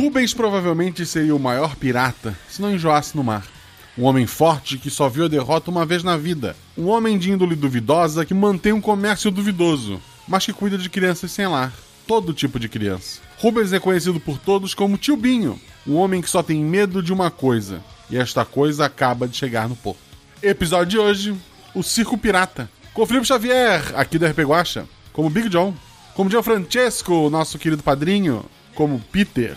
Rubens provavelmente seria o maior pirata se não enjoasse no mar. Um homem forte que só viu a derrota uma vez na vida. Um homem de índole duvidosa que mantém um comércio duvidoso, mas que cuida de crianças sem lar. Todo tipo de criança. Rubens é conhecido por todos como Tio Binho, um homem que só tem medo de uma coisa, e esta coisa acaba de chegar no porto. Episódio de hoje: O Circo Pirata. Com Felipe Xavier, aqui do RP Guacha, como Big John, como Gianfrancesco, nosso querido padrinho, como Peter,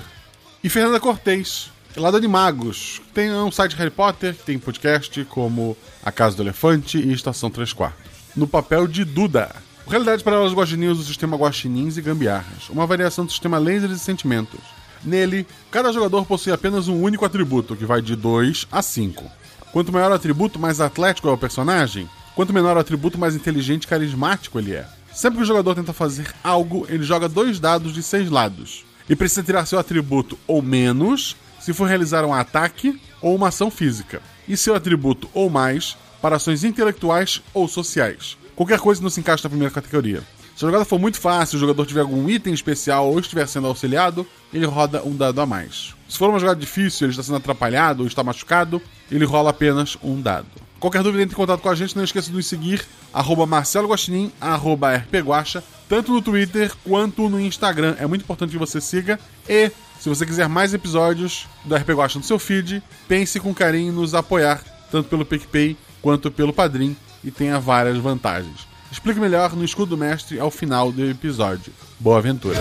e Fernanda Cortez, lá do Animagos. Tem um site Harry Potter, tem podcast como A Casa do Elefante e Estação 3 Quartos. No papel de Duda. Realidade para os guaxinins do sistema Guaxinins e Gambiarras. Uma variação do sistema Lasers e Sentimentos. Nele, cada jogador possui apenas um único atributo, que vai de 2 a 5. Quanto maior o atributo, mais atlético é o personagem. Quanto menor o atributo, mais inteligente e carismático ele é. Sempre que o jogador tenta fazer algo, ele joga dois dados de seis lados. E precisa tirar seu atributo ou menos se for realizar um ataque ou uma ação física. E seu atributo ou mais para ações intelectuais ou sociais. Qualquer coisa não se encaixa na primeira categoria. Se a jogada for muito fácil, o jogador tiver algum item especial ou estiver sendo auxiliado, ele roda um dado a mais. Se for uma jogada difícil, ele está sendo atrapalhado ou está machucado, ele rola apenas um dado. Qualquer dúvida, entre em contato com a gente. Não esqueça de nos seguir, arroba Marcelo Guaxinim, arroba RPGuacha, tanto no Twitter quanto no Instagram. É muito importante que você siga. E, se você quiser mais episódios do RP Guacha no seu feed, pense com carinho em nos apoiar, tanto pelo PicPay quanto pelo Padrim, e tenha várias vantagens. Explique melhor no Escudo Mestre ao final do episódio. Boa aventura!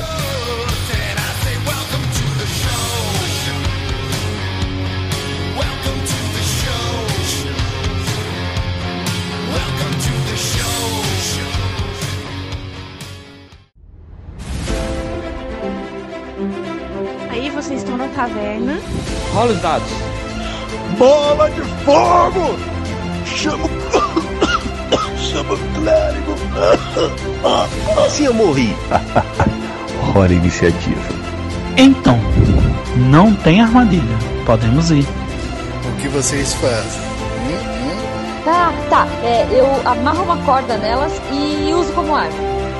Vocês estão na taverna. Rola os dados. Bola de fogo! Chama. Chama o clérigo! Se eu morri. Hora iniciativa. Então, não tem armadilha. Podemos ir. O que vocês fazem? Hum, hum? Tá, tá. É, eu amarro uma corda nelas e uso como arma.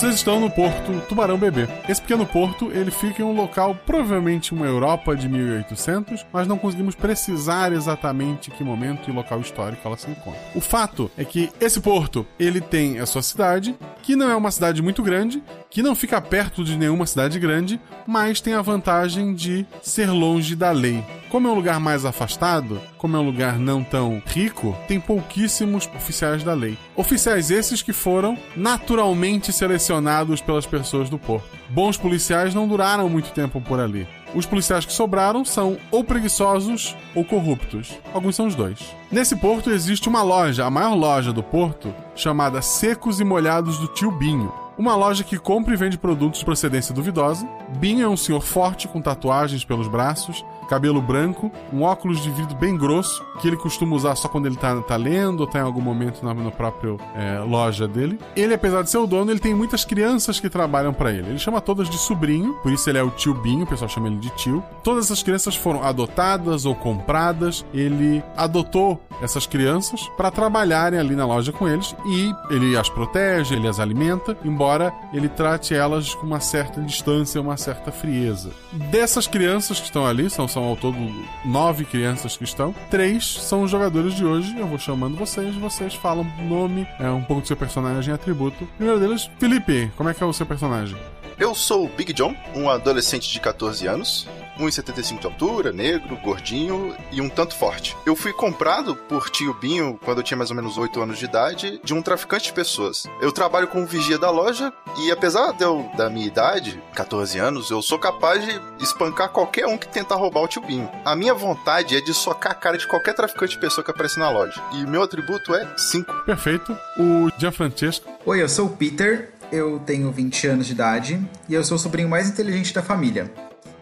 Vocês estão no porto Tubarão Bebê. Esse pequeno porto, ele fica em um local, provavelmente uma Europa de 1800, mas não conseguimos precisar exatamente que momento e local histórico ela se encontra. O fato é que esse porto, ele tem a sua cidade, que não é uma cidade muito grande, que não fica perto de nenhuma cidade grande, mas tem a vantagem de ser longe da lei. Como é um lugar mais afastado, como é um lugar não tão rico, tem pouquíssimos oficiais da lei. Oficiais esses que foram naturalmente selecionados pelas pessoas do porto. Bons policiais não duraram muito tempo por ali. Os policiais que sobraram são ou preguiçosos ou corruptos. Alguns são os dois. Nesse porto existe uma loja, a maior loja do porto, chamada Secos e Molhados do Tio Binho. Uma loja que compra e vende produtos de procedência duvidosa. Binho é um senhor forte com tatuagens pelos braços, cabelo branco, um óculos de vidro bem grosso, que ele costuma usar só quando ele tá, tá lendo ou tá em algum momento na, na própria é, loja dele. Ele, apesar de ser o dono, ele tem muitas crianças que trabalham para ele. Ele chama todas de sobrinho, por isso ele é o tio Binho, o pessoal chama ele de tio. Todas essas crianças foram adotadas ou compradas. Ele adotou essas crianças para trabalharem ali na loja com eles e ele as protege, ele as alimenta, embora ele trate elas com uma certa distância, uma certa frieza. Dessas crianças que estão ali, são, são ao todo nove crianças que estão, três são os jogadores de hoje. Eu vou chamando vocês, vocês falam nome, é um pouco do seu personagem atributo. Primeiro deles, Felipe, como é que é o seu personagem? Eu sou o Big John, um adolescente de 14 anos, 1,75 de altura, negro, gordinho e um tanto forte. Eu fui comprado por tio Binho, quando eu tinha mais ou menos 8 anos de idade, de um traficante de pessoas. Eu trabalho como vigia da loja e apesar de eu, da minha idade, 14 anos, eu sou capaz de espancar qualquer um que tentar roubar o tio Binho. A minha vontade é de socar a cara de qualquer traficante de pessoa que aparece na loja. E meu atributo é 5. Perfeito. O Gianfrancesco. Oi, eu sou o Peter, eu tenho 20 anos de idade e eu sou o sobrinho mais inteligente da família.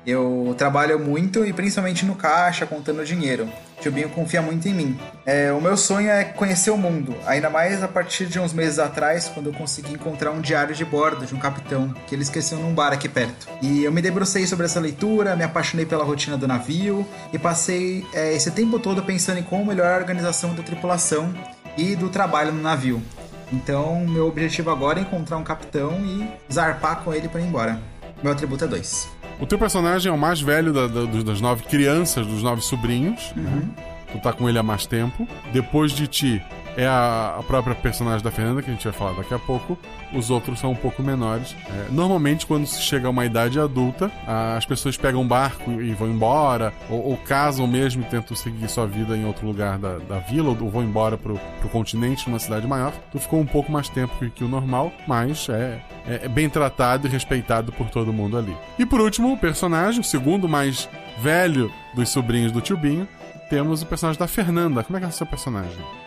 Eu trabalho muito e principalmente no caixa, contando dinheiro. Tio Binho confia muito em mim. É, o meu sonho é conhecer o mundo, ainda mais a partir de uns meses atrás, quando eu consegui encontrar um diário de bordo de um capitão que ele esqueceu num bar aqui perto. E eu me debrucei sobre essa leitura, me apaixonei pela rotina do navio e passei é, esse tempo todo pensando em como melhorar a organização da tripulação e do trabalho no navio. Então, meu objetivo agora é encontrar um capitão e zarpar com ele para ir embora. Meu atributo é 2. O teu personagem é o mais velho da- da- das nove crianças, dos nove sobrinhos. né? Tu tá com ele há mais tempo. Depois de ti é a, a própria personagem da Fernanda, que a gente vai falar daqui a pouco. Os outros são um pouco menores. É, normalmente, quando se chega a uma idade adulta, as pessoas pegam um barco e vão embora, ou, ou casam mesmo e tentam seguir sua vida em outro lugar da, da vila, ou vão embora pro, pro continente, numa cidade maior. Tu ficou um pouco mais tempo que, que o normal, mas é, é, é bem tratado e respeitado por todo mundo ali. E por último, o personagem, o segundo mais velho dos sobrinhos do tio Binho, temos o personagem da Fernanda. Como é que é o seu personagem?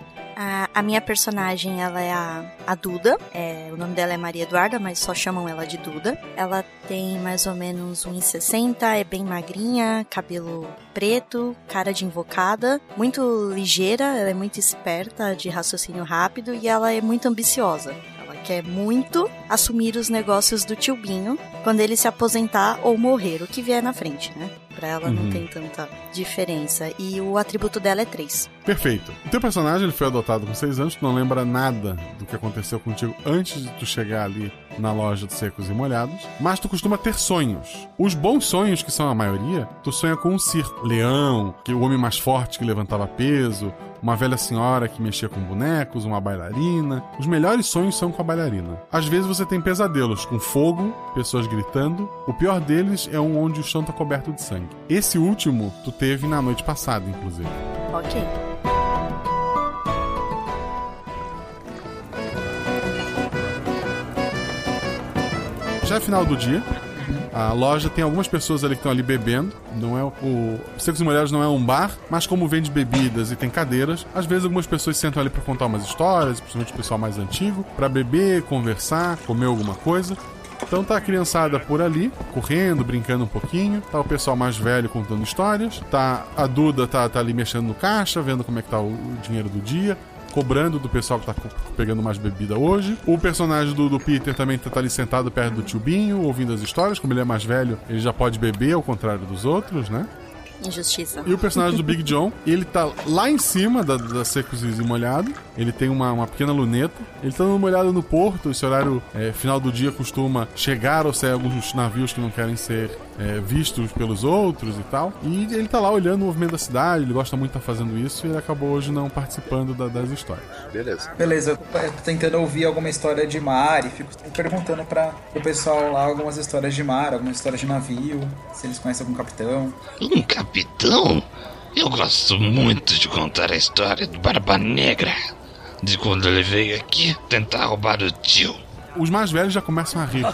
A, a minha personagem, ela é a, a Duda. É, o nome dela é Maria Eduarda, mas só chamam ela de Duda. Ela tem mais ou menos 1,60, é bem magrinha, cabelo preto, cara de invocada, muito ligeira, ela é muito esperta, de raciocínio rápido e ela é muito ambiciosa. Ela quer muito assumir os negócios do tio Binho quando ele se aposentar ou morrer, o que vier na frente, né? Pra ela Uhum. não tem tanta diferença. E o atributo dela é 3. Perfeito. O teu personagem ele foi adotado com 6 anos, tu não lembra nada do que aconteceu contigo antes de tu chegar ali na loja de secos e molhados, mas tu costuma ter sonhos. Os bons sonhos, que são a maioria, tu sonha com um circo. Leão, que o homem mais forte que levantava peso, uma velha senhora que mexia com bonecos, uma bailarina. Os melhores sonhos são com a bailarina. Às vezes você tem pesadelos com fogo, pessoas gritando. O pior deles é um onde o chão tá coberto de sangue. Esse último tu teve na noite passada, inclusive. Ok. Já é final do dia. A loja tem algumas pessoas ali que estão ali bebendo. Não é o, Secos e Molhados não é um bar, mas como vende bebidas e tem cadeiras, às vezes algumas pessoas sentam ali pra contar umas histórias, principalmente o pessoal mais antigo, pra beber, conversar, comer alguma coisa. Então tá a criançada por ali, correndo, brincando um pouquinho. Tá o pessoal mais velho contando histórias. Tá a Duda tá, tá ali mexendo no caixa, vendo como é que tá o dinheiro do dia. Cobrando do pessoal que tá pegando mais bebida hoje. O personagem do, do Peter também tá, tá ali sentado perto do tio Binho, ouvindo as histórias. Como ele é mais velho, ele já pode beber, ao contrário dos outros, né? Injustiça. E o personagem do Big John, ele tá lá em cima da, da Secos e Molhado. Ele tem uma, uma pequena luneta. Ele tá dando uma olhada no porto. Esse horário é, final do dia costuma chegar ou sair alguns navios que não querem ser é, vistos pelos outros e tal. E ele tá lá olhando o movimento da cidade. Ele gosta muito de estar fazendo isso. E ele acabou hoje não participando da- das histórias. Beleza. Beleza, eu tô tentando ouvir alguma história de mar e fico perguntando para o pessoal lá algumas histórias de mar, algumas histórias de navio, se eles conhecem algum capitão. Um capitão? Eu gosto muito de contar a história do Barba Negra. De quando ele veio aqui tentar roubar o tio. Os mais velhos já começam a rir.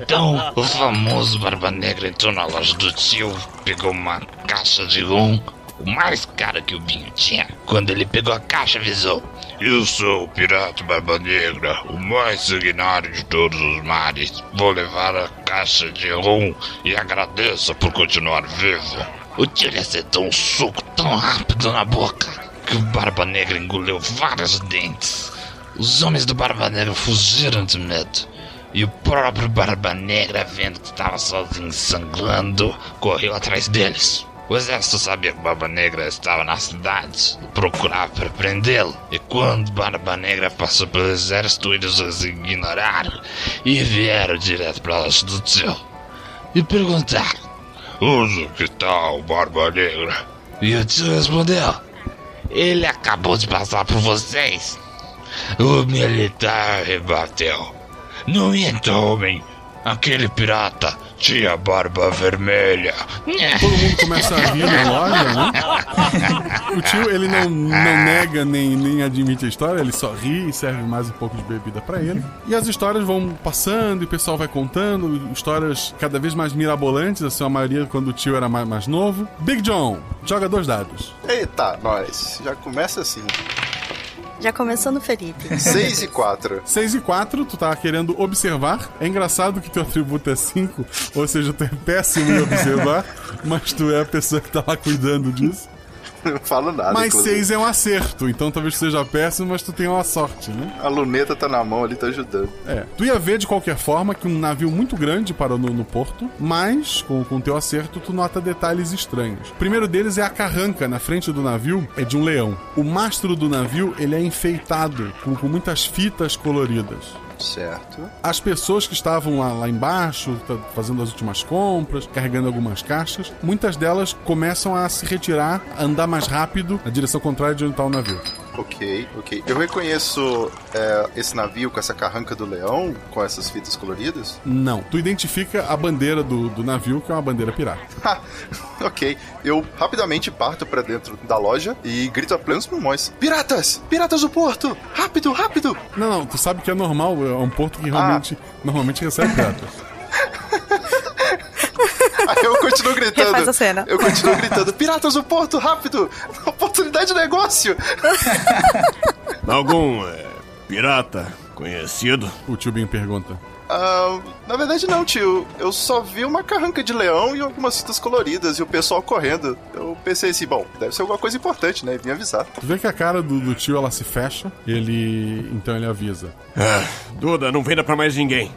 Então, o famoso Barba Negra entrou na loja do tio, pegou uma caixa de rum, o mais caro que o Binho tinha. Quando ele pegou a caixa, avisou: Eu sou o pirata Barba Negra, o mais sanguinário de todos os mares. Vou levar a caixa de rum e agradeço por continuar vivo. O tio lhe acertou um soco tão rápido na boca que o Barba Negra engoliu vários dentes. Os homens do Barba Negra fugiram de medo. E o próprio Barba Negra, vendo que estava sozinho sangrando, correu atrás deles. O exército sabia que Barba Negra estava na cidade e procurava para prendê-lo. E quando Barba Negra passou pelo exército, eles os ignoraram e vieram direto para loja do tio. E perguntaram: Onde que está o Barba Negra? E o tio respondeu: Ele acabou de passar por vocês. O militar rebateu. Não minta, homem. Aquele pirata Tia Barba Vermelha. Todo mundo começa a rir na loja, né? O tio, ele não, não nega nem, nem admite a história, ele só ri e serve mais um pouco de bebida pra ele. E as histórias vão passando e o pessoal vai contando, histórias cada vez mais mirabolantes, assim, a maioria quando o tio era mais, mais novo. Big John, joga dois dados. Eita, nós. Já começa assim. Já começou no Felipe. 6 e 4. 6 e 4, tu tá querendo observar. É engraçado que teu atributo é 5, ou seja, tu é péssimo em observar, mas tu é a pessoa que tá lá cuidando disso. Não falo nada. Mas inclusive. 6 é um acerto, então talvez seja péssimo, mas tu tem uma sorte, né? A luneta tá na mão ali, tá ajudando. É. Tu ia ver de qualquer forma que um navio muito grande parou no, no porto, mas com o teu acerto tu nota detalhes estranhos. O primeiro deles é a carranca na frente do navio, é de um leão. O mastro do navio ele é enfeitado com, com muitas fitas coloridas. Certo. As pessoas que estavam lá, lá embaixo, tá- fazendo as últimas compras, carregando algumas caixas, muitas delas começam a se retirar, a andar mais rápido na direção contrária de onde está o navio. Ok, ok. Eu reconheço é, esse navio com essa carranca do leão, com essas fitas coloridas? Não. Tu identifica a bandeira do, do navio, que é uma bandeira pirata. Ok. Eu rapidamente parto pra dentro da loja e grito a plenos pulmões: Piratas! Piratas do porto! Rápido, rápido! Não, não, tu sabe que é normal, é um porto que realmente normalmente recebe piratas. Aí eu continuo gritando. Refaz a cena. Eu continuo gritando: Piratas do porto, rápido! Oportunidade de negócio! Algum é, pirata conhecido? O tio Binho pergunta. Ah, na verdade, não, tio. Eu só vi uma carranca de leão e algumas fitas coloridas e o pessoal correndo. Eu pensei assim: bom, deve ser alguma coisa importante, né? Vim avisar. Tu vê que a cara do, do tio ela se fecha, ele. então ele avisa. Ah, Duda, não venda pra mais ninguém.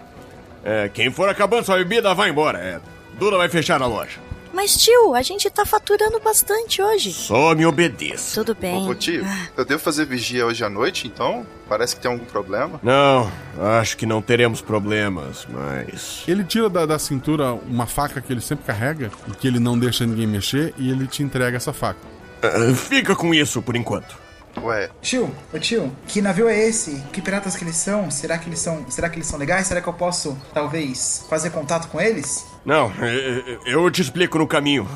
É, quem for acabando sua bebida, vai embora. É, Duda vai fechar a loja. Mas, tio, a gente tá faturando bastante hoje. Só me obedeça. Tudo bem. Ô, tio, eu devo fazer vigia hoje à noite, então? Parece que tem algum problema. Não, acho que não teremos problemas, mas. Ele tira da, da cintura uma faca que ele sempre carrega e que ele não deixa ninguém mexer e ele te entrega essa faca. Ah, fica com isso por enquanto. Ué, Tio, ô tio, que navio é esse? Que piratas que eles são? Será que eles são, será que eles são legais? Será que eu posso, talvez, fazer contato com eles? Não, eu te explico no caminho.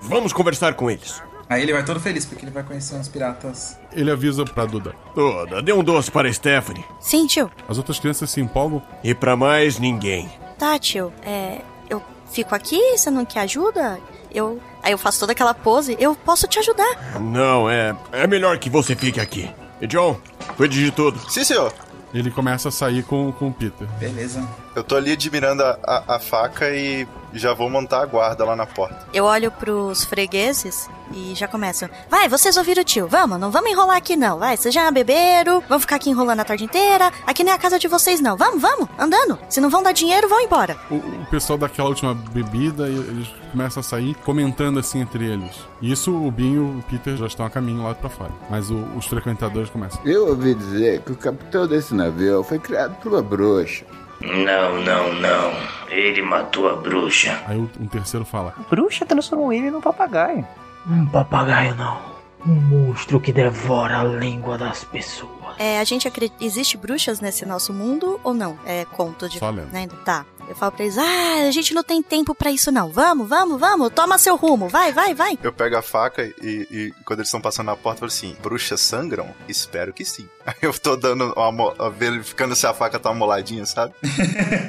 Vamos conversar com eles. Aí ele vai todo feliz porque ele vai conhecer uns piratas. Ele avisa pra Duda. Duda, dê um doce para Stephanie. Sim, tio. As outras crianças se empolgam. E pra mais ninguém. Tá, tio. É. Fico aqui, você não quer ajuda? Eu. Aí eu faço toda aquela pose, eu posso te ajudar. Não, é. É melhor que você fique aqui. E John, cuide de tudo. sim, senhor. Ele começa a sair com, com o Peter. Beleza. Eu tô ali admirando a, a- a faca e já vou montar a guarda lá na porta. Eu olho pros fregueses e já começam. Vai, vocês ouviram o tio, vamos, não vamos enrolar aqui não. Vai, vocês já beberam, vão ficar aqui enrolando a tarde inteira. Aqui não é a casa de vocês não. Vamos, vamos, andando. Se não vão dar dinheiro, vão embora. O, o pessoal daquela última bebida, e eles começam a sair comentando assim entre eles. E isso o Binho e o Peter já estão a caminho lá pra fora. Mas o- os frequentadores começam. Eu ouvi dizer que o capitão desse navio foi criado por uma bruxa. Não, não, não. Ele matou a bruxa. Aí o- um terceiro fala. Bruxa transformou ele num papagaio. Um papagaio não. Um monstro que devora a língua das pessoas. É, a gente acredita. Existe bruxas nesse nosso mundo ou não? É conto de. Só lendo. Né? Tá. Eu falo pra eles: ah, a gente não tem tempo pra isso não. Vamos, vamos, vamos. Toma seu rumo. Vai, vai, vai. Eu pego a faca e, e quando eles estão passando na porta, eu falo assim: bruxas sangram? Espero que sim. Aí eu tô dando uma verificando se a faca tá amoladinha, sabe?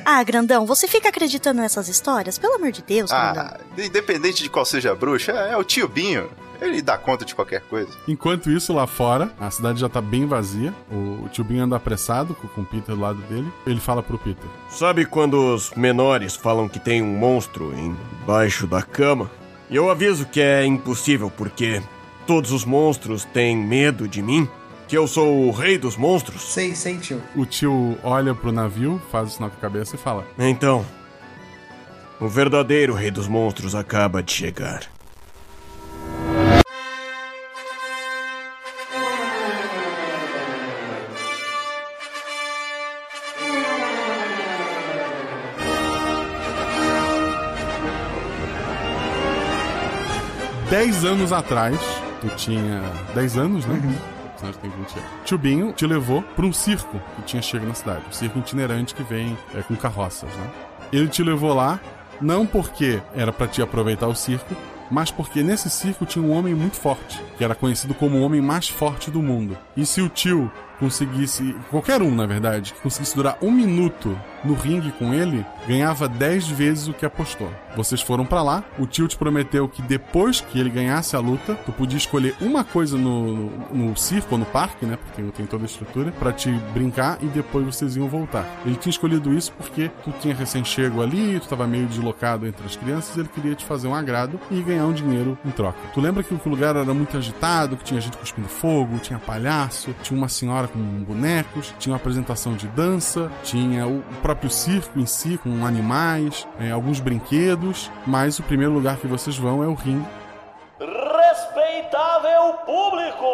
Ah, grandão, você fica acreditando nessas histórias? Pelo amor de Deus, grandão. Ah, independente de qual seja a bruxa, é, é o tio Binho. Ele dá conta de qualquer coisa. Enquanto isso, lá fora, a cidade já tá bem vazia. O, tio Binho anda apressado com, o Peter do lado dele. Ele fala pro Peter. Sabe quando os menores falam que tem um monstro embaixo da cama? E eu aviso que é impossível porque todos os monstros têm medo de mim? Que eu sou o rei dos monstros? Sei, sei, tio. O tio olha pro navio, faz o sinal com a cabeça e fala. Então, o verdadeiro rei dos monstros acaba de chegar. Dez anos atrás, tu tinha 10 anos, né? Senão tu tem 20 anos. Tio Binho te levou pra um circo que tinha chego na cidade. Um circo itinerante que vem é, com carroças, né? Ele te levou lá Não porque era para te aproveitar o circo, mas porque nesse circo tinha um homem muito forte, que era conhecido como o homem mais forte do mundo. E se o tio conseguisse, qualquer um na verdade, que conseguisse durar um minuto no ringue com ele, ganhava 10 vezes o que apostou. Vocês foram para lá, o tio te prometeu que depois que ele ganhasse a luta, tu podia escolher uma coisa no, no, no circo no parque, né? Porque tem toda a estrutura, para te brincar e depois vocês iam voltar. Ele tinha escolhido isso porque tu tinha recém-chego ali, tu tava meio deslocado entre as crianças, ele queria te fazer um agrado e ganhar um dinheiro em troca. Tu lembra que o lugar era muito agitado, que tinha gente cuspindo fogo, tinha palhaço, tinha uma senhora com bonecos, tinha uma apresentação de dança, tinha o próprio circo em si, com animais, é, alguns brinquedos, mas o primeiro lugar que vocês vão é o ringue. Respeitável público!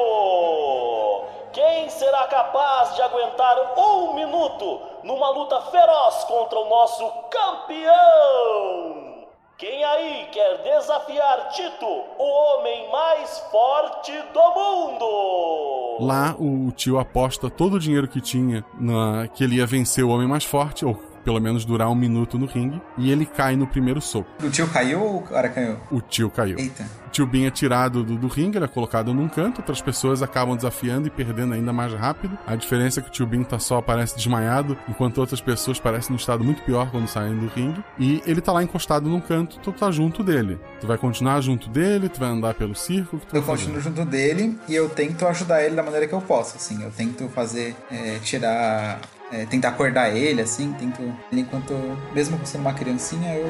Quem será capaz de aguentar um minuto numa luta feroz contra o nosso campeão? Quem aí quer desafiar Tito, o homem mais forte do mundo? Lá o tio aposta todo o dinheiro que tinha na que ele ia vencer o homem mais forte, ou pelo menos durar um minuto no ringue, e ele cai no primeiro soco. O tio caiu ou o cara caiu? O tio caiu. Eita. O tio Bin é tirado do, do ringue, ele é colocado num canto, outras pessoas acabam desafiando e perdendo ainda mais rápido. A diferença é que o tio Bin tá só aparece desmaiado, enquanto outras pessoas parecem num estado muito pior quando saem do ringue. E ele tá lá encostado num canto, tu tá junto dele. Tu vai continuar junto dele, tu vai andar pelo circo. eu continuo junto dele e eu tento ajudar ele da maneira que eu posso, assim. Eu tento fazer, é, tirar é, tentar acordar ele, assim, tento. Enquanto, mesmo sendo uma criancinha, eu,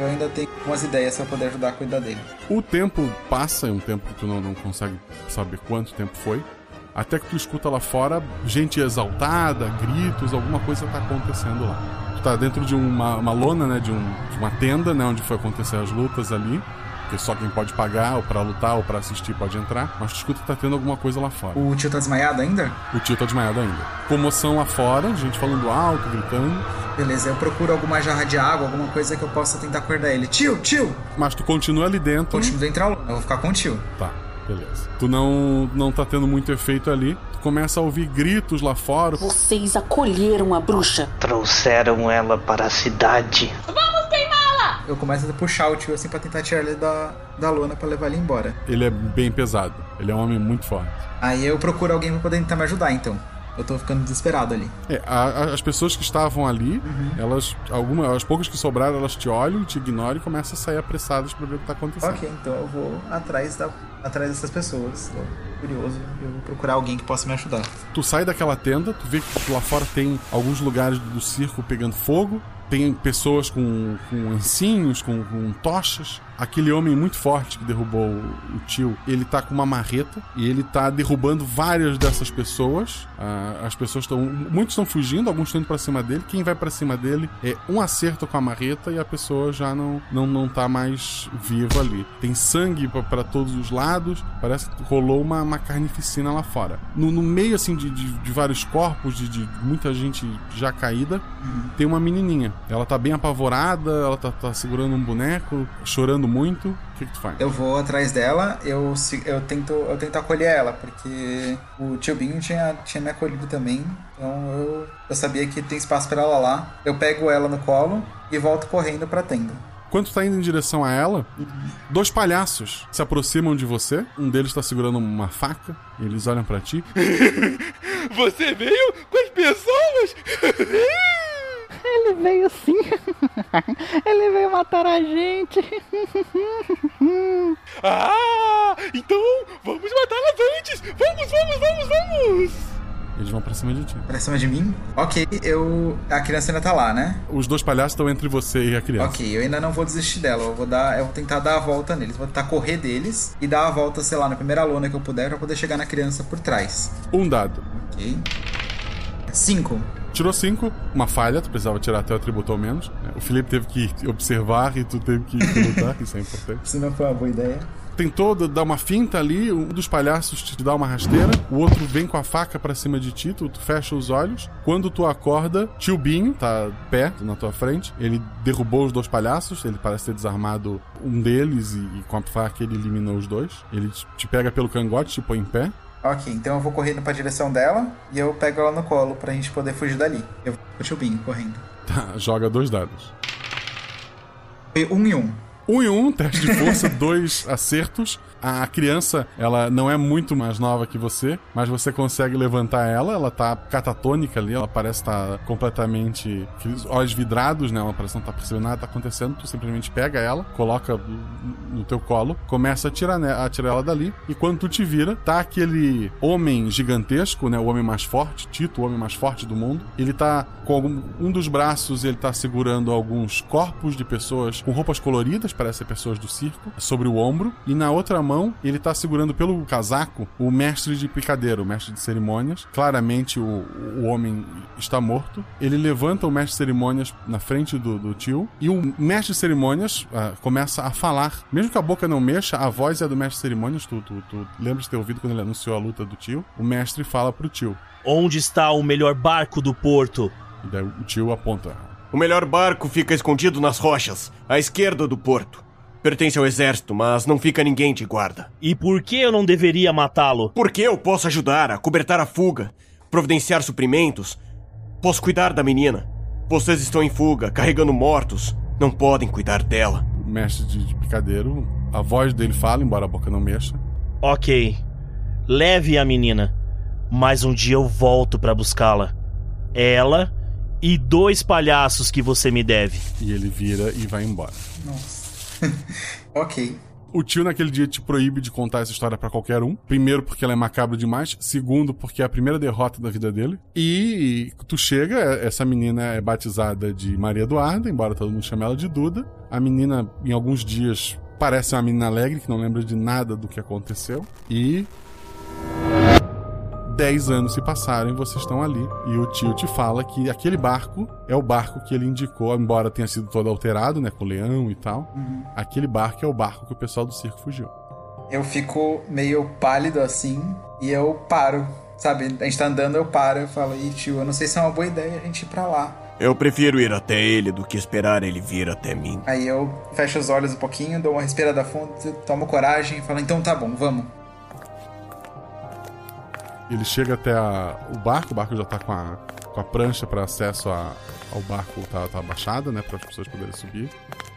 eu ainda tenho umas ideias pra poder ajudar a cuidar dele. O tempo passa, é um tempo que tu não, não consegue saber quanto tempo foi. Até que tu escuta lá fora gente exaltada, gritos, alguma coisa tá acontecendo lá. Tu tá dentro de uma, uma lona, né? De, um, de uma tenda, né? Onde foi acontecer as lutas ali porque só quem pode pagar, ou pra lutar, ou pra assistir pode entrar. Mas tu escuta que tá tendo alguma coisa lá fora. O tio tá desmaiado ainda? O tio tá desmaiado ainda. Comoção lá fora, gente falando alto, gritando. Beleza, eu procuro alguma jarra de água, alguma coisa que eu possa tentar acordar ele. Tio, tio! Mas tu continua ali dentro. Continuo dentro da eu vou ficar com o tio. Tá. Beleza. Tu não, não tá tendo muito efeito ali. Tu começa a ouvir gritos lá fora. Vocês acolheram a bruxa. Trouxeram ela para a cidade. Vamos! Eu começo a puxar o tio assim pra tentar tirar ele da, da lona pra levar ele embora. Ele é bem pesado. Ele é um homem muito forte. Aí eu procuro alguém pra poder tentar me ajudar, então. Eu tô ficando desesperado ali. É, a, a, as pessoas que estavam ali, Uhum. elas, algumas, as poucas que sobraram, elas te olham, te ignoram e começam a sair apressadas pra ver o que tá acontecendo. Ok, então eu vou atrás, da, atrás dessas pessoas. Tô curioso. Eu vou procurar alguém que possa me ajudar. Tu sai daquela tenda, tu vê que lá fora tem alguns lugares do circo pegando fogo, tem pessoas com, com ancinhos, com, com tochas. Aquele homem muito forte que derrubou o, tio, ele tá com uma marreta e ele tá derrubando várias dessas pessoas. Ah, as pessoas estão. Muitos estão fugindo, alguns estão indo pra cima dele. Quem vai pra cima dele é um acerto com a marreta e a pessoa já não, não, não tá mais viva ali. Tem sangue pra todos os lados, parece que rolou uma, uma carnificina lá fora. No, no meio, assim, de, de, de vários corpos, de, de muita gente já caída, tem uma menininha. Ela tá bem apavorada, ela tá, tá segurando um boneco, chorando muito. O que, que tu faz? Eu vou atrás dela, eu, eu, tento, eu tento acolher ela, porque o tio Binho tinha, tinha me acolhido também. Então eu, eu sabia que tem espaço pra ela lá. Eu pego ela no colo e volto correndo pra tenda. Quando tu tá indo em direção a ela, dois palhaços se aproximam de você. Um deles tá segurando uma faca. E eles olham pra ti. Você veio com as pessoas? Ele veio sim. Ele veio matar a gente. Ah, então vamos matá-las antes! Vamos, vamos, vamos, vamos! Eles vão pra cima de ti. Pra cima de mim? Ok, eu. A criança ainda tá lá, né? Os dois palhaços estão entre você e a criança. Ok, eu ainda não vou desistir dela. Eu vou dar. Eu vou tentar dar a volta neles. Vou tentar correr deles e dar a volta, sei lá, na primeira lona que eu puder pra poder chegar na criança por trás. Um dado. Ok. Cinco. Tirou cinco, uma falha, tu precisava tirar até o atributo ao menos. né? O Felipe teve que observar e tu teve que lutar, isso é importante. Isso não foi uma boa ideia. Tentou dar uma finta ali, um dos palhaços te dá uma rasteira, o outro vem com a faca pra cima de ti, tu, tu fecha os olhos. Quando tu acorda, tio Binho tá perto na tua frente, ele derrubou os dois palhaços, ele parece ter desarmado um deles e, e com a faca ele eliminou os dois. Ele te- te pega pelo cangote, te põe em pé. Ok, então eu vou correndo pra direção dela e eu pego ela no colo pra gente poder fugir dali. Eu vou pro tio Binho correndo. Tá, joga dois dados. Foi um e um. Um e um, teste de força, dois acertos. A criança, ela não é muito mais nova que você, mas você consegue levantar ela. Ela tá catatônica ali, ela parece estar tá completamente. olhos vidrados, né? Ela parece não tá percebendo nada tá acontecendo. Tu simplesmente pega ela, coloca no teu colo, começa a tirar, né, a tirar ela dali. E quando tu te vira, tá aquele homem gigantesco, né? O homem mais forte, Tito, o homem mais forte do mundo. Ele tá com algum, um dos braços, ele tá segurando alguns corpos de pessoas com roupas coloridas, parece ser pessoas do circo, sobre o ombro. E na outra mão, ele tá segurando pelo casaco o mestre de picadeiro, o mestre de cerimônias. Claramente o, o homem está morto. Ele levanta o mestre de cerimônias na frente do, do tio. E o mestre de cerimônias uh, começa a falar. Mesmo que a boca não mexa, a voz é do mestre de cerimônias. Tu, tu, tu lembra de ter ouvido quando ele anunciou a luta do tio? O mestre fala pro tio. Onde está o melhor barco do porto? E daí o tio aponta. O melhor barco fica escondido nas rochas, à esquerda do porto. Pertence ao exército, mas não fica ninguém de guarda. E por que eu não deveria matá-lo? Porque eu posso ajudar a cobertar a fuga, providenciar suprimentos. Posso cuidar da menina. Vocês estão em fuga, carregando mortos. Não podem cuidar dela. O mestre de picadeiro, a voz dele fala, embora a boca não mexa. Ok. Leve a menina. Mas um dia eu volto para buscá-la. Ela e dois palhaços que você me deve. E ele vira e vai embora. Nossa. ok. O tio naquele dia te proíbe de contar essa história para qualquer um. Primeiro, porque ela é macabra demais. Segundo, porque é a primeira derrota da vida dele. E tu chega, essa menina é batizada de Maria Eduarda, embora todo mundo chame ela de Duda. A menina, em alguns dias, parece uma menina alegre, que não lembra de nada do que aconteceu. E 10 anos se passaram e vocês estão ali. E o tio te fala que aquele barco é o barco que ele indicou, embora tenha sido todo alterado, né? Com leão e tal. Uhum. Aquele barco é o barco que o pessoal do circo fugiu. Eu fico meio pálido assim e eu paro. Sabe, a gente tá andando, eu paro e falo, Ih, tio, eu não sei se é uma boa ideia a gente ir pra lá. Eu prefiro ir até ele do que esperar ele vir até mim. Aí eu fecho os olhos um pouquinho, dou uma respirada fundo, tomo coragem e falo, então tá bom, vamos. Ele chega até a, o barco, o barco já tá com a, com a prancha para acesso a, ao barco, tá, tá abaixada, né, para as pessoas poderem subir.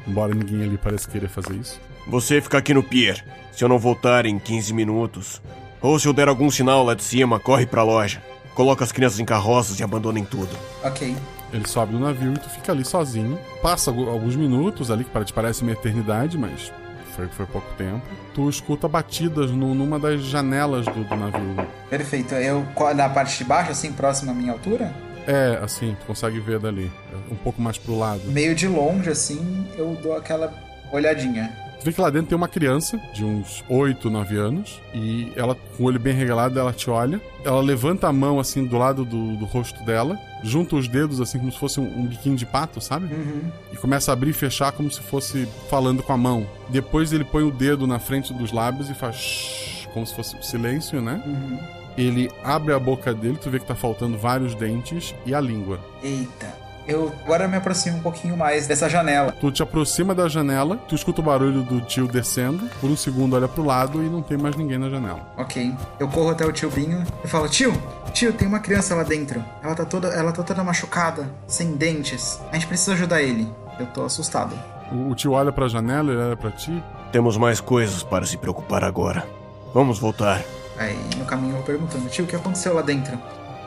Embora ninguém ali pareça querer fazer isso. Você fica aqui no pier. Se eu não voltar em 15 minutos, ou se eu der algum sinal lá de cima, corre pra loja. Coloca as crianças em carroças e abandonem tudo. Ok. Ele sobe no navio e tu fica ali sozinho. Passa alguns minutos ali, que te parece uma eternidade, mas foi, foi pouco tempo. Tu escuta batidas no, numa das janelas do, do navio. Perfeito. Eu na parte de baixo, assim, próximo à minha altura? É, assim, tu consegue ver dali. Um pouco mais pro lado. Meio de longe, assim, eu dou aquela olhadinha. Tu vê que lá dentro tem uma criança de uns 8, 9 anos. E ela, com o olho bem regalado, ela te olha. Ela levanta a mão, assim, do lado do, do rosto dela. Junta os dedos, assim, como se fosse um, um biquinho de pato, sabe? Uhum. E começa a abrir e fechar como se fosse falando com a mão. Depois ele põe o dedo na frente dos lábios e faz... Shh, como se fosse silêncio, né? Uhum. Ele abre a boca dele, tu vê que tá faltando vários dentes e a língua. Eita. Eu agora me aproximo um pouquinho mais dessa janela. Tu te aproxima da janela, tu escuta o barulho do tio descendo, por um segundo olha pro lado e não tem mais ninguém na janela. Ok. Eu corro até o tio Binho e falo: Tio, tio, tem uma criança lá dentro. Ela tá toda, ela tá toda machucada, sem dentes. A gente precisa ajudar ele. Eu tô assustado. O, o tio olha pra janela, ele olha pra ti. Temos mais coisas para se preocupar agora. Vamos voltar. Aí no caminho eu vou perguntando: Tio, o que aconteceu lá dentro?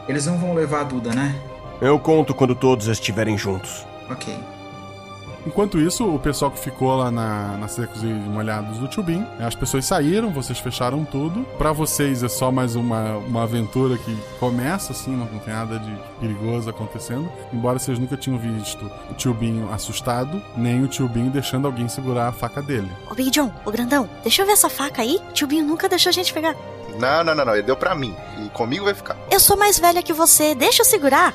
Eles não vão levar a Duda, né? Eu conto quando todos estiverem juntos. Ok. Enquanto isso, o pessoal que ficou lá na, na Secos e Molhados do Tubim, as pessoas saíram, vocês fecharam tudo. Para vocês é só mais uma, uma aventura que começa, assim, não tem nada de perigoso acontecendo. Embora vocês nunca tinham visto o Tubinho assustado, nem o Tubinho deixando alguém segurar a faca dele. Ô Big John, ô grandão, deixa eu ver essa faca aí. Tubinho nunca deixou a gente pegar. Não, não, não, não, ele deu pra mim. E comigo vai ficar. Eu sou mais velha que você, deixa eu segurar.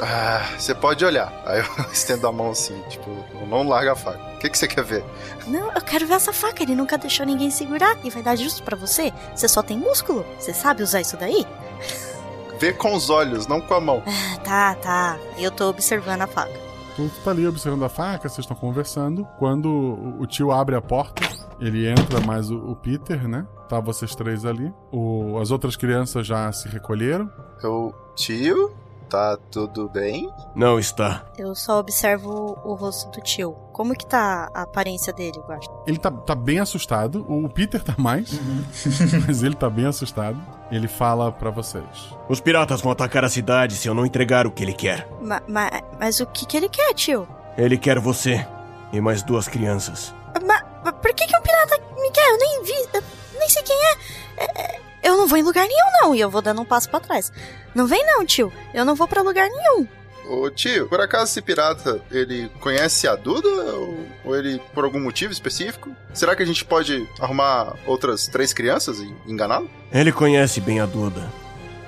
Ah, você pode olhar. Aí eu estendo a mão assim, tipo, não larga a faca. O que, que você quer ver? Não, eu quero ver essa faca. Ele nunca deixou ninguém segurar e vai dar justo para você. Você só tem músculo. Você sabe usar isso daí? Vê com os olhos, não com a mão. Ah, tá, tá. Eu tô observando a faca. Tu tá ali observando a faca, vocês estão conversando. Quando o tio abre a porta, ele entra mais o, o Peter, né? Tá vocês três ali. O, as outras crianças já se recolheram. Eu. Tio? Tá tudo bem? Não está. Eu só observo o rosto do tio. Como que tá a aparência dele, eu acho? Ele tá, tá bem assustado. O Peter tá mais. mas ele tá bem assustado. Ele fala pra vocês. Os piratas vão atacar a cidade se eu não entregar o que ele quer. Ma- ma- mas o que que ele quer, tio? Ele quer você e mais duas crianças. Ma- ma- por que que um pirata me quer? Eu nem vi, eu nem sei quem é. É, é, Eu não vou em lugar nenhum, não. E eu vou dando um passo pra trás. Não vem não, tio. Eu não vou pra lugar nenhum. Ô tio, por acaso esse pirata, ele conhece a Duda ou, ou ele por algum motivo específico? Será que a gente pode arrumar outras três crianças e enganá-lo? Ele conhece bem a Duda.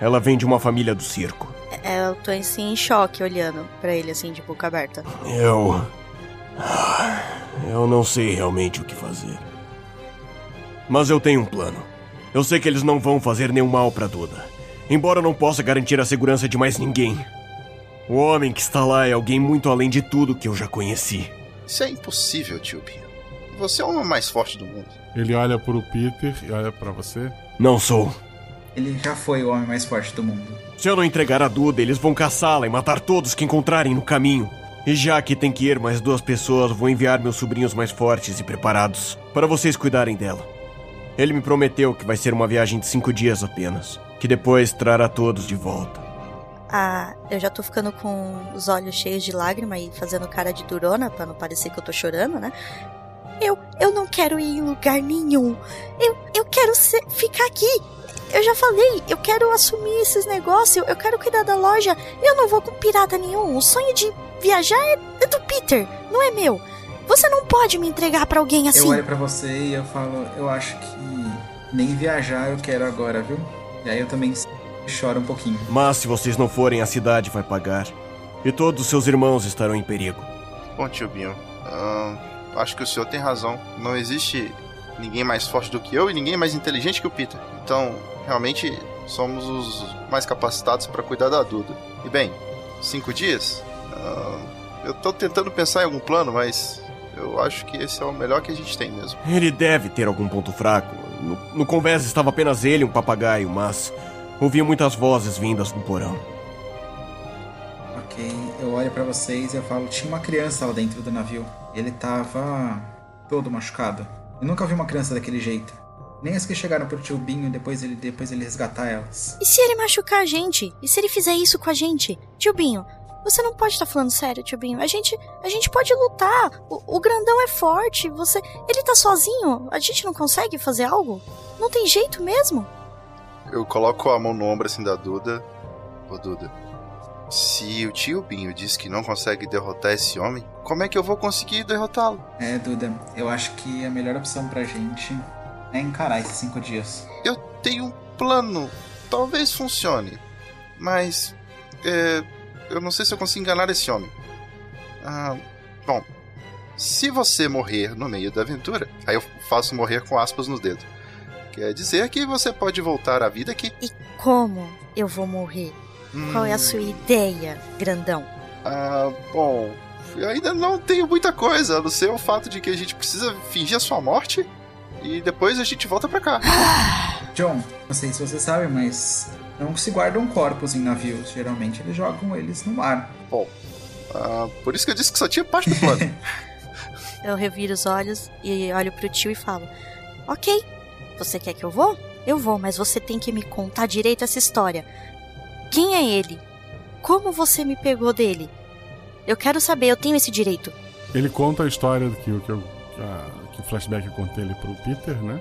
Ela vem de uma família do circo. É, eu tô assim em choque olhando pra ele assim de boca aberta. Eu. Eu não sei realmente o que fazer. Mas eu tenho um plano. Eu sei que eles não vão fazer nenhum mal pra Duda. Embora eu não possa garantir a segurança de mais ninguém. O homem que está lá é alguém muito além de tudo que eu já conheci. Isso é impossível, tio Binho. Você é o homem mais forte do mundo. Ele olha pro Peter e olha pra você. Não sou. Ele já foi o homem mais forte do mundo. Se eu não entregar a Duda, eles vão caçá-la e matar todos que encontrarem no caminho. E já que tem que ir mais duas pessoas, vou enviar meus sobrinhos mais fortes e preparados para vocês cuidarem dela. Ele me prometeu que vai ser uma viagem de cinco dias apenas, que depois trará todos de volta. Ah, eu já tô ficando com os olhos cheios de lágrima e fazendo cara de durona pra não parecer que eu tô chorando, né? Eu, eu não quero ir em lugar nenhum. Eu, eu quero ser, ficar aqui. Eu já falei, eu quero assumir esses negócios, eu quero cuidar da loja. Eu não vou com pirata nenhum. O sonho de viajar é, é do Peter, não é meu. Você não pode me entregar pra alguém assim. Eu olho pra você e eu falo, eu acho que nem viajar eu quero agora, viu? E aí eu também choro um pouquinho. Mas se vocês não forem, a cidade vai pagar. E todos os seus irmãos estarão em perigo. Bom, tio Binho, ahn, acho que o senhor tem razão. Não existe ninguém mais forte do que eu e ninguém mais inteligente que o Peter. Então, realmente, somos os mais capacitados para cuidar da Duda. E bem, cinco dias? Ahn, eu tô tentando pensar em algum plano, mas eu acho que esse é o melhor que a gente tem mesmo. Ele deve ter algum ponto fraco. No, no convés estava apenas ele e um papagaio, mas ouvi muitas vozes vindas do porão. Ok, eu olho pra vocês e eu falo, tinha uma criança lá dentro do navio. Ele tava todo machucado. Eu nunca vi uma criança daquele jeito. Nem as que chegaram pro tio Binho e depois ele, depois ele resgatar elas. E se ele machucar a gente? E se ele fizer isso com a gente? Tio Binho, você não pode estar falando sério, tio Binho. A gente, a gente pode lutar. O, o grandão é forte. Você, ele tá sozinho. A gente não consegue fazer algo? Não tem jeito mesmo? Eu coloco a mão no ombro assim da Duda. Ô Duda, se o tio Binho diz que não consegue derrotar esse homem, como é que eu vou conseguir derrotá-lo? É, Duda, eu acho que a melhor opção pra gente é encarar esses cinco dias. Eu tenho um plano. Talvez funcione. Mas. É, eu não sei se eu consigo enganar esse homem. Ah, bom. Se você morrer no meio da aventura, aí eu faço morrer com aspas no dedo. Quer dizer que você pode voltar à vida que. E como eu vou morrer? Qual é a sua ideia, grandão? Ah, bom. Eu ainda não tenho muita coisa, a não ser o fato de que a gente precisa fingir a sua morte e depois a gente volta pra cá. John, não sei se você sabe, mas não se guardam corpos em navios. Geralmente eles jogam eles no mar. Bom, ah, por isso que eu disse que só tinha parte do plano. Eu reviro os olhos e olho pro tio e falo: Ok, você quer que eu vou? Eu vou, mas você tem que me contar direito essa história. Quem é ele? Como você me pegou dele? Eu quero saber, eu tenho esse direito. Ele conta a história que, o- que, eu- que, a- que o flashback eu contei ali pro Peter, né?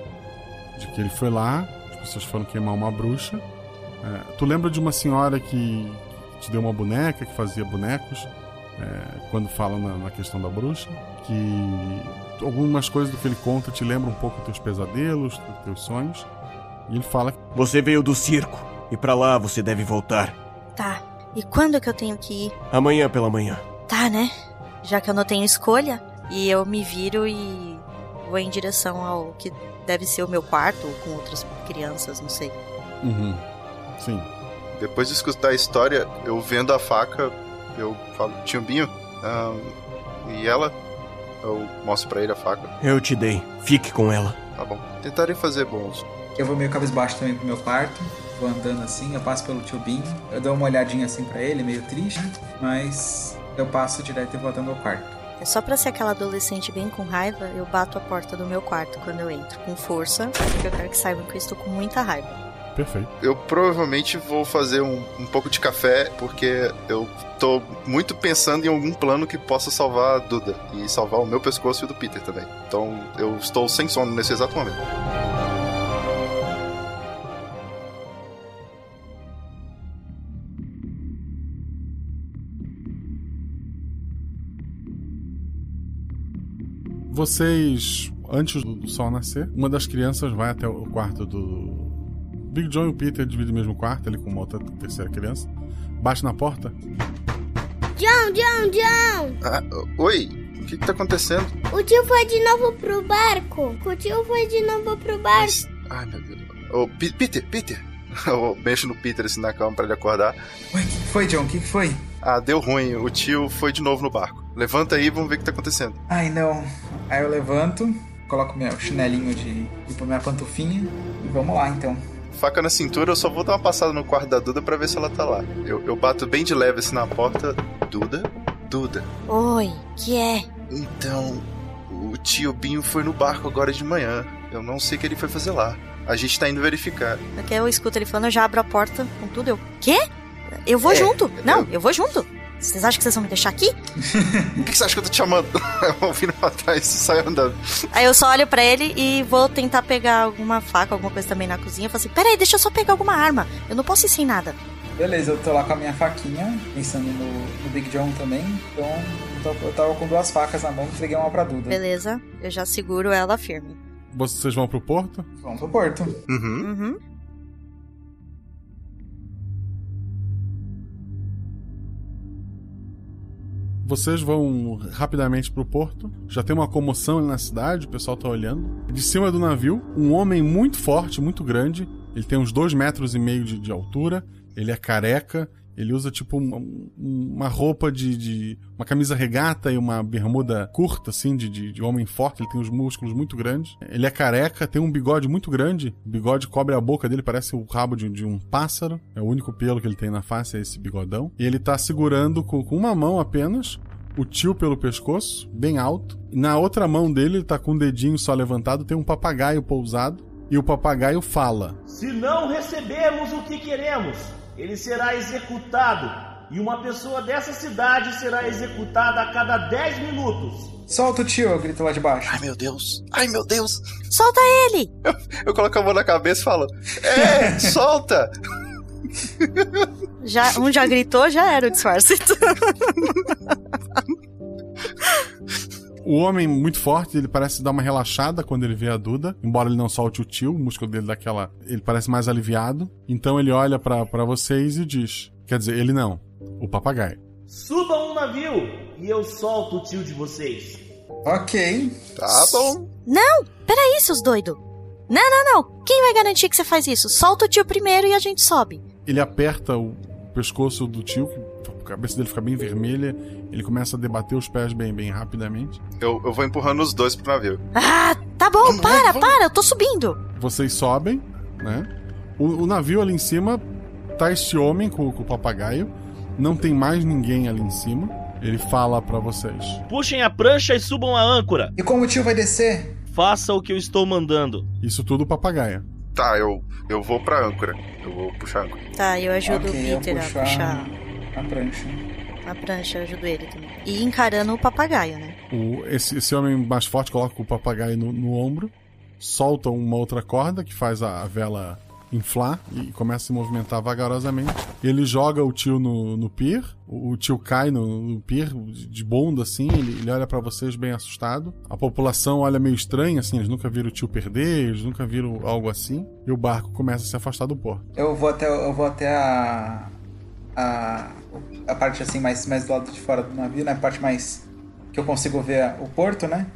De que ele foi lá, as pessoas foram queimar uma bruxa. É, tu lembra de uma senhora que te deu uma boneca, que fazia bonecos, é, quando fala na, na questão da bruxa? Que algumas coisas do que ele conta te lembram um pouco dos teus pesadelos, dos teus sonhos. E ele fala Você veio do circo e pra lá você deve voltar. Tá, e quando que eu tenho que ir? Amanhã pela manhã. Tá, né? Já que eu não tenho escolha, e eu me viro e vou em direção ao que deve ser o meu quarto, ou com outras crianças, não sei. Uhum. Sim. Depois de escutar a história, eu vendo a faca, eu falo, tio Binho, ah, e ela? Eu mostro pra ele a faca. Eu te dei. Fique com ela. Tá bom. Tentarei fazer bons. Eu vou meio cabisbaixo também pro meu quarto. vou andando assim, eu passo pelo tio Binho, eu dou uma olhadinha assim pra ele, meio triste, mas eu passo direto e volto ao meu quarto. É só pra ser aquela adolescente bem com raiva, eu bato a porta do meu quarto quando eu entro, com força, porque eu quero que saibam que eu estou com muita raiva. Perfeito. Eu provavelmente vou fazer um, um pouco de café, porque eu tô muito pensando em algum plano que possa salvar a Duda e salvar o meu pescoço e o do Peter também. Então eu estou sem sono nesse exato momento. Vocês, antes do sol nascer, uma das crianças vai até o quarto do. Big John e o Peter dividem o mesmo quarto, ele com uma outra terceira criança. Bate na porta. John, John, John! Ah, oi, o que, que tá acontecendo? O tio foi de novo pro barco. O tio foi de novo pro barco. Ai, meu Deus. Ô, P- Peter, Peter. Eu mexo no Peter assim na cama pra ele acordar. Ué, o que foi, John? O que foi? Ah, deu ruim. O tio foi de novo no barco. Levanta aí e vamos ver o que tá acontecendo. Ai, não. Aí eu levanto, coloco meu chinelinho de. tipo, minha pantufinha e vamos lá então. Faca na cintura, eu só vou dar uma passada no quarto da Duda pra ver se ela tá lá. Eu, eu bato bem de leve assim na porta. Duda? Duda. Oi, que é? Então, o tio Binho foi no barco agora de manhã. Eu não sei o que ele foi fazer lá. A gente tá indo verificar. Daqui eu escuto ele falando, eu já abro a porta com tudo. Eu, quê? Eu vou É, junto. Não, eu vou junto. Vocês acham que vocês vão me deixar aqui? O que, que você acha que eu tô te chamando? eu viro pra trás e saio andando. Aí eu só olho pra ele e vou tentar pegar alguma faca, alguma coisa também na cozinha. Eu falo assim, peraí, deixa eu só pegar alguma arma. Eu não posso ir sem nada. Beleza, eu tô lá com a minha faquinha, pensando no, no Big John também. Então eu tava com duas facas na mão e entreguei uma pra Duda. Beleza, eu já seguro ela firme. Vocês vão pro porto? Vamos pro porto. Uhum. Uhum. Vocês vão rapidamente pro porto. Já tem uma comoção ali na cidade, o pessoal tá olhando. De cima do navio, um homem muito forte, muito grande. Ele tem uns dois metros e meio de, de altura. Ele é careca. Ele usa tipo uma, uma roupa de, de- uma camisa regata e uma bermuda curta, assim, de, de, de homem forte. Ele tem os músculos muito grandes. Ele é careca, tem um bigode muito grande. O bigode cobre a boca dele, parece o rabo de, de um pássaro. É o único pelo que ele tem na face, é esse bigodão. E ele tá segurando com, com uma mão apenas o tio pelo pescoço, bem alto. Na outra mão dele, ele tá com um dedinho só levantado, tem um papagaio pousado. E o papagaio fala. Se não recebermos o que queremos, ele será executado. E uma pessoa dessa cidade será executada a cada 10 minutos. Solta o tio, eu grito lá de baixo. Ai, meu Deus. Ai, meu Deus. Solta ele! Eu coloco a mão na cabeça e falo: É, solta! Já, um já gritou, já era o disfarce. O homem muito forte, ele parece dar uma relaxada quando ele vê a Duda, embora ele não solte o tio, o músculo dele daquela, ele parece mais aliviado. Então ele olha pra pra vocês e diz, quer dizer, ele não, o papagaio. Subam um navio e eu solto o tio de vocês. Ok. Tá bom. Não, peraí, seus doidos. Não, não, não. Quem vai garantir que você faz isso? Solta o tio primeiro e a gente sobe. Ele aperta o pescoço do tio, que cabeça dele fica bem vermelha, ele começa a debater os pés bem bem rapidamente. Eu, eu vou empurrando os dois pro navio. Ah, tá bom, para, para, eu tô subindo. Vocês sobem, né? O, o navio ali em cima tá este homem com, com o papagaio. Não tem mais ninguém ali em cima. Ele fala pra vocês. Puxem a prancha e subam a âncora. E como o tio vai descer? Faça o que eu estou mandando. Isso tudo o papagaio. Tá, eu, eu vou pra âncora. Eu vou puxar a âncora. Tá, eu ajudo Ok, eu o Peter puxo a- puxar A prancha. a prancha, eu ajudo ele também. E encarando o papagaio, né? O- esse, esse homem mais forte coloca o papagaio no, no ombro, solta uma outra corda que faz a, a vela inflar e começa a se movimentar vagarosamente. Ele joga o tio no, no pier, o, o tio cai no, no pier de bunda assim, ele, ele olha pra vocês bem assustado. A população olha meio estranha, assim, eles nunca viram o tio perder, eles nunca viram algo assim. E o barco começa a se afastar do porto. Eu vou até, eu vou até a, a. a parte assim, mais, mais do lado de fora do navio, né? A parte mais. que eu consigo ver o porto, né?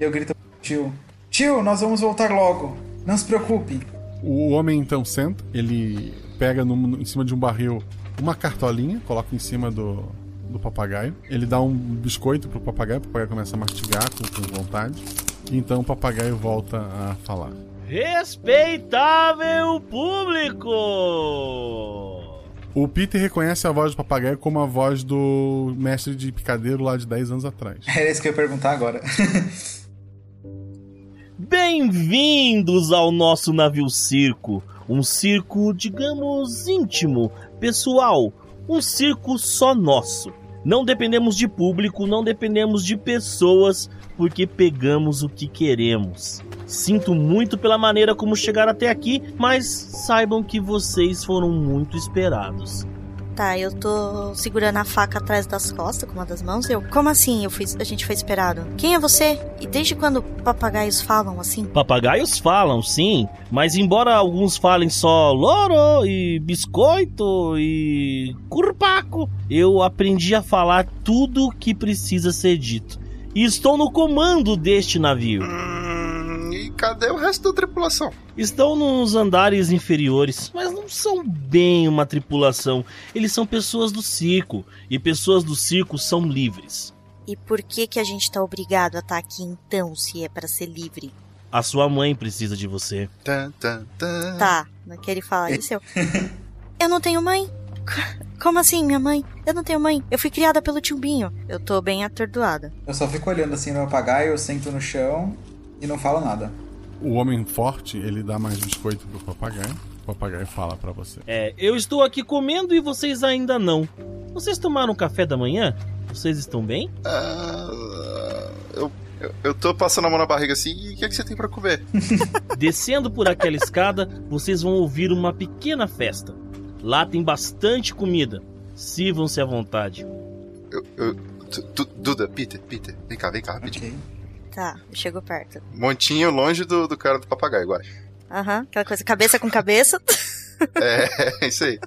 E eu grito pro tio: Tio, nós vamos voltar logo. Não se preocupe. O homem então senta, ele pega no- no- em cima de um barril uma cartolinha, coloca em cima do, do papagaio. Ele dá um biscoito pro papagaio, o papagaio começa a mastigar com, com vontade. E então o papagaio volta a falar. Respeitável público! O Peter reconhece a voz do papagaio como a voz do mestre de picadeiro lá de 10 anos atrás. Era isso que eu ia perguntar agora. Bem-vindos ao nosso navio circo. Um circo, digamos, íntimo, pessoal. Um circo só nosso. Não dependemos de público, não dependemos de pessoas, porque pegamos o que queremos. Sinto muito pela maneira como chegaram até aqui, mas saibam que vocês foram muito esperados. Tá, eu tô segurando a faca atrás das costas com uma das mãos. Eu, como assim? Eu fui, a gente foi esperado. Quem é você? E desde quando papagaios falam assim? Papagaios falam, sim, mas embora alguns falem só loro e biscoito e curpaco, eu aprendi a falar tudo o que precisa ser dito. E estou no comando deste navio. Hum, e cadê o resto da tripulação? Estão nos andares inferiores, mas não são bem uma tripulação. Eles são pessoas do circo, e pessoas do circo são livres. E por que que a gente tá obrigado a estar aqui então, se é para ser livre? A sua mãe precisa de você. Tan, tan, tan. Tá, não queria falar isso. Eu... eu não tenho mãe. Como assim, minha mãe? Eu não tenho mãe. Eu fui criada pelo tio Binho. Eu tô bem atordoada. Eu só fico olhando assim no papagaio, eu sento no chão e não falo nada. O homem forte, ele dá mais biscoito pro papagaio. O papagaio fala para você. É, eu estou aqui comendo e vocês ainda não. Vocês tomaram café da manhã? Vocês estão bem? Ah, eu, eu, eu tô passando a mão na barriga assim, e o que, é que você tem para comer? Descendo por aquela escada, vocês vão ouvir uma pequena festa. Lá tem bastante comida. Sirvam-se à vontade. Eu, eu, Duda, Peter, Peter, vem cá, vem cá, rapidinho. Okay. Tá, chegou perto. Montinho longe do, do cara do papagaio, eu acho. Aham, uhum, aquela coisa, cabeça com cabeça. é, isso aí.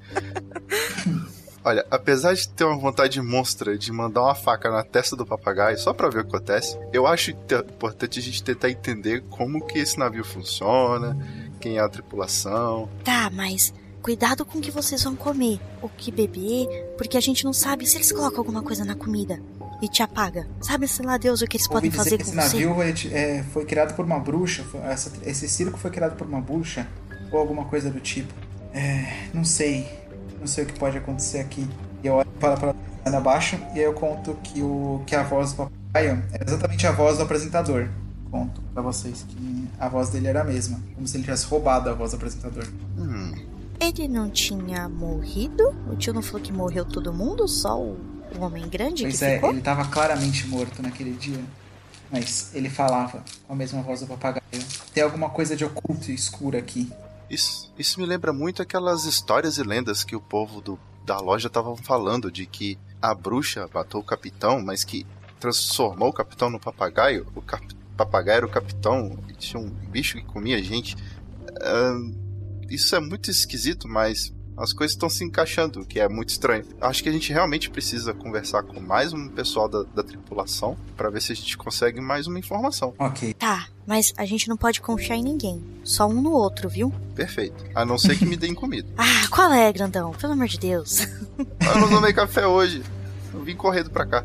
Olha, apesar de ter uma vontade monstra de mandar uma faca na testa do papagaio só pra ver o que acontece, eu acho importante a gente tentar entender como que esse navio funciona, quem é a tripulação. Tá, mas cuidado com o que vocês vão comer, o que beber, porque a gente não sabe se eles colocam alguma coisa na comida e te apaga. Sabe, sei lá, Deus, o que eles podem fazer com esse você? navio é, foi criado por uma bruxa, foi, essa, esse circo foi criado por uma bruxa ou alguma coisa do tipo. É, não sei, não sei o que pode acontecer aqui. E eu olho para para abaixo e aí eu conto que o que a voz do papagaio é exatamente a voz do apresentador. Conto para vocês que a voz dele era a mesma, como se ele tivesse roubado a voz do apresentador. Hum. Ele não tinha morrido? O tio não falou que morreu todo mundo? Só o, o homem grande pois que é, ficou? ele estava claramente morto naquele dia. Mas ele falava com a mesma voz do papagaio. Tem alguma coisa de oculto e escuro aqui. Isso, isso me lembra muito aquelas histórias e lendas que o povo do, da loja estavam falando de que a bruxa matou o capitão, mas que transformou o capitão no papagaio. O cap, papagaio era o capitão e tinha um bicho que comia gente. Uh, isso é muito esquisito, mas as coisas estão se encaixando, o que é muito estranho. Acho que a gente realmente precisa conversar com mais um pessoal da, da tripulação para ver se a gente consegue mais uma informação. Ok. Tá, mas a gente não pode confiar em ninguém. Só um no outro, viu? Perfeito. A não ser que me deem comida. ah, qual é, grandão? Pelo amor de Deus. Eu não tomei café hoje. Eu vim correndo pra cá.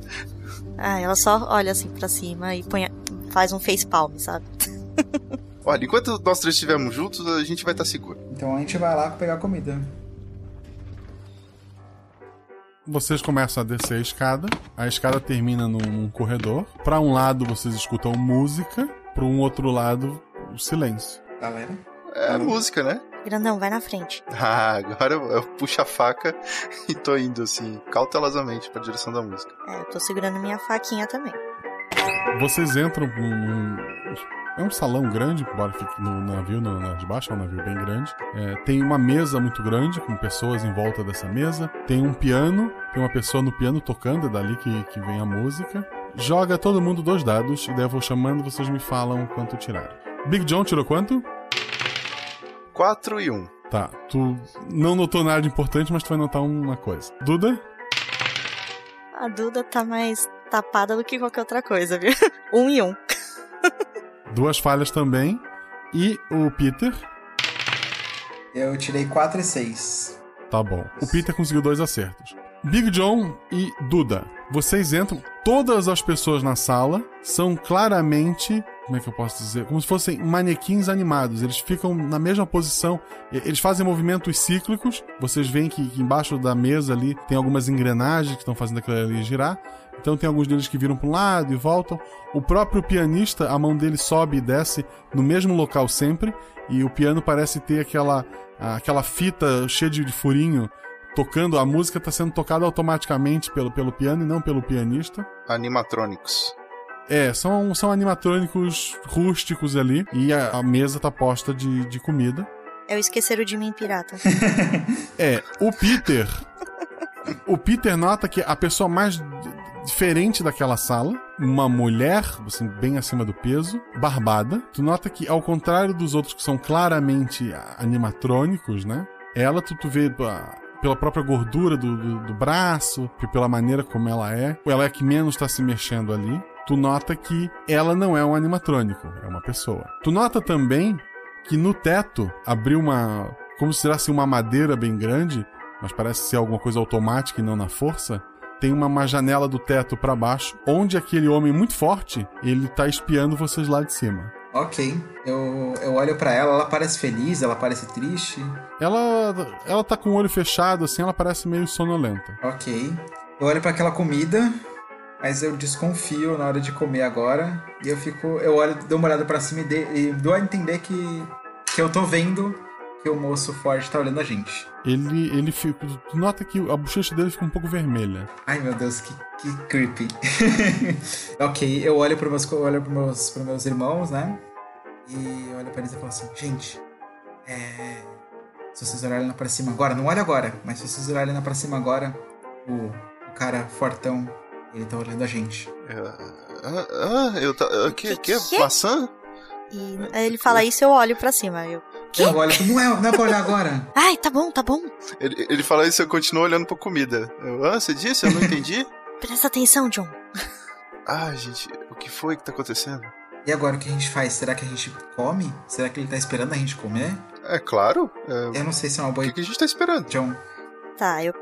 Ah, ela só olha assim pra cima e põe, faz um face palm, sabe? Olha, enquanto nós três estivermos juntos, a gente vai estar seguro. Então a gente vai lá pegar comida. Vocês começam a descer a escada. A escada termina num, num corredor. Para um lado vocês escutam música, para um outro lado o silêncio. Galera? É música, né? Grandão, vai na frente. Ah, agora eu, eu puxo a faca e tô indo assim, cautelosamente pra direção da música. É, eu tô segurando minha faquinha também. Vocês entram num. É um salão grande, embora fique no navio, no, na de baixo, é um navio bem grande. É, tem uma mesa muito grande, com pessoas em volta dessa mesa. Tem um piano, tem uma pessoa no piano tocando, é dali que, que vem a música. Joga todo mundo dois dados, e daí eu vou chamando, vocês me falam quanto tiraram. Big John tirou quanto? 4 e 1. Tá, tu não notou nada de importante, mas tu vai notar uma coisa. Duda? A Duda tá mais tapada do que qualquer outra coisa, viu? Um e um. Duas falhas também. E o Peter? Eu tirei 4 e 6. Tá bom. O Peter conseguiu dois acertos. Big John e Duda, vocês entram. Todas as pessoas na sala são claramente como é que eu posso dizer? Como se fossem manequins animados. Eles ficam na mesma posição. Eles fazem movimentos cíclicos. Vocês veem que, que embaixo da mesa ali tem algumas engrenagens que estão fazendo aquilo ali girar. Então tem alguns deles que viram para um lado e voltam. O próprio pianista, a mão dele sobe e desce no mesmo local sempre. E o piano parece ter aquela, aquela fita cheia de, furinho tocando. A música está sendo tocada automaticamente pelo, pelo piano e não pelo pianista. Animatrônicos. É, são, são animatrônicos rústicos ali. E a, a mesa tá posta de, de comida. É o esqueceram de mim, pirata. É, o Peter. o Peter nota que a pessoa mais diferente daquela sala, uma mulher, assim, bem acima do peso, barbada. Tu nota que, ao contrário dos outros que são claramente animatrônicos, né? Ela, tu, tu vê pela própria gordura do, do, do braço, pela maneira como ela é, ela é a que menos está se mexendo ali. Tu nota que ela não é um animatrônico, é uma pessoa. Tu nota também que no teto abriu uma. como se fosse uma madeira bem grande, mas parece ser alguma coisa automática e não na força. Tem uma, uma janela do teto para baixo, onde aquele homem muito forte, ele tá espiando vocês lá de cima. Ok. Eu, eu olho para ela, ela parece feliz, ela parece triste. Ela, ela tá com o olho fechado, assim, ela parece meio sonolenta. Ok. Eu olho para aquela comida, mas eu desconfio na hora de comer agora. E eu fico. Eu olho, dou uma olhada pra cima e, de, e dou a entender que, que eu tô vendo que o moço forte tá olhando a gente. Ele, ele fica. Tu nota que a bochecha dele fica um pouco vermelha. Ai meu Deus, que, que creepy. ok, eu olho para meus, eu olho pros meus, pros meus irmãos, né? E olho pra eles e falo assim: gente, é. Se vocês olharem lá pra cima agora, não olha agora, mas se vocês olharem lá pra cima agora, o, o cara fortão, ele tá olhando a gente. Ah, ah, eu tá. ah, Que, que, que? Maçã? E aí ele fala isso, eu olho pra cima. Eu, Eu olho, não é, não é pra olhar agora. Ai, tá bom, tá bom. Ele, ele fala isso e eu continuo olhando pra comida. Eu, ah, você disse? Eu não entendi. Presta atenção, John. ah, gente, o que foi que tá acontecendo? E agora o que a gente faz? Será que a gente come? Será que ele tá esperando a gente comer? É claro. é, Eu não sei se é uma boa O que, que a gente tá esperando? John. Tá, eu.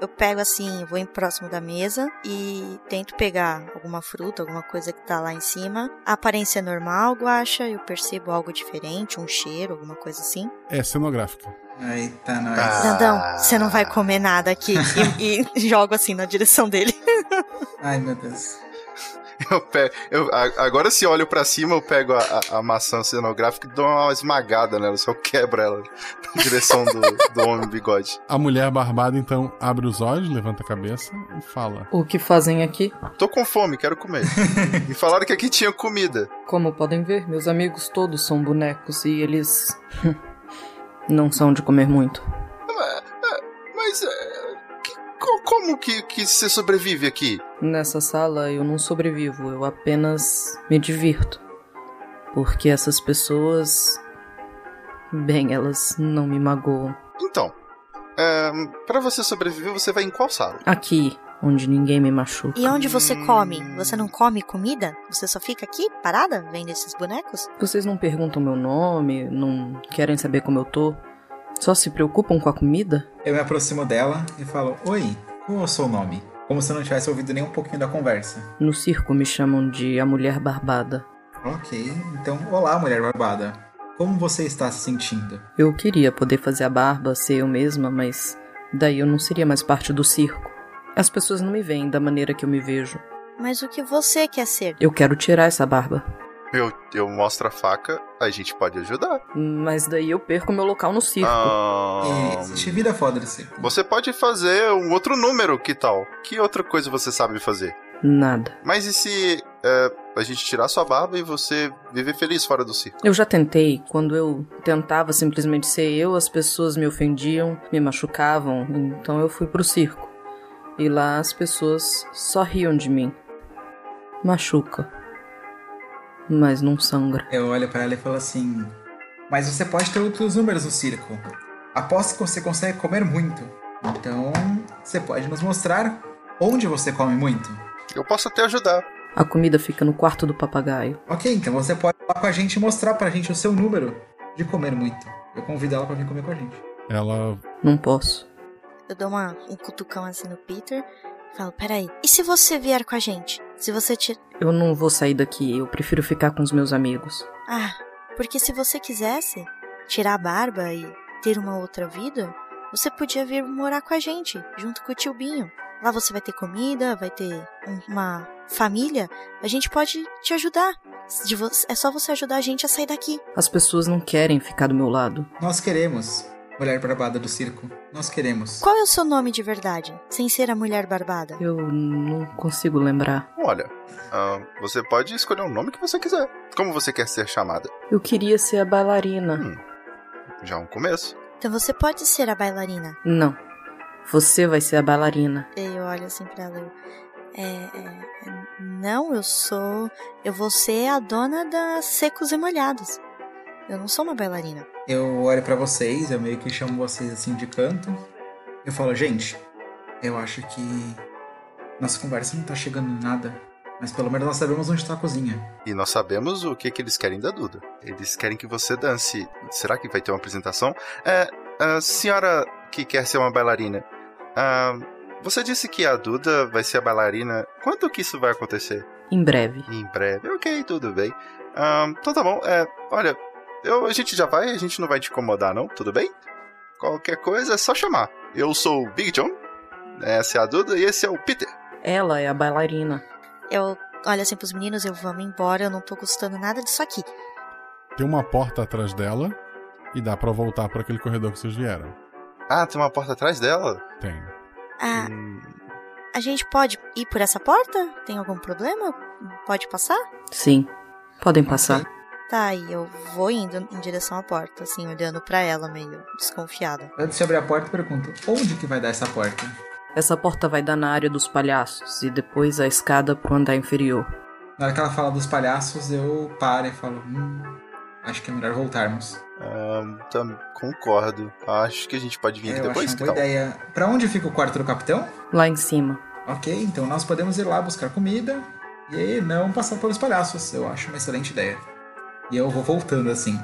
Eu pego assim, vou em próximo da mesa e tento pegar alguma fruta, alguma coisa que tá lá em cima. A aparência é normal, Guaxa, eu percebo algo diferente, um cheiro, alguma coisa assim. É cenográfica. Eita, nós. Dandão, você não vai comer nada aqui. E, e jogo assim na direção dele. Ai, meu Deus. Eu pego, eu, agora se olho pra cima, eu pego a, a- a maçã cenográfica e dou uma esmagada nela, só quebra ela na direção do, do homem bigode. A mulher barbada então abre os olhos, levanta a cabeça e fala: O que fazem aqui? Tô com fome, quero comer. Me falaram que aqui tinha comida. Como podem ver, meus amigos todos são bonecos e eles. não são de comer muito. Mas é, que- co- como que, que você sobrevive aqui? Nessa sala eu não sobrevivo, eu apenas me divirto. Porque essas pessoas. Bem, elas não me magoam. Então, é, para você sobreviver, você vai em qual sala? Aqui, onde ninguém me machuca. E onde você come? Você não come comida? Você só fica aqui, parada, vendo esses bonecos? Vocês não perguntam meu nome, não querem saber como eu tô? Só se preocupam com a comida? Eu me aproximo dela e falo: Oi, qual é o seu nome? Como se eu não tivesse ouvido nem um pouquinho da conversa. No circo me chamam de a mulher barbada. Ok, então, olá, mulher barbada. Como você está se sentindo? Eu queria poder fazer a barba, ser eu mesma, mas daí eu não seria mais parte do circo. As pessoas não me veem da maneira que eu me vejo. Mas o que você quer ser? Eu quero tirar essa barba. Eu, eu mostro a faca, a gente pode ajudar. Mas daí eu perco meu local no circo. Ah, E te vira foda desse. você pode fazer um outro número, que tal? Que outra coisa você sabe fazer? Nada. Mas e se é, a gente tirar sua barba e você viver feliz fora do circo? Eu já tentei. Quando eu tentava simplesmente ser eu, as pessoas me ofendiam, me machucavam. Então eu fui pro circo. E lá as pessoas só riam de mim. Machuca. Mas não sangra. Eu olho pra ela e falo assim: Mas você pode ter outros números no circo. Aposto que você consegue comer muito. Então, você pode nos mostrar onde você come muito. Eu posso até ajudar. A comida fica no quarto do papagaio. Ok, então você pode ir lá com a gente e mostrar pra gente o seu número de comer muito. Eu convido ela pra vir comer com a gente. Ela. Não posso. Eu dou uma, um cutucão assim no Peter Falo, peraí. E se você vier com a gente? Se você te. Eu não vou sair daqui, eu prefiro ficar com os meus amigos. Ah, porque se você quisesse tirar a barba e ter uma outra vida, você podia vir morar com a gente, junto com o tio Binho. Lá você vai ter comida, vai ter uma família. A gente pode te ajudar. De vo- É só você ajudar a gente a sair daqui. As pessoas não querem ficar do meu lado. Nós queremos. Mulher barbada do circo. Nós queremos. Qual é o seu nome de verdade, sem ser a mulher barbada? Eu não consigo lembrar. Olha, ah, você pode escolher o nome que você quiser. Como você quer ser chamada? Eu queria ser a bailarina. Já é um começo. Então você pode ser a bailarina. Não. Você vai ser a bailarina. Eu olho assim pra ela. eu, É, é, é, não, eu sou. Eu vou ser a dona das secos e molhados. Eu não sou uma bailarina. Eu olho pra vocês, eu meio que chamo vocês assim de canto. Eu falo, gente, eu acho que nossa conversa não tá chegando em nada. Mas pelo menos nós sabemos onde tá a cozinha. E nós sabemos o que, que eles querem da Duda. Eles querem que você dance. Será que vai ter uma apresentação? É, a senhora que quer ser uma bailarina. ah, você disse que a Duda vai ser a bailarina. Quando que isso vai acontecer? Em breve. Em breve. Ok, tudo bem. Ah, então tá bom. É, olha, eu, a gente já vai, a gente não vai te incomodar, não? Tudo bem? Qualquer coisa é só chamar. Eu sou o Big John. Essa é a Duda e esse é o Peter. Ela é a bailarina. Eu olho assim pros meninos, eu vamos embora, eu não tô gostando nada disso aqui. Tem uma porta atrás dela e dá pra voltar por aquele corredor que vocês vieram. Ah, tem uma porta atrás dela? Tem. Ah, a gente pode ir por essa porta? Tem algum problema? Pode passar? Sim. Podem passar. Tá, e eu vou indo em direção à porta, assim, olhando pra ela, meio desconfiada. Antes de abrir a porta, pergunto: onde que vai dar essa porta? Essa porta vai dar na área dos palhaços e depois a escada pro andar inferior. Na hora que ela fala dos palhaços, eu paro e falo: hum, acho que é melhor voltarmos. Ah, tam- concordo. Acho que a gente pode vir aqui É, eu depois. acho que uma boa tal? ideia. Pra onde fica o quarto do capitão? Lá em cima. Ok, então nós podemos ir lá buscar comida e não passar pelos palhaços. Eu acho uma excelente ideia. E eu vou voltando assim.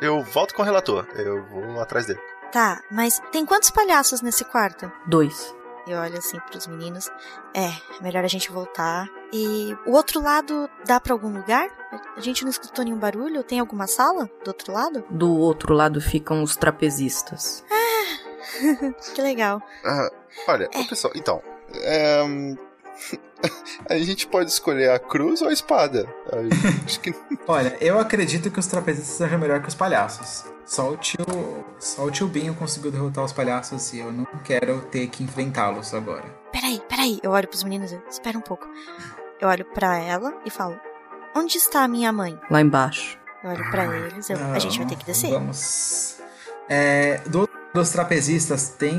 Eu volto com o relator. Eu vou atrás dele. Tá, mas tem quantos palhaços nesse quarto? Dois. Eu olho assim pros meninos. É, melhor a gente voltar. E o outro lado dá pra algum lugar? A gente não escutou nenhum barulho? Tem alguma sala do outro lado? Do outro lado ficam os trapezistas. que legal. Ah, olha, ô, pessoal, então. é, hum, a gente pode escolher a cruz ou a espada. Que. Olha, eu acredito que os trapezistas sejam melhor que os palhaços. Só o tio. Só o tio Binho conseguiu derrotar os palhaços e eu não quero ter que enfrentá-los agora. Peraí, peraí. Eu olho pros meninos. eu- Espera um pouco. Eu olho pra ela e falo: Onde está a minha mãe? Lá embaixo. Eu olho pra eles. eu- a gente vai ter que descer. Vamos. É, do- dos trapezistas tem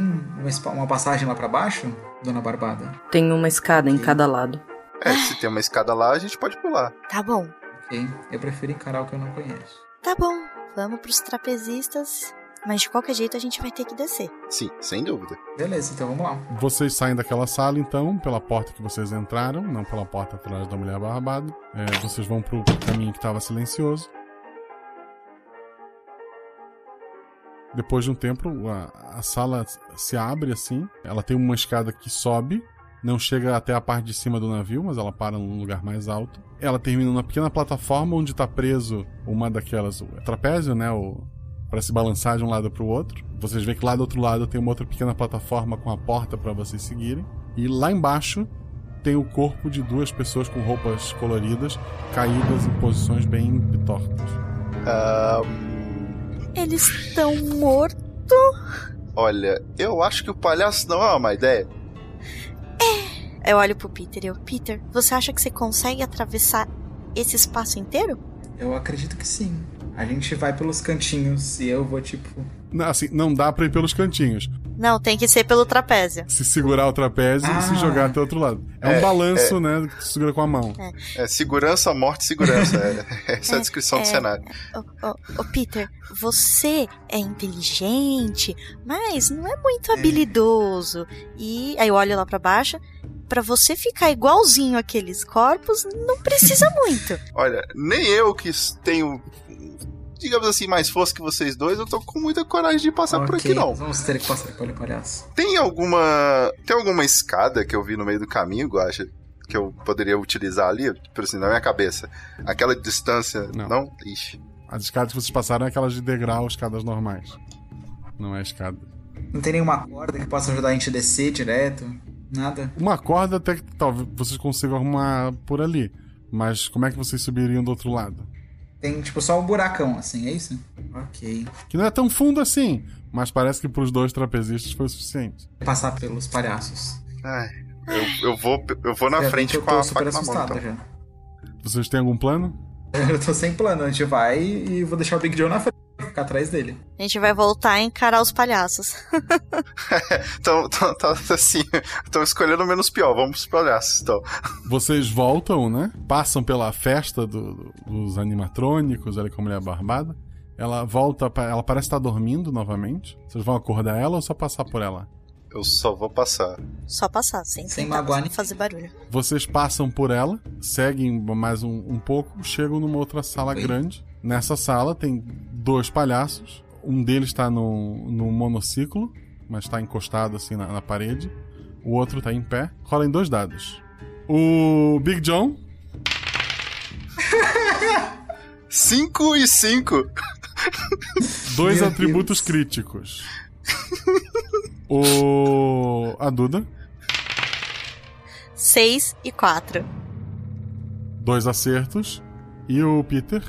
uma, passagem lá pra baixo, dona Barbada? Tem uma escada em cada lado. É, se tem uma escada lá, a gente pode pular. Tá bom. Ok, eu prefiro encarar o que eu não conheço. Tá bom. Vamos pros trapezistas. Mas de qualquer jeito a gente vai ter que descer. Sim, sem dúvida. Beleza, então vamos lá. Vocês saem daquela sala, então, pela porta que vocês entraram, não pela porta atrás da mulher barbada. É, vocês vão pro caminho que estava silencioso. Depois de um tempo, a, a sala se abre assim. Ela tem uma escada que sobe, não chega até a parte de cima do navio, mas ela para num lugar mais alto. Ela termina numa pequena plataforma onde está preso uma daquelas. O trapézio, né? O, para se balançar de um lado para o outro. Vocês veem que lá do outro lado tem uma outra pequena plataforma com a porta para vocês seguirem. E lá embaixo tem o corpo de duas pessoas com roupas coloridas caídas em posições bem tortas. Ah, Eles estão mortos? olha, eu acho que o palhaço não é uma má ideia. Eu olho pro Peter e eu, Peter, você acha que você consegue atravessar esse espaço inteiro? Eu acredito que sim. A gente vai pelos cantinhos e eu vou tipo. Não, assim, não dá pra ir pelos cantinhos. Não, tem que ser pelo trapézio. Se segurar o trapézio e se Ah. jogar até o outro lado. É, um É, balanço, é. né? Que tu segura com a mão. É segurança, morte, segurança. É, essa é a descrição do é, cenário. Ô, ô, ô, Peter, você é inteligente, mas não é muito habilidoso. E aí eu olho lá pra baixo. Pra você ficar igualzinho aqueles corpos, não precisa muito. Olha, nem eu que tenho digamos assim, mais força que vocês dois, eu tô com muita coragem de passar por aqui, não. Vamos ter que passar pelo palhaço. Tem alguma. Tem alguma escada que eu vi no meio do caminho, Guacha? Que eu poderia utilizar ali? Tipo assim, na minha cabeça. Aquela distância. Não. Não? Ixi. As escadas que vocês passaram é aquelas de degrau, escadas normais. Não é escada. Não tem nenhuma corda que possa ajudar a gente a descer direto? Nada? Uma corda até que talvez vocês consigam arrumar por ali. Mas como é que vocês subiriam do outro lado? Tem, tipo, só um buracão, assim, é isso? Ok. Que não é tão fundo assim, mas parece que pros dois trapezistas foi o suficiente. Passar pelos palhaços. Ai, eu, eu vou, eu vou na Já frente com eu a tô super faca na mão. Então. já. Vocês têm algum plano? Eu tô sem plano, a gente vai e vou deixar o Big Joe na frente, ficar atrás dele. A gente vai voltar a encarar os palhaços. Então, então, então, assim, estão escolhendo o menos pior. Vamos pros palhaços, então. Vocês voltam, né? Passam pela festa do- do- dos animatrônicos, ali com a mulher barbada. Ela volta, pra- ela parece estar dormindo novamente. Vocês vão acordar ela ou só passar por ela? Eu só vou passar. Só passar, sem, Sem magoar fazer barulho. Vocês passam por ela, seguem mais um, um pouco, chegam numa outra sala grande. Nessa sala tem dois palhaços. Um deles está no, no monociclo, mas está encostado assim na, na parede. O outro está em pé. Rolem dois dados. O Big John, 5 e 5. dois Meu atributos críticos. O. A Duda, 6 e 4. dois acertos. E o Peter,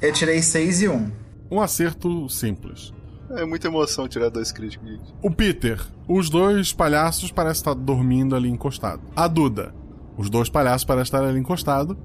Eu tirei 6 e 1. um acerto simples. É muita emoção tirar dois críticos, gente. O Peter, os dois palhaços parecem estar dormindo ali encostado. A Duda, os dois palhaços parecem estar ali encostado.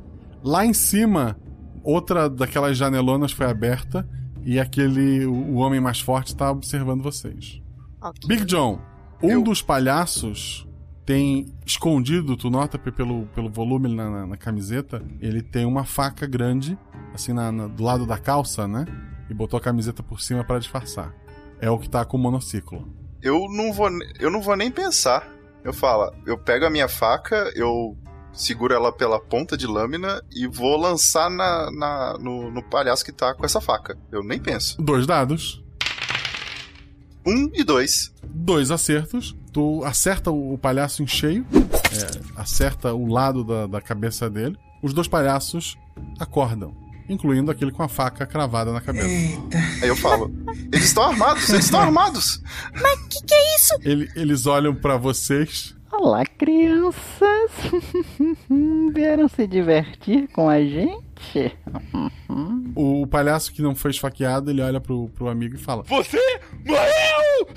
Lá em cima, outra daquelas janelonas foi aberta e aquele o homem mais forte está observando vocês. Ok. Big John, um dos palhaços tem escondido, tu nota pe- pelo, pelo volume na, na- na camiseta, ele tem uma faca grande, assim, na- na- do lado da calça, né? E botou a camiseta por cima para disfarçar. É o que tá com o monociclo. Eu não vou, eu não vou nem pensar. Eu falo, eu pego a minha faca, eu seguro ela pela ponta de lâmina e vou lançar na, na- no, no palhaço que tá com essa faca. Eu nem penso. Dois dados. Um e dois. Dois acertos. Tu acerta o o palhaço em cheio. é, acerta o lado da, da cabeça dele. Os dois palhaços acordam. Incluindo aquele com a faca cravada na cabeça. Aí eu falo, eles estão armados, eles estão armados. Mas que que é isso? Ele- eles olham pra vocês. Olá, crianças! Vieram se divertir com a gente? O palhaço que não foi esfaqueado, ele olha pro, pro amigo e fala: Você morreu!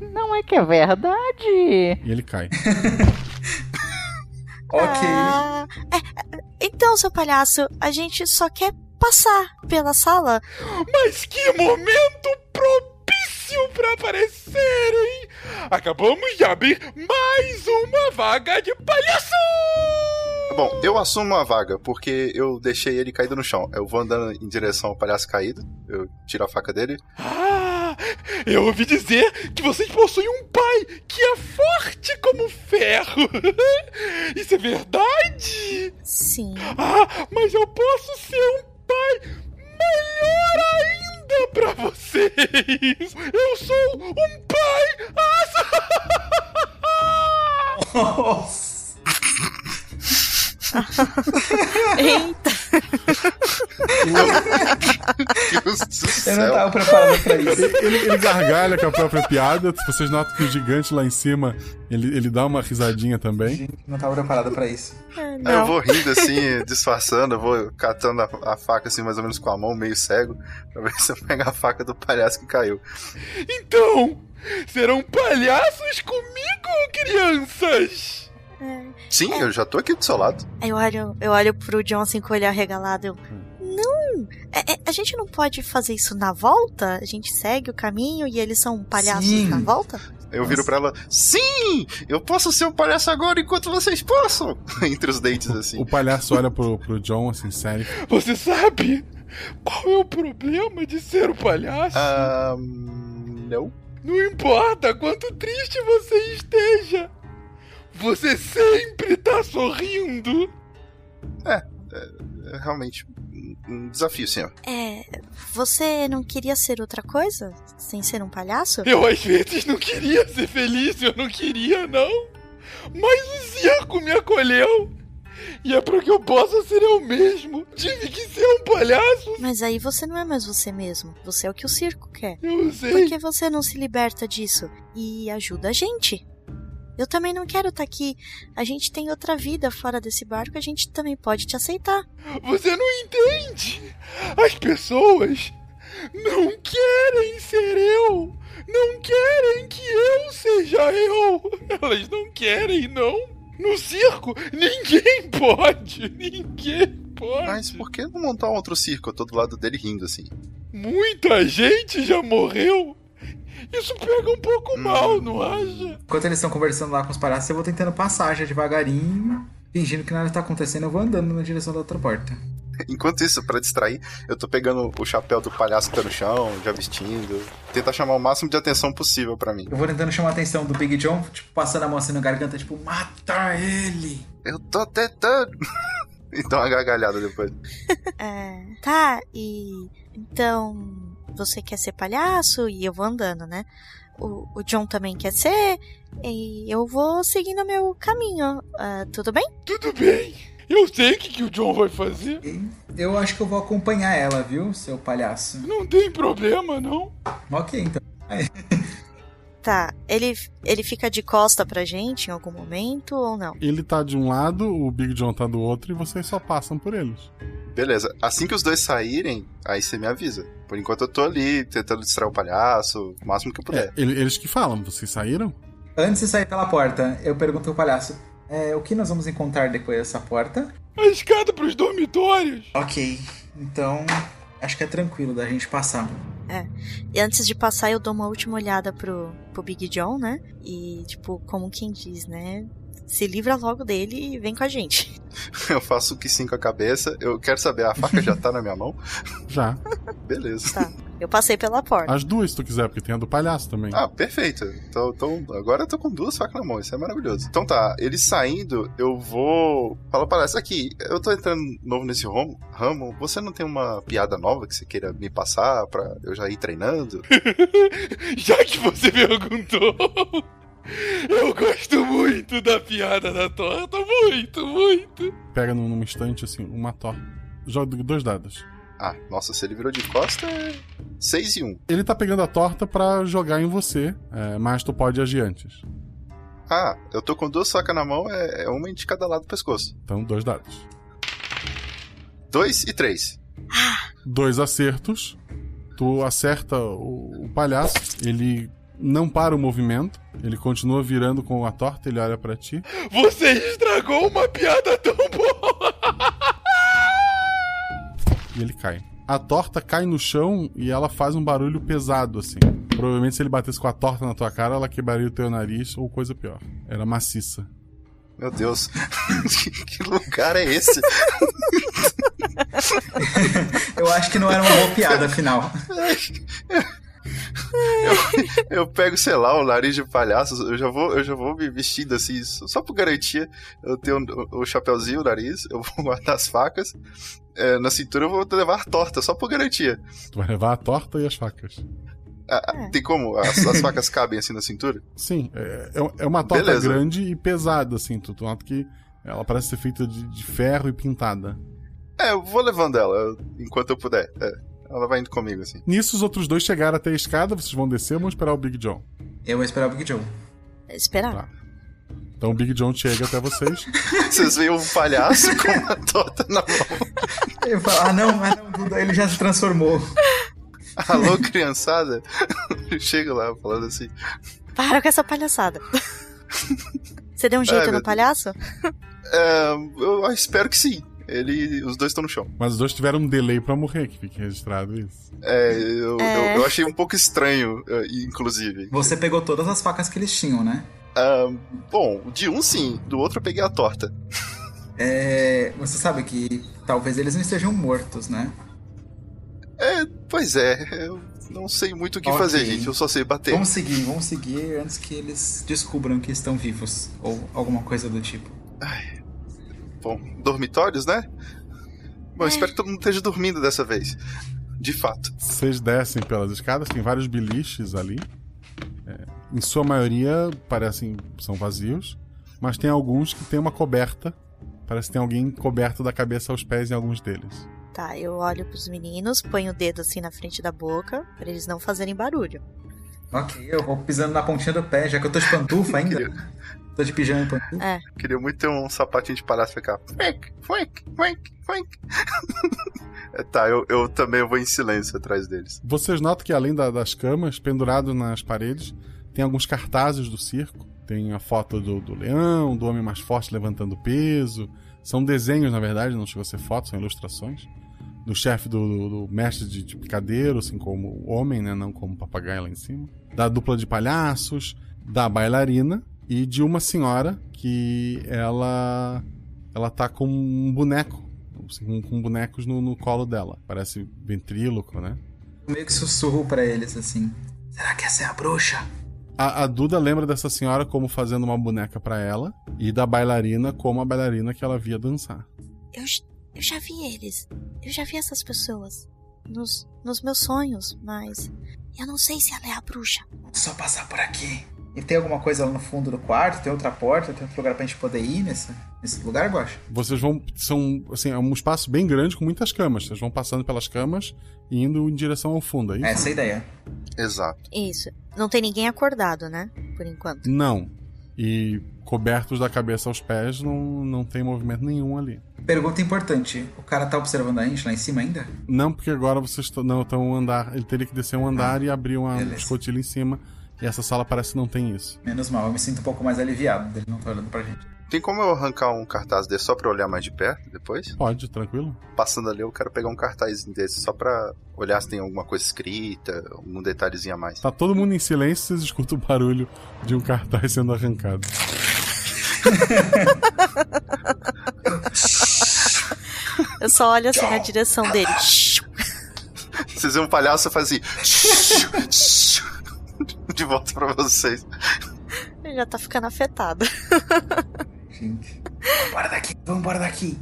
Não é que é verdade? E ele cai. Ah, é, é, então, seu palhaço, a gente só quer passar pela sala. Mas que momento propício pra aparecer, hein? Acabamos de abrir mais uma vaga de palhaço! Bom, eu assumo a vaga, porque eu deixei ele caído no chão. Eu vou andando em direção ao palhaço caído, eu tiro a faca dele. Ah, eu ouvi dizer que vocês possuem um pai que é forte como ferro. Isso é verdade? Sim. Ah, mas eu posso ser um pai melhor ainda pra vocês. Eu sou um pai. Nossa. Eita. Deus do Eu não tava preparado pra isso. Ele, ele- gargalha com a própria piada. Vocês notam que o gigante lá em cima ele, ele dá uma risadinha também. Não tava preparado pra isso. Aí eu vou rindo assim, disfarçando, eu vou catando a, a faca assim, mais ou menos com a mão, meio cego, pra ver se eu pego a faca do palhaço que caiu. Então, serão palhaços comigo, crianças? Sim, eu já tô aqui do seu lado. Aí eu olho, eu olho pro John assim com o olhar regalado. Eu, não! é- é- a gente não pode fazer isso na volta? A gente segue o caminho e eles são palhaços Sim. na volta? Eu viro pra ela, sim! Eu posso ser o palhaço agora enquanto vocês possam! Entre os dentes, assim. O palhaço olha pro, pro John, assim, sério. Você sabe qual é o problema de ser o palhaço? Ah, não. Não importa quanto triste você esteja, você sempre tá sorrindo. É, é realmente um- desafio, senhor. É. Você não queria ser outra coisa? Sem ser um palhaço? Eu às vezes não queria ser feliz, eu não queria, não. Mas o circo me acolheu. E é para que eu possa ser eu mesmo. Tive que ser um palhaço. Mas aí você não é mais você mesmo. Você é o que o circo quer. Eu sei. Por que você não se liberta disso e ajuda a gente? Eu também não quero estar aqui. A gente tem outra vida fora desse barco, a gente também pode te aceitar. Você não entende. As pessoas não querem ser eu. Não querem que eu seja eu. Elas não querem, não. No circo, ninguém pode. Ninguém pode. Mas por que não montar um outro circo? Eu tô do lado dele rindo assim. Muita gente já morreu. Isso pega um pouco mal, não acha? Enquanto eles estão conversando lá com os palhaços, eu vou tentando passar já devagarinho, fingindo que nada tá acontecendo, eu vou andando na direção da outra porta. Enquanto isso, pra distrair, eu tô pegando o chapéu do palhaço que tá no chão, já vestindo. Tentar chamar o máximo de atenção possível pra mim. Eu vou tentando chamar a atenção do Big John, tipo, passando a mão assim na garganta, tipo, mata ele! Eu tô tentando! e dá uma gargalhada depois. É, tá, e. Então. Você quer ser palhaço e eu vou andando, né? O, o John também quer ser e eu vou seguindo o meu caminho. Ah, tudo bem? Tudo bem. Eu sei o que, que o John vai fazer. Eu acho que eu vou acompanhar ela, viu, seu palhaço? Não tem problema, não. Ok, então. Tá, ele, ele fica de costa pra gente em algum momento ou não? Ele tá de um lado, o Big John tá do outro e vocês só passam por eles. Beleza, assim que os dois saírem, aí você me avisa. Por enquanto eu tô ali tentando distrair o palhaço, o máximo que eu puder. É, ele- eles que falam, vocês saíram? Antes de sair pela porta, eu pergunto ao palhaço: é, o que nós vamos encontrar depois dessa porta? A escada pros dormitórios. Ok, então acho que é tranquilo da gente passar. É. E antes de passar, eu dou uma última olhada pro, pro Big John, né? E, tipo, como quem diz, né? Se livra logo dele e vem com a gente. Eu faço o que sim com a cabeça. Eu quero saber, a faca já tá na minha mão? Já. Beleza. Tá. Eu passei pela porta. As duas, se tu quiser, porque tem a do palhaço também. Ah, perfeito. Então, então, agora eu tô com duas facas na mão, isso é maravilhoso. Então tá, eles saindo, eu vou. Fala para essa aqui, eu tô entrando novo nesse ramo, ramo. Você não tem uma piada nova que você queira me passar pra eu já ir treinando? Já que você perguntou, eu gosto muito da piada da torta. Muito, muito. Pega num, num instante, assim, uma torta. Joga dois dados. Ah, nossa, se ele virou de costa, é 6 e 1. Ele tá pegando a torta pra jogar em você, é, mas tu pode agir antes. Ah, eu tô com duas facas na mão, é, é uma de cada lado do pescoço. Então, dois dados. 2 e 3. Dois acertos. Tu acerta o, o palhaço, ele não para o movimento, ele continua virando com a torta, ele olha pra ti. Você estragou uma piada tão boa. e ele cai. A torta cai no chão e ela faz um barulho pesado, assim. Provavelmente se ele batesse com a torta na tua cara, ela quebraria o teu nariz ou coisa pior. Era maciça. Meu Deus, que lugar é esse? Eu acho que não era uma boa piada, afinal. Eu, eu pego, sei lá, o nariz de palhaço, eu já vou, eu já vou me vestindo assim, só por garantia. Eu tenho o, o chapeuzinho, o nariz, eu vou guardar as facas. É, na cintura eu vou levar a torta, só por garantia. Tu vai levar a torta e as facas. Ah, Tem como? As, as facas cabem assim na cintura? Sim, é, é- é uma torta Beleza. grande e pesada, assim. Tu tu nota que ela parece ser feita de, de ferro e pintada. É, eu vou levando ela enquanto eu puder. É, ela vai indo comigo assim. Nisso, os outros dois chegaram até a escada, vocês vão descer ou vão esperar o Big John? Eu vou esperar o Big John. Esperar. Então o Big John chega até vocês. Vocês veem um palhaço com uma torta na mão. Eu falo, ah não, ah não, Duda, ele já se transformou. Alô, criançada? Chega lá falando assim. Para com essa palhaçada. Você deu um Ai, jeito meu no palhaço? É, eu espero que sim. Ele, os dois estão no chão. Mas os dois tiveram um delay pra morrer, que fique registrado isso. É, eu, É. eu, eu achei um pouco estranho, é, inclusive. Você pegou todas as facas que eles tinham, né? Ah, bom, de um sim, do outro eu peguei a torta. É, você sabe que talvez eles não estejam mortos, né? É, pois é, eu não sei muito o que Ok. fazer, gente, eu só sei bater. Vamos seguir, vamos seguir antes que eles descubram que estão vivos. Ou alguma coisa do tipo. Bom, dormitórios, né? Bom, eu espero que todo mundo esteja dormindo dessa vez. De fato. Vocês descem pelas escadas, tem vários biliches ali. É, em sua maioria parecem são vazios, mas tem alguns que tem uma coberta. Parece que tem alguém coberto da cabeça aos pés em alguns deles. Tá, eu olho pros meninos, ponho o dedo assim na frente da boca, pra eles não fazerem barulho. Ok, eu vou pisando na pontinha do pé, já que eu tô de pantufa ainda. Tô de pijama e pantufa. É. Queria muito ter um sapatinho de palhaço e ficar. Fuink, fuink, fuink, fuink. É, tá, eu, eu também vou em silêncio atrás deles. Vocês notam que além da- das camas, pendurado nas paredes, tem alguns cartazes do circo. Tem a foto do, do leão, do homem mais forte levantando peso. São desenhos, na verdade, não chegou a ser fotos, são ilustrações. Do chefe do, do- do mestre de, de picadeiro, assim como homem, né? Não como papagaio lá em cima. Da dupla de palhaços, da bailarina e de uma senhora que ela ela tá com um boneco, assim, com, com bonecos no, no colo dela. Parece ventríloco, né? Meio que sussurro pra eles assim. Será que essa é a bruxa? A, a Duda lembra dessa senhora como fazendo uma boneca pra ela e da bailarina como a bailarina que ela via dançar. Eu, eu já vi eles. Eu já vi essas pessoas. Nos, nos meus sonhos, mas. Eu não sei se ela é a bruxa. Só passar por aqui. E tem alguma coisa lá no fundo do quarto? Tem outra porta? Tem outro lugar pra gente poder ir nesse, nesse lugar, Guacha? Vocês vão. São. Assim, é um espaço bem grande com muitas camas. Vocês vão passando pelas camas e indo em direção ao fundo, é isso? Essa é a ideia. Exato. Isso. Não tem ninguém acordado, né? Por enquanto. Não. E cobertos da cabeça aos pés, não, não tem movimento nenhum ali. Pergunta importante: o cara tá observando a gente lá em cima ainda? Não, porque agora vocês não estão um andar. Ele teria que descer um andar e abrir uma escotilha em cima. E essa sala parece que não tem isso. Menos mal, eu me sinto um pouco mais aliviado dele não tá olhando pra gente. Tem como eu arrancar um cartaz desse só pra olhar mais de perto depois? Pode, tranquilo. Passando ali, eu quero pegar um cartaz desse só pra olhar se tem alguma coisa escrita, algum detalhezinho a mais. Tá todo mundo em silêncio, vocês escutam o barulho de um cartaz sendo arrancado. Eu só olho assim na direção dele. Vocês veem um palhaço fazer assim. de volta pra vocês. Ele já tá ficando afetado. Gente. Bora daqui, vamos embora daqui.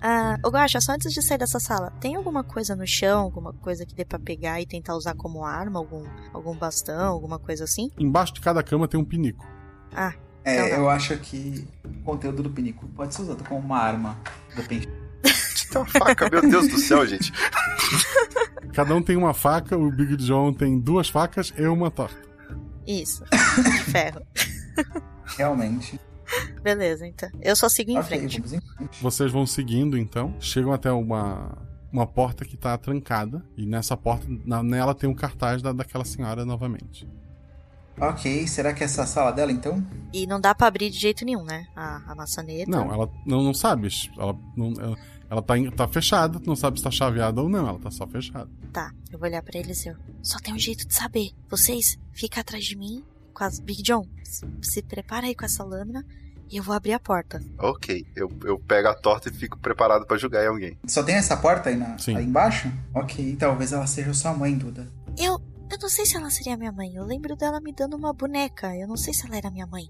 Ah, ô Guaxa, só antes de sair dessa sala, tem alguma coisa no chão, alguma coisa que dê pra pegar e tentar usar como arma? Algum, algum bastão, alguma coisa assim? Embaixo de cada cama tem um pinico. Ah, É, então tá. eu acho que o conteúdo do pinico pode ser usado como uma arma. Depende. Tem uma faca, meu Deus do céu, gente. Cada um tem uma faca, o Big John tem duas facas e uma torta. Isso. De ferro. Realmente. Beleza, então. Eu só sigo em Ok, frente. vamos em frente. Vocês vão seguindo então, chegam até uma, uma porta que tá trancada. E nessa porta, na- nela tem um cartaz da, daquela senhora novamente. Ok, será que essa é a sala dela então? E não dá pra abrir de jeito nenhum, né? A, a maçaneta. Não, ela não, não sabe. Ela, não, ela, ela tá, em- tá fechada, não sabe se tá chaveada ou não, ela tá só fechada. Tá, eu vou olhar pra eles e eu. Só tem um jeito de saber. Vocês ficam atrás de mim com as. Big John, se, prepara aí com essa lâmina e eu vou abrir a porta. Ok, eu, eu pego a torta e fico preparado pra julgar em alguém. Só tem essa porta aí, na, Sim. aí embaixo? Ok, talvez ela seja sua mãe, Duda. Eu. Eu não sei se ela seria minha mãe. Eu lembro dela me dando uma boneca. Eu não sei se ela era minha mãe.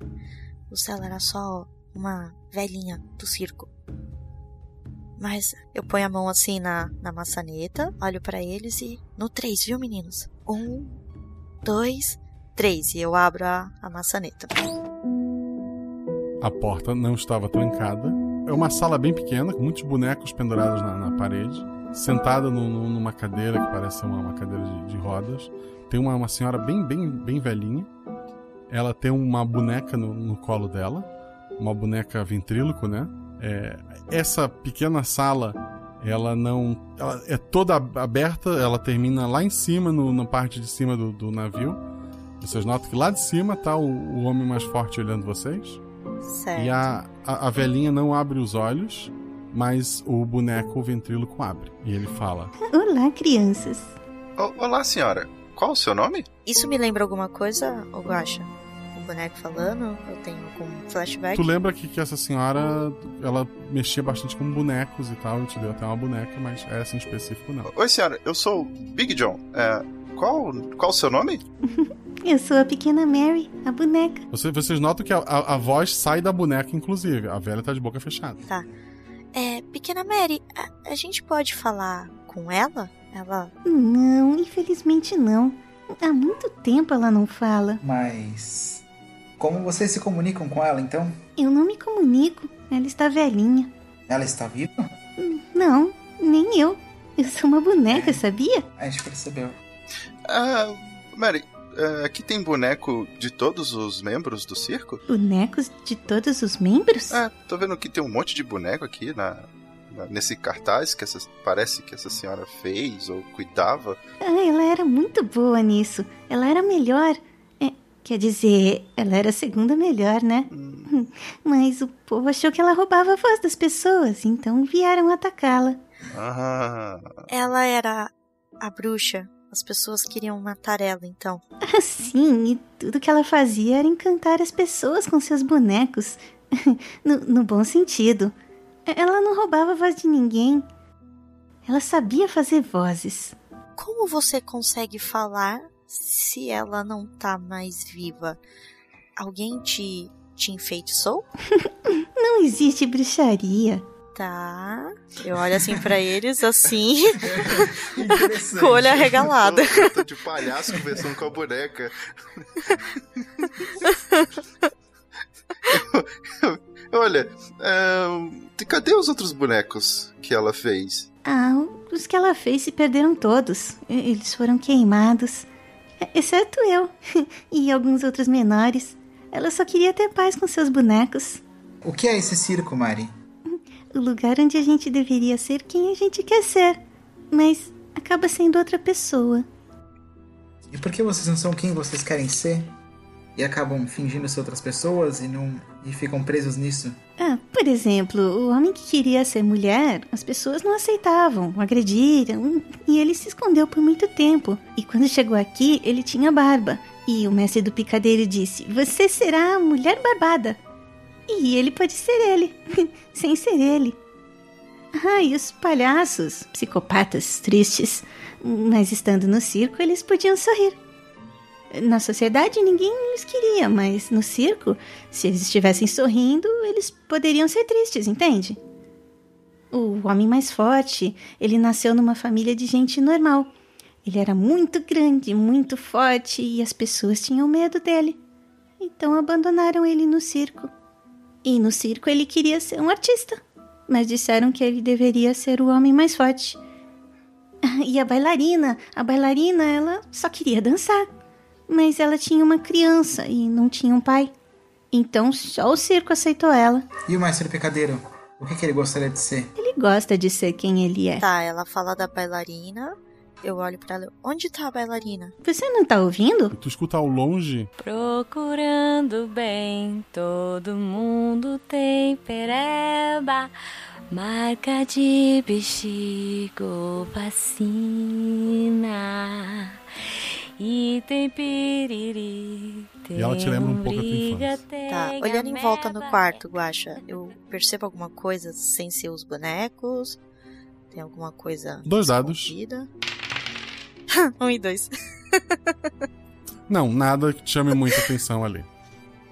Ou se ela era só uma velhinha do circo. Mas eu ponho a mão assim na, na maçaneta, olho pra eles e. No três, viu, meninos? Um, dois, três. E eu abro a, a maçaneta. A porta não estava trancada. É uma sala bem pequena, com muitos bonecos pendurados na, na parede. Sentada no- no- numa cadeira que parece uma, uma cadeira de, de rodas. Tem uma, uma senhora bem, bem, bem velhinha. Ela tem uma boneca no, no colo dela. Uma boneca ventríloco, né? É, essa pequena sala, ela não. Ela é toda aberta, ela termina lá em cima, no- na parte de cima do, do navio. Vocês notam que lá de cima tá o, o homem mais forte olhando vocês. Certo. E a, a, a velhinha não abre os olhos, mas o boneco ventríloco abre. E ele fala: Olá, crianças. O- olá, senhora. Qual o seu nome? Isso me lembra alguma coisa, ou Guaxa? O boneco falando? Eu tenho com flashback? Tu lembra que, que essa senhora ela mexia bastante com bonecos e tal, e te deu até uma boneca, mas essa em específico não. Oi, senhora. Eu sou Big John. É, qual, qual o seu nome? Eu sou a pequena Mary, a boneca. Você- vocês notam que a, a, a voz sai da boneca, inclusive. A velha tá de boca fechada. Tá. É, Pequena Mary, a, a gente pode falar com ela? Ela. Não, infelizmente não. Há muito tempo ela não fala. Mas. Como vocês se comunicam com ela então? Eu não me comunico. Ela está velhinha. Ela está viva? Não, nem eu. Eu sou uma boneca, sabia? A gente percebeu. Ah, Mary, ah, aqui tem boneco de todos os membros do circo? Bonecos de todos os membros? É, tô vendo que tem um monte de boneco aqui na, na- nesse cartaz que essa, parece que essa senhora fez ou cuidava. Ah, ela era muito boa nisso. Ela era melhor. Quer dizer, ela era a segunda melhor, né? Mas o povo achou que ela roubava a voz das pessoas, então vieram atacá-la. Ah, Ela era a bruxa. As pessoas queriam matar ela, então. Ah, sim, e tudo que ela fazia era encantar as pessoas com seus bonecos. no, no bom sentido. Ela não roubava a voz de ninguém. Ela sabia fazer vozes. Como você consegue falar se ela não tá mais viva? Alguém te, te enfeitiçou? Não existe bruxaria. Tá. Eu olho assim pra eles, assim, com o olho arregalado. Eu tô de palhaço conversando com a boneca. Eu- eu- Olha, é, cadê os outros bonecos que ela fez? Ah, os que ela fez se perderam todos. Eles foram queimados. Exceto eu. E alguns outros menores. Ela só queria ter paz com seus bonecos. O que é esse circo, Mari? O lugar onde a gente deveria ser quem a gente quer ser. Mas acaba sendo outra pessoa. E por que vocês não são quem vocês querem ser? E acabam fingindo ser outras pessoas e não e ficam presos nisso? Ah, por exemplo, o homem que queria ser mulher, as pessoas não aceitavam, o agrediram, e ele se escondeu por muito tempo. E quando chegou aqui, ele tinha barba. E o mestre do picadeiro disse: Você será a mulher barbada. E ele pode ser ele, sem ser ele. Ah, e os palhaços, psicopatas tristes, mas estando no circo, eles podiam sorrir. Na sociedade ninguém os queria, mas no circo, se eles estivessem sorrindo, eles poderiam ser tristes, entende? O homem mais forte, ele nasceu numa família de gente normal. Ele era muito grande, muito forte e as pessoas tinham medo dele. Então abandonaram ele no circo. E no circo ele queria ser um artista, mas disseram que ele deveria ser o homem mais forte. E a bailarina, a bailarina, ela só queria dançar. Mas ela tinha uma criança e não tinha um pai. Então só o circo aceitou ela. E o mestre picadeiro? O que, que ele gostaria de ser? Ele gosta de ser quem ele é. Tá, ela fala da bailarina. Eu olho pra ela. Onde tá a bailarina? Você não tá ouvindo? Tu escuta ao longe Procurando bem, todo mundo tem pereba, marca de bexigo, vacina. E tem piriri, E ela te lembra um pouco a tua infância. Tá, olhando em volta no quarto, Guaxa, eu percebo alguma coisa sem ser os bonecos? Tem alguma coisa. Dois dados. escondida? um e dois. Não, nada que te chame muita atenção ali.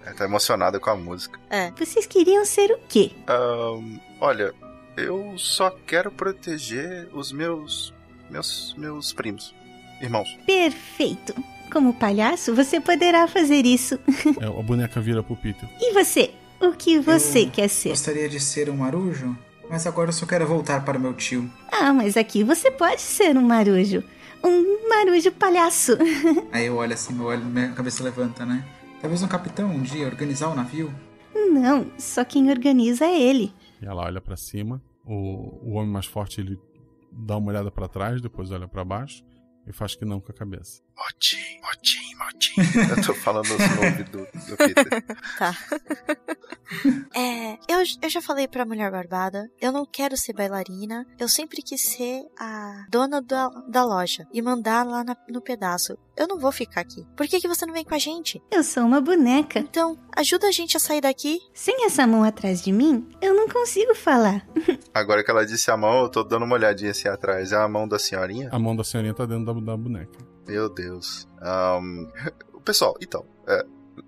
Ela tá emocionada com a música. É. Vocês queriam ser o quê? Ahn, olha, eu só quero proteger os meus. meus. meus primos. Irmãos. Perfeito. Como palhaço, você poderá fazer isso. É, a boneca vira pro Peter. e você? O que você Eu quer ser? Gostaria de ser um marujo, mas agora eu só quero voltar para o meu tio. Ah, mas aqui você pode ser um marujo. Um marujo palhaço. Aí eu olho assim, meu olho, minha cabeça levanta, né? Talvez um capitão um dia organizar o navio? Não, só quem organiza é ele. E ela olha pra cima. O, o homem mais forte ele dá uma olhada pra trás, depois olha pra baixo e faz que não com a cabeça. Motim, motim, motim. Eu tô falando os nomes do, do Peter. Tá. É, eu, eu já falei pra mulher barbada, eu não quero ser bailarina, eu sempre quis ser a dona da, da loja e mandar lá na- no pedaço. Eu não vou ficar aqui. Por que, que você não vem com a gente? Eu sou uma boneca. Então, ajuda a gente a sair daqui. Sem essa mão atrás de mim, eu não consigo falar. Agora que ela disse a mão, eu tô dando uma olhadinha assim atrás. É a mão da senhorinha? A mão da senhorinha tá dentro da, da boneca. Meu Deus. Ahn, pessoal, então. é,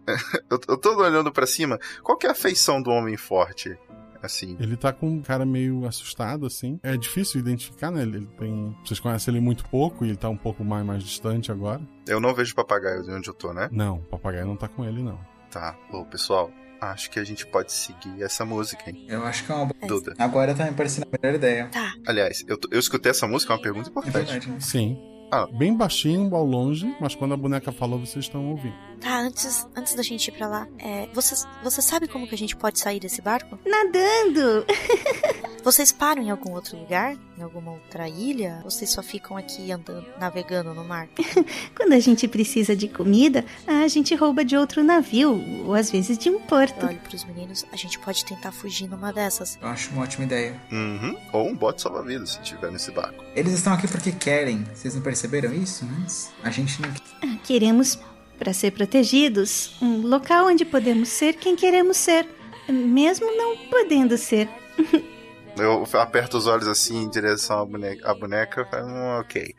eu, eu tô olhando pra cima. Qual que é a feição do homem forte? assim? Ele tá com um cara meio assustado, assim. É difícil identificar, né? Ele, tem. Vocês conhecem ele muito pouco e ele tá um pouco mais, mais distante agora. Eu não vejo papagaio de onde eu tô, né? Não, o papagaio não tá com ele, não. Tá. Ô, pessoal, acho que a gente pode seguir essa música, hein? Eu acho que é uma boa. Duda. Agora tá me parecendo a melhor ideia. Tá. Aliás, eu, eu escutei essa música, é uma pergunta É importante. verdade, né? Sim. Ah. Bem baixinho, ao longe, mas quando a boneca falou, vocês estão ouvindo. Tá, antes, antes da gente ir pra lá, é, você, você sabe como que a gente pode sair desse barco? Nadando! Vocês param em algum outro lugar? Em alguma outra ilha? Ou vocês só ficam aqui andando, navegando no mar? Quando a gente precisa de comida, a gente rouba de outro navio, ou às vezes de um porto. Eu olho pros meninos, a gente pode tentar fugir numa dessas. Eu acho uma ótima ideia. Uhum. Ou um bote salva-vidas, se tiver nesse barco. Eles estão aqui porque querem. Vocês não perceberam isso antes? A gente não. Ah, Queremos, para ser protegidos, um local onde podemos ser quem queremos ser, mesmo não podendo ser. Eu aperto os olhos assim em direção à boneca, à boneca e falo, "Hum, ok.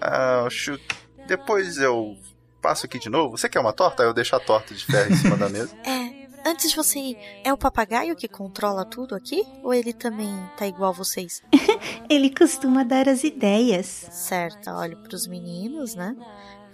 Ah, acho. Depois eu passo aqui de novo. Você quer uma torta? Aí eu deixo a torta de ferro em cima da mesa. É, antes de você ir, é o papagaio que controla tudo aqui? Ou ele também tá igual vocês? Ele costuma dar as ideias. Certo, olho pros meninos, né?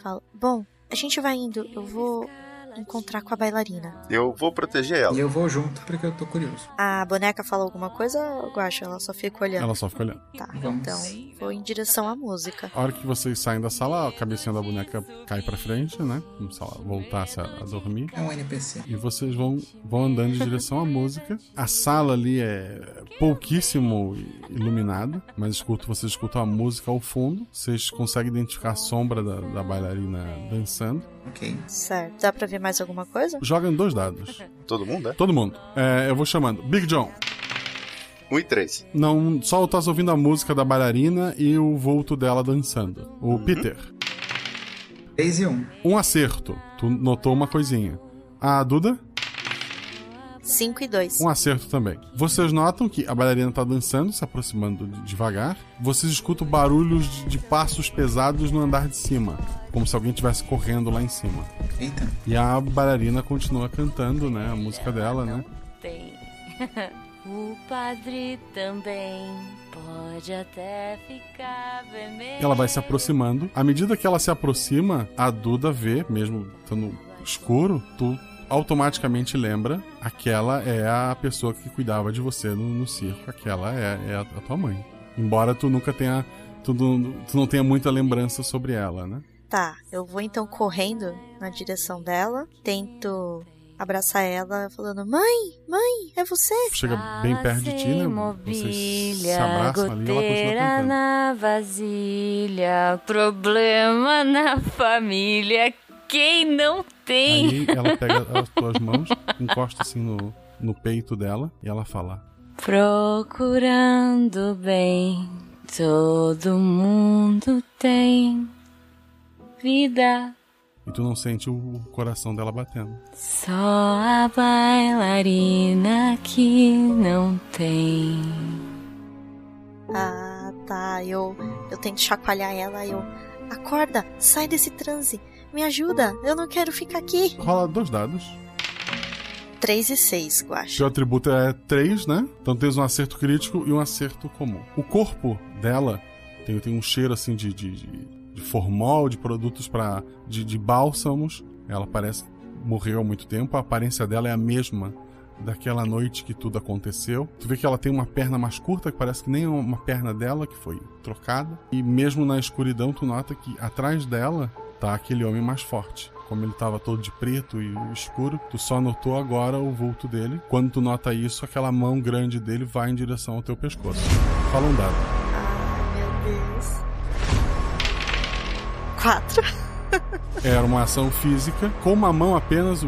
Falo, bom, a gente vai indo, eu vou encontrar com a bailarina. Eu vou proteger ela. E eu vou junto porque eu tô curioso. A boneca falou alguma coisa, Guacha? Ela só fica olhando. Ela só fica olhando. Tá, Vamos. então vou em direção à música. A hora que vocês saem da sala, a cabecinha da boneca cai pra frente, né? Como se ela voltasse a, a dormir. É um NPC. E vocês vão, vão andando em direção à música. A sala ali é pouquíssimo iluminada, mas escuto, vocês escutam a música ao fundo. Vocês conseguem identificar a sombra da, da bailarina dançando. Ok. Certo. Dá pra ver mais alguma coisa? Jogam dois dados. Todo mundo, é? Todo mundo. É, eu vou chamando. Big John. 1 e 3. Não, só estás ouvindo a música da bailarina e o vulto dela dançando. O Peter. 3 e 1. Um acerto. Tu notou uma coisinha. A Duda? 5 e 2. Um acerto também. Vocês notam que a bailarina tá dançando, se aproximando de- devagar. Vocês escutam barulhos de, de passos pesados no andar de cima, como se alguém estivesse correndo lá em cima. Eita. E a bailarina continua cantando, né, a música dela, né? Tem. o padre também pode até ficar vermelho. Ela vai se aproximando. À medida que ela se aproxima, a Duda vê, mesmo estando escuro, tu automaticamente lembra aquela é a pessoa que cuidava de você no, no circo, aquela é, é a, tua mãe. Embora tu nunca tenha. Tu, tu não tenha muita lembrança sobre ela, né? Tá, eu vou então correndo na direção dela, tento abraçar ela, falando: Mãe, mãe, é você? Chega bem perto de ti, né? Vocês se abraçam ali ela continua cantando. na vasilha, problema na família, quem não tem? Aí ela pega as tuas mãos, encosta assim no, no peito dela e ela fala: Procurando bem, todo mundo tem vida. E tu não sente o coração dela batendo. Só a bailarina que não tem. Ah, tá. Eu, eu tento chacoalhar ela, eu. Acorda, sai desse transe. Me ajuda, eu não quero ficar aqui. Rola dois dados. 3 e 6, Guacha. Seu atributo é 3, né? Então tens um acerto crítico e um acerto comum. O corpo dela tem, tem um cheiro assim de, de, de, de formol, de produtos para de, de bálsamos. Ela parece morreu há muito tempo. A aparência dela é a mesma daquela noite que tudo aconteceu. Tu vê que ela tem uma perna mais curta, que parece que nem uma perna dela que foi trocada. E mesmo na escuridão, tu nota que atrás dela tá aquele homem mais forte. Como ele tava todo de preto e escuro, tu só notou agora o vulto dele. Quando tu nota isso, aquela mão grande dele vai em direção ao teu pescoço. Fala um dado. 4. Era uma ação física, com uma mão apenas,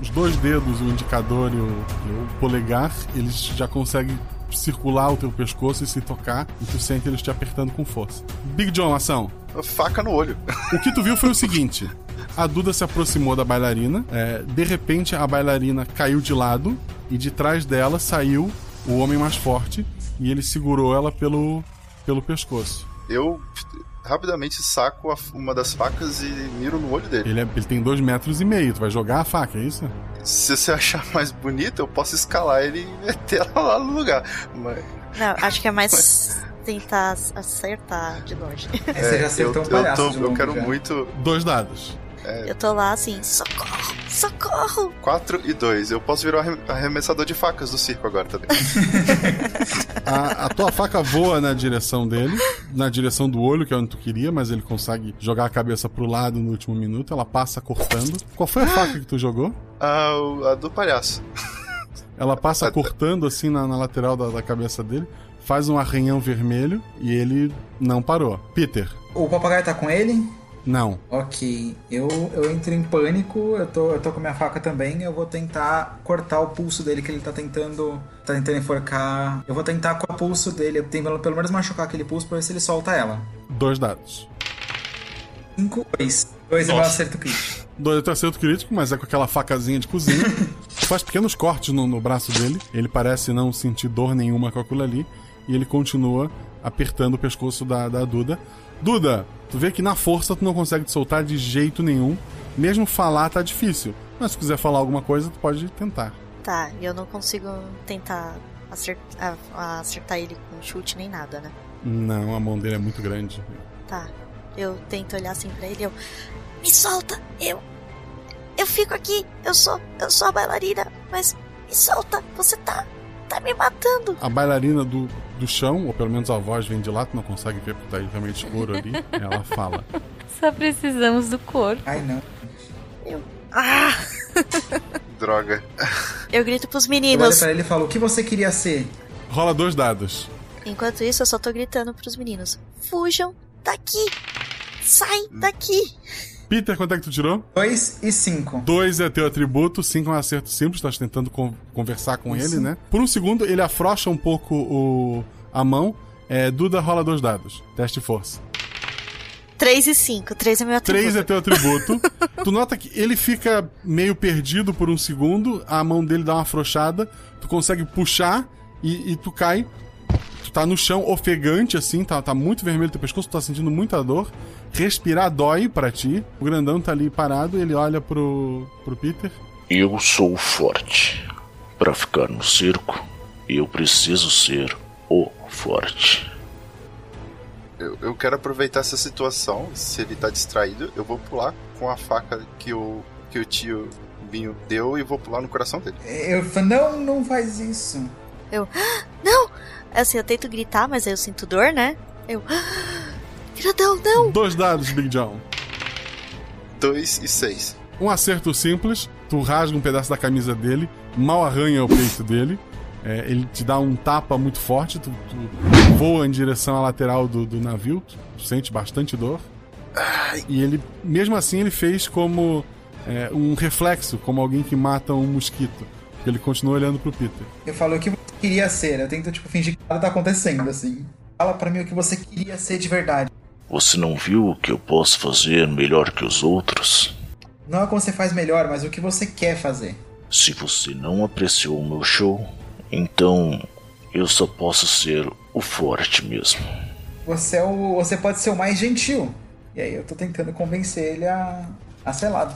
os dois dedos, o indicador e o, e o polegar, eles já conseguem circular o teu pescoço e se tocar, e tu sente eles te apertando com força. Big John, ação. Faca no olho. O que tu viu foi o seguinte: a Duda se aproximou da bailarina, é, de repente a bailarina caiu de lado, e de trás dela saiu o homem mais forte, e ele segurou ela pelo, pelo pescoço. Eu rapidamente saco a- uma das facas e miro no olho dele. Ele, é- ele tem dois metros e meio, tu vai jogar a faca, é isso? Se você achar mais bonito, eu posso escalar ele e meter ela lá no lugar. Mas. Não, acho que é mais tentar acertar de longe. É, eu, eu, tô- eu quero já. muito. Dois dados. É, Eu tô lá assim, socorro, socorro! 4 e 2. Eu posso virar o arrem- arremessador de facas do circo agora também. A, a tua faca voa na direção dele, na direção do olho, que é onde tu queria, mas ele consegue jogar a cabeça pro lado no último minuto. Ela passa cortando. Qual foi a faca que tu jogou? O- a do palhaço. Ela passa cortando assim na, na lateral da, da cabeça dele, faz um arranhão vermelho e ele não parou. Peter, O papagaio tá com ele? Não. Ok, eu, eu entro em pânico, eu tô, eu tô com minha faca também, eu vou tentar cortar o pulso dele, que ele tá tentando. tá tentando enforcar. Eu vou tentar com o pulso dele, eu tenho pelo, menos machucar aquele pulso pra ver se ele solta ela. Dois dados. 5, 2. 2 é meu acerto crítico. Dois é teu acerto crítico, mas é com aquela facazinha de cozinha. Faz pequenos cortes no, no braço dele. Ele parece não sentir dor nenhuma com aquilo ali. E ele continua apertando o pescoço da, da Duda. Duda, tu vê que na força tu não consegue te soltar de jeito nenhum. Mesmo falar tá difícil. Mas se quiser falar alguma coisa, tu pode tentar. Tá, eu não consigo tentar acertar, acertar ele com chute nem nada, né? Não, a mão dele é muito grande. Tá. Eu tento olhar assim pra ele, eu. Me solta! Eu. Eu fico aqui! Eu sou. Eu sou a bailarina, mas me solta! Você tá. tá me matando! A bailarina do, do chão, ou pelo menos a voz vem de lá, tu não consegue ver porque tá realmente escuro ali. ela fala. Só precisamos do corpo. Ai, não. Eu. Ah! Droga. Eu grito pros meninos. pra ele e falo: O que você queria ser? Rola dois dados. Enquanto isso, eu só tô gritando pros meninos: Fujam daqui! Sai daqui! Peter, quanto é que tu tirou? 2 e 5. 2 é teu atributo, 5 é um acerto simples, tu tá tentando con- conversar com Isso. ele, né? Por um segundo, ele afrouxa um pouco o, a mão. É, Duda rola dois dados. Teste força. 3 e 5. 3 é meu atributo. 3 é teu atributo. tu nota que ele fica meio perdido por um segundo, a mão dele dá uma afrouxada, tu consegue puxar e, e tu cai. Tu tá no chão ofegante, assim, tá, tá muito vermelho teu pescoço, tu tá sentindo muita dor. Respirar dói pra ti. O grandão tá ali parado, ele olha pro, pro Peter. Eu sou forte. Para ficar no circo, eu preciso ser o forte. Eu, eu quero aproveitar essa situação. Se ele tá distraído, eu vou pular com a faca que o, que o tio Binho deu e vou pular no coração dele. Eu falo: Não, não faz isso. Eu. "Ah, Não! Assim, eu tento gritar, mas aí eu sinto dor, né? Eu. "Ah, Grandão, não! Dois dados, Big John. 2 e 6. Um acerto simples, tu rasga um pedaço da camisa dele, mal arranha o peito dele. é, ele te dá um tapa muito forte, tu, tu voa em direção à lateral do, do navio, tu, tu sente bastante dor. E ele, mesmo assim, ele fez como é, um reflexo, como alguém que mata um mosquito. Porque ele continua olhando pro Peter. Eu falo: O que queria ser? Eu tento, tipo, fingir que nada tá acontecendo, assim. Fala pra mim o que você queria ser de verdade. Você não viu o que eu posso fazer melhor que os outros? Não é como você faz melhor, mas o que você quer fazer. Se você não apreciou o meu show, então eu só posso ser o forte mesmo. Você, é o, você pode ser o mais gentil. E aí eu tô tentando convencer ele a, a ser lado.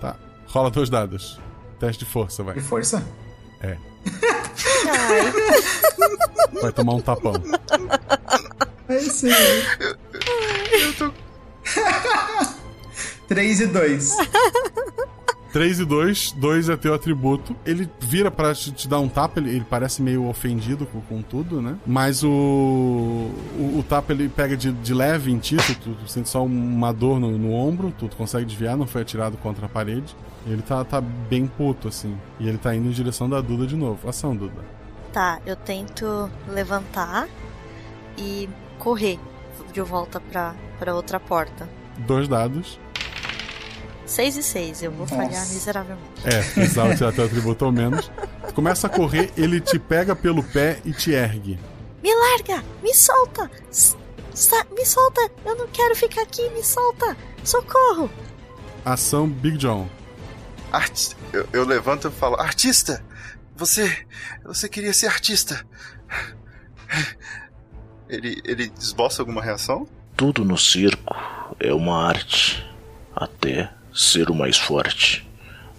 Tá. Rola dois dados. Teste de força, vai. De força? É. Vai tomar um tapão. É isso aí. Eu tô. 3 e 2. 3 e 2, 2 é teu atributo. Ele vira pra te, te dar um tapa, ele, ele parece meio ofendido com, com tudo, né? Mas o, o, o tapa ele pega de, de leve em ti, tu, tu, tu sente só uma dor no, no ombro, tu, tu consegue desviar, não foi atirado contra a parede. Ele tá, tá bem puto, assim. E ele tá indo em direção da Duda de novo. Ação, Duda. Tá, eu tento levantar e correr de volta pra, pra outra porta. Dois dados. 6 e 6, eu vou falhar miseravelmente. É, precisava tirar teu atributo ao menos. Tu começa a correr, ele te pega pelo pé e te ergue. Me larga! Me solta! S- me solta! Eu não quero ficar aqui, me solta! Socorro! Ação Big John. Artista. Eu, eu levanto e falo: Artista! Você. Você queria ser artista. Ele, ele esboça alguma reação? Tudo no circo é uma arte, até ser o mais forte.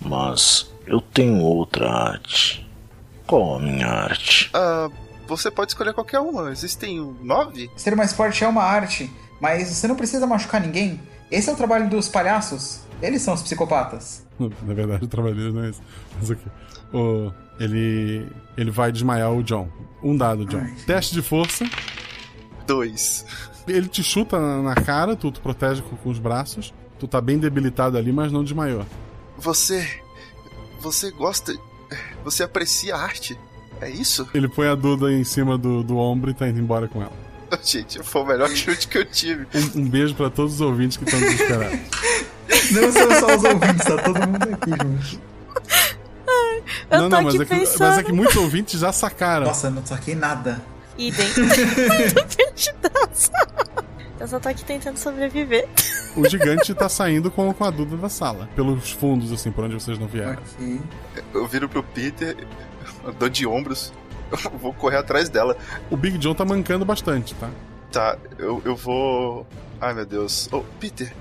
Mas eu tenho outra arte. Qual a minha arte? Ah, você pode escolher qualquer uma. Existem nove? Ser o mais forte é uma arte, mas você não precisa machucar ninguém. Esse é o trabalho dos palhaços. Eles são os psicopatas. Na verdade, o trabalho dele não é esse. Mas ok. O, ele, ele vai desmaiar o John. Um dado, John. Teste de força. Dois. Ele te chuta na, cara, tu te protege com, com os braços. Tu tá bem debilitado ali, mas não desmaiou. Você. Você gosta. Você aprecia a arte? É isso? Ele põe a Duda em cima do, do ombro e tá indo embora com ela. Gente, foi o melhor chute que eu tive. Um, um beijo pra todos os ouvintes que estão desesperados. Não são só os ouvintes, tá todo mundo aqui junto. Eu não, tô não, mas aqui é, que, mas é que muitos ouvintes já sacaram. Nossa, eu não saquei nada. Idem. Eu só tô aqui tentando sobreviver. O gigante tá saindo com, com a Duda da sala. Pelos fundos, assim, por onde vocês não vieram. Eu viro pro Peter, eu dou de ombros, eu vou correr atrás dela. O Big John tá mancando bastante, tá? Tá, eu, eu vou. Ai meu Deus. Ô, Peter,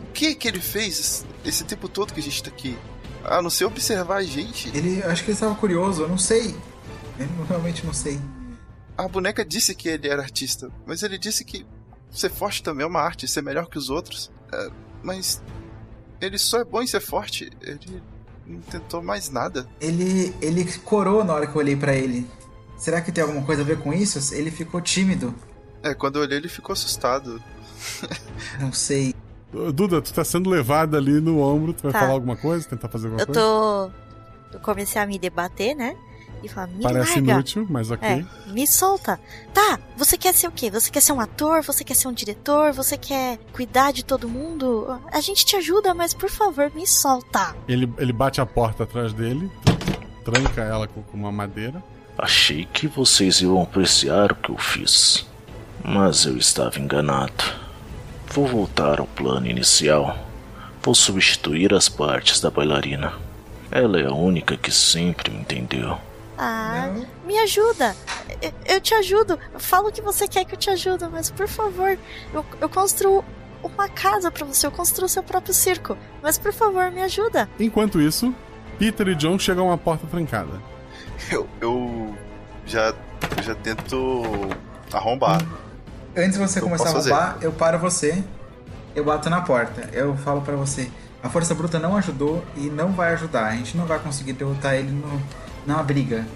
o que que ele fez esse tempo todo que a gente tá aqui? A não ser observar a gente. Ele, acho que ele estava curioso, eu não sei. Eu realmente não sei. A boneca disse que ele era artista, mas ele disse que ser forte também é uma arte, ser melhor que os outros. É, mas ele só é bom em ser forte. Ele não tentou mais nada. Ele, ele corou na hora que eu olhei pra ele. Será que tem alguma coisa a ver com isso? Ele ficou tímido. É, quando eu olhei ele ficou assustado. Não sei. Duda, tu tá sendo levada ali no ombro, tu vai Tá. falar alguma coisa? Tentar fazer alguma Eu coisa? tô. Eu comecei a me debater, né? E falar, me Parece larga. inútil, mas ok. É, me solta. Tá, você quer ser o quê? Você quer ser um ator? Você quer ser um diretor? Você quer cuidar de todo mundo? A gente te ajuda, mas por favor, me solta. Ele, ele bate a porta atrás dele, tranca ela com, com uma madeira. Achei que vocês iam apreciar o que eu fiz, mas eu estava enganado. Vou voltar ao plano inicial. Vou substituir as partes da bailarina. Ela é a única que sempre me entendeu. Ah, me ajuda. Eu, eu te ajudo. Fala o que você quer que eu te ajude, mas por favor, eu, eu construo uma casa pra você. Eu construo seu próprio circo. Mas por favor, me ajuda. Enquanto isso, Peter e John chegam a uma porta trancada. Eu, eu já, eu já tento arrombar. Antes de você Eu começar a posso roubar, eu paro você, eu bato na porta. Eu falo pra você: a força bruta não ajudou e não vai ajudar. A gente não vai conseguir derrotar ele no, numa briga.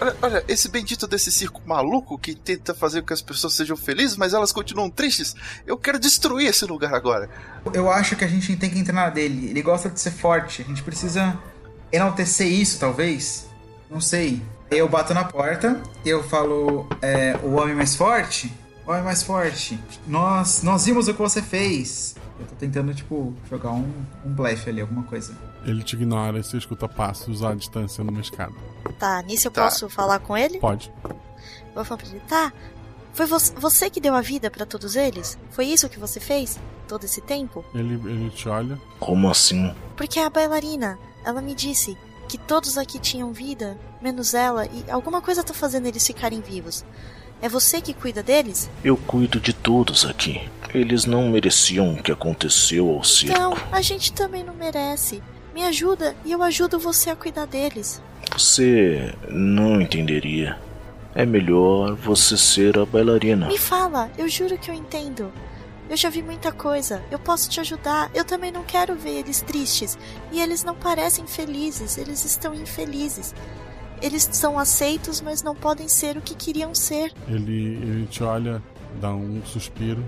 Olha, olha, esse bendito desse circo maluco que tenta fazer com que as pessoas sejam felizes, mas elas continuam tristes. Eu quero destruir esse lugar agora. Eu acho que a gente tem que entrar dele. Ele gosta de ser forte. A gente precisa enaltecer isso, talvez. Não sei. Eu bato na porta eu falo: é, o homem mais forte? O homem mais forte. Nós, nós vimos o que você fez. Eu tô tentando, tipo, jogar um, um blefe ali, alguma coisa. Ele te ignora e você escuta passos à distância numa escada. Tá, nisso eu Tá. posso falar com ele? Pode. Vou falar pra ele, tá. Foi você, você que deu a vida pra todos eles? Foi isso que você fez? Todo esse tempo? Ele, ele te olha. Como assim? Porque a bailarina, ela me disse que todos aqui tinham vida, menos ela, e alguma coisa tá fazendo eles ficarem vivos. É você que cuida deles? Eu cuido de todos aqui. Eles não mereciam o que aconteceu ao circo. Então, a gente também não merece. Me ajuda e eu ajudo você a cuidar deles. Você não entenderia. É melhor você ser a bailarina. Me fala, eu juro que eu entendo. Eu já vi muita coisa, eu posso te ajudar. Eu também não quero ver eles tristes. E eles não parecem felizes, eles estão infelizes. Eles são aceitos, mas não podem ser o que queriam ser. Ele, ele te olha, dá um suspiro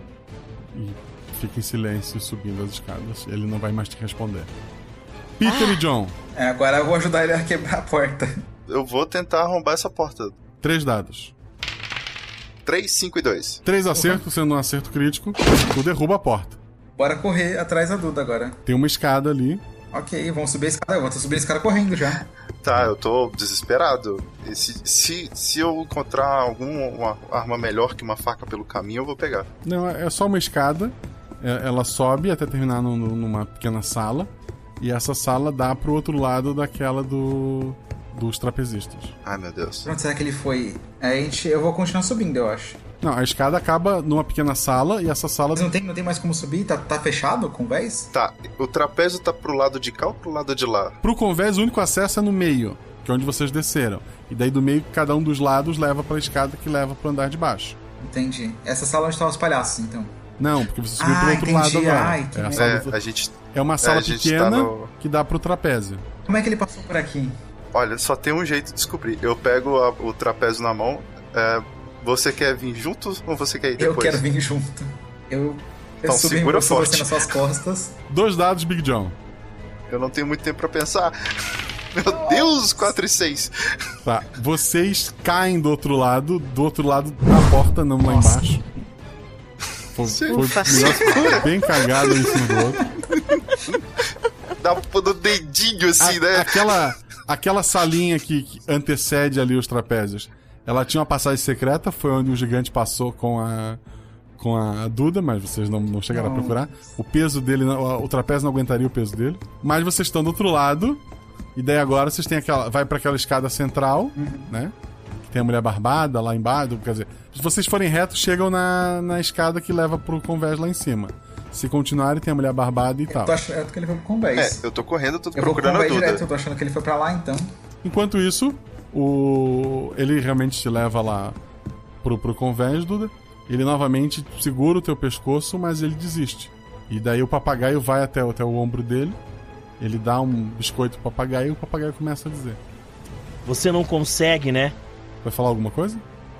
e fica em silêncio subindo as escadas. Ele não vai mais te responder. Peter e John, É, agora eu vou ajudar ele a quebrar a porta. Eu vou tentar arrombar essa porta. três dados. 3, 5 e 2. Três acertos, sendo um acerto crítico, tu derruba a porta. Bora correr atrás da Duda agora. Tem uma escada ali. Ok, vamos subir a escada. Eu vou subindo a escada correndo já. Tá, eu tô desesperado. E se, se, se eu encontrar alguma arma melhor que uma faca pelo caminho, eu vou pegar. Não, é só uma escada. É- Ela sobe até terminar numa pequena sala. E essa sala dá pro outro lado daquela do dos trapezistas. Ai, meu Deus. Pra onde será que ele foi? É, a gente, eu vou continuar subindo, eu acho. Não, a escada acaba numa pequena sala e essa sala. Mas não tem, não tem mais como subir? Tá, tá fechado com convés? Tá, o trapézio tá pro lado de cá ou pro lado de lá? Pro convés, o único acesso é no meio, que é onde vocês desceram. E daí do meio, cada um dos lados leva pra escada que leva pro andar de baixo. Entendi. Essa sala onde estão os palhaços, então. Não, porque você subiu Ah, pro outro entendi. lado agora. Ah, entendi. é, a sala É, do- a gente. é uma sala a gente pequena tá no- que dá pro trapézio. Como é que ele passou por aqui? Olha, só tem um jeito de descobrir. Eu pego a- o trapézio na mão. é, você quer vir junto ou você quer ir depois? Eu quero vir junto. Eu, eu Então subi segura em você, forte. nas suas costas. Dois dados, Big John. Eu não tenho muito tempo pra pensar. Meu Deus, 4 e 6. Tá, vocês caem do outro lado, do outro lado da porta, não lá embaixo. Foi, foi Ufa. negócio bem cagado em cima do outro. Dá no dedinho assim, A- né? Aquela, aquela salinha que, que antecede ali os trapézios, ela tinha uma passagem secreta, foi onde o gigante passou com a com a Duda, mas vocês não, não chegaram Não. a procurar. O peso dele, não- o trapézio não aguentaria o peso dele. Mas vocês estão do outro lado, e daí agora vocês têm aquela. Vai para aquela escada central, né? Tem a mulher barbada lá embaixo. Quer dizer, se vocês forem retos, chegam na, na escada que leva pro convés lá em cima. Se continuarem, tem a mulher barbada e tal. Eu tô achando que ele foi pro convés. É, eu tô correndo, tô eu vou pro procurando a convés Duda. direto, eu tô achando que ele foi pra lá então. Enquanto isso, o ele realmente te leva lá pro, pro convés, Duda. Ele novamente segura o teu pescoço, mas ele desiste. E daí o papagaio vai até, até o ombro dele. Ele dá um biscoito pro papagaio e o papagaio começa a dizer. Você não consegue, né? Vai falar alguma coisa?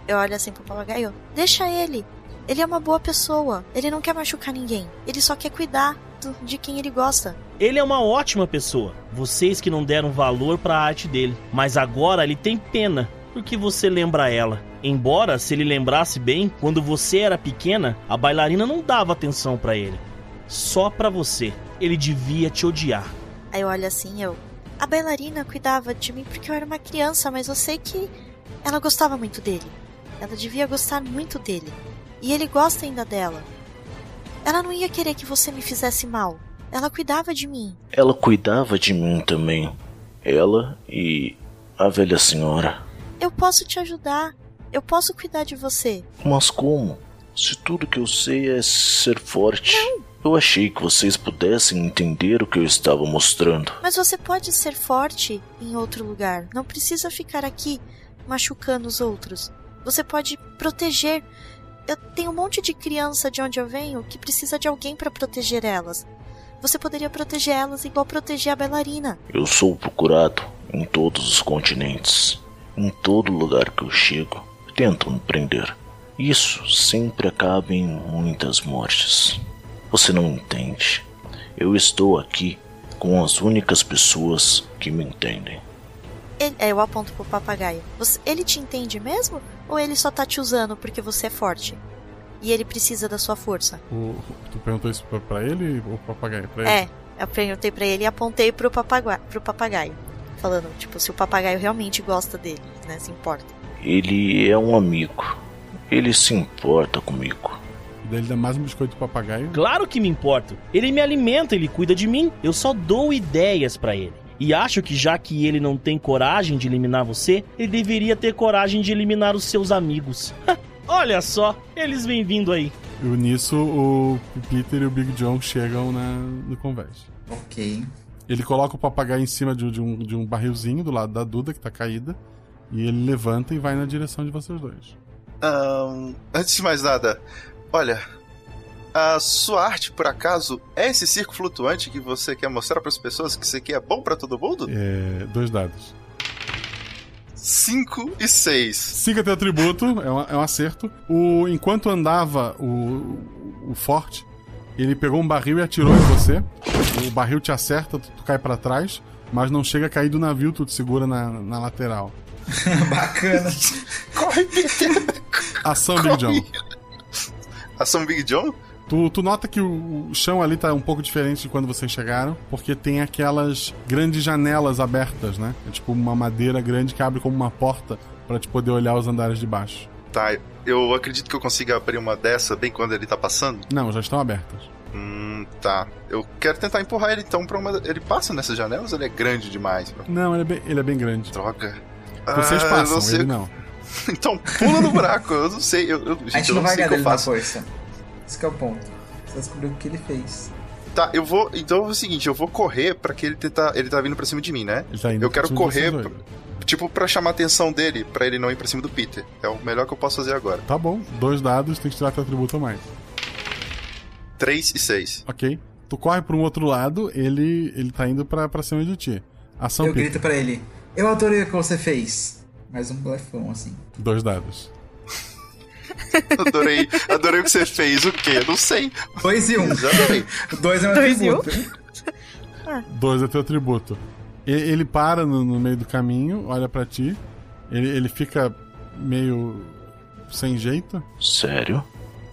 Eu olho assim pro papagaio. Deixa ele. Ele é uma boa pessoa. Ele não quer machucar ninguém. Ele só quer cuidar do- de quem ele gosta. Ele é uma ótima pessoa. Vocês que não deram valor pra arte dele. Mas agora ele tem pena, porque você lembra ela. Embora, se ele lembrasse bem, quando você era pequena, a bailarina não dava atenção pra ele. Só pra você. Ele devia te odiar. Aí eu olho assim, eu. A bailarina cuidava de mim porque eu era uma criança, mas eu sei que ela gostava muito dele. Ela devia gostar muito dele. E ele gosta ainda dela. Ela não ia querer que você me fizesse mal. Ela cuidava de mim. Ela cuidava de mim também. Ela e a velha senhora. Eu posso te ajudar. Eu posso cuidar de você. Mas como? Se tudo que eu sei é ser forte. Eu achei que vocês pudessem entender o que eu estava mostrando. Mas você pode ser forte em outro lugar. Não precisa ficar aqui machucando os outros. Você pode proteger. Eu tenho um monte de criança de onde eu venho que precisa de alguém para proteger elas. Você poderia proteger elas igual proteger a bailarina. Eu sou procurado em todos os continentes. Em todo lugar que eu chego, tentam me prender. Isso sempre acaba em muitas mortes. Você não entende. Eu estou aqui com as únicas pessoas que me entendem. Ele, é, eu aponto pro papagaio. Você- ele te entende mesmo? Ou ele só tá te usando porque você é forte? E ele precisa da sua força? O- tu perguntou isso pra, pra ele ou pro papagaio? Pra ele? É, eu perguntei pra ele e apontei pro papagaio, pro papagaio. Falando, tipo, se o papagaio realmente gosta dele, né? Se importa. Ele é um amigo. Ele se importa comigo. Daí ele dá mais um biscoito pro papagaio. Claro que me importo. Ele me alimenta, ele cuida de mim. Eu só dou ideias pra ele. E acho que já que ele não tem coragem de eliminar você, ele deveria ter coragem de eliminar os seus amigos. Olha só, eles vêm vindo aí. E nisso, o Peter e o Big John chegam na, no convés. Ok. Ele coloca o papagaio em cima de, de um, de um barrilzinho do lado da Duda, que tá caída. E ele levanta e vai na direção de vocês dois. Ahn, antes de mais nada, olha. A sua arte, por acaso, é esse circo flutuante que você quer mostrar para as pessoas que isso aqui é bom para todo mundo? É, dois dados. 5 e 6. Siga teu atributo, é um, é um acerto. O, enquanto andava o, o forte, ele pegou um barril e atirou em você. O barril te acerta, tu, tu cai pra trás, mas não chega a cair do navio, tu te segura na, na lateral. Bacana. Corre, Peter! Ação Big John. Ação Big John? Tu, tu nota que o, o chão ali tá um pouco diferente de quando vocês chegaram, porque tem aquelas grandes janelas abertas, né? É tipo uma madeira grande que abre como uma porta pra te poder olhar os andares de baixo. Tá, eu acredito que eu consiga abrir uma dessa bem quando ele tá passando. Não, já estão abertas. Hum, tá. Eu quero tentar empurrar ele então pra uma. Ele passa nessas janelas ou ele é grande demais? Pra... Não, ele é bem, ele é bem grande. Droga. Vocês Ah, passam, não sei- ele não. então pula no buraco. Eu não sei. Eu, eu, gente, a gente eu não vai sei o ganhar que eu faço. força. Esse que é o ponto. Você descobriu o que ele fez. Tá, eu vou. Então é o seguinte, eu vou correr pra que ele tentar. Ele tá vindo pra cima de mim, né? Ele tá indo eu quero correr, pra- tipo, pra chamar a atenção dele, pra ele não ir pra cima do Peter. É o melhor que eu posso fazer agora. Tá bom, dois dados, tem que tirar teu atributo a mais. 3 e 6. Ok. Tu corre pra um outro lado, ele, ele tá indo pra, pra cima de ti. Ação eu Peter. grito pra ele. Eu adorei o que você fez. Mais um blefão, assim. Dois dados. Adorei, adorei o que você fez. O quê? Não sei. Dois e um. Já adorei. Dois é um Dois e um? atributo. Dois é teu atributo. Ele para no, no meio do caminho, olha pra ti. Ele, ele fica meio sem jeito. Sério?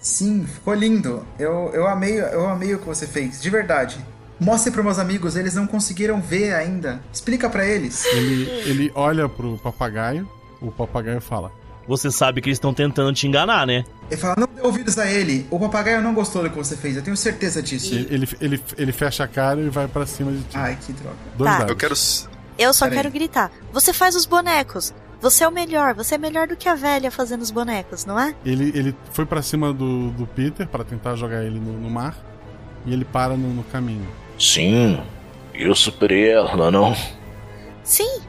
Sim, ficou lindo. Eu, eu, amei, eu amei o que você fez, de verdade. Mostre para meus amigos, eles não conseguiram ver ainda. Explica pra eles. Ele, ele olha pro papagaio, o papagaio fala: Você sabe que eles estão tentando te enganar, né? Ele fala, não dê ouvidos a ele. O papagaio não gostou do que você fez, eu tenho certeza disso. Ele, ele, ele, ele fecha a cara e vai pra cima de ti. Ai, que droga. Dois Tá. dados. Eu quero. Eu só Peraí. quero gritar. Você faz os bonecos. Você é o melhor. Você é melhor do que a velha fazendo os bonecos, não é? Ele, ele foi pra cima do, do Peter pra tentar jogar ele no, no mar. E ele para no, no caminho. Sim, eu superei ela, não? Sim.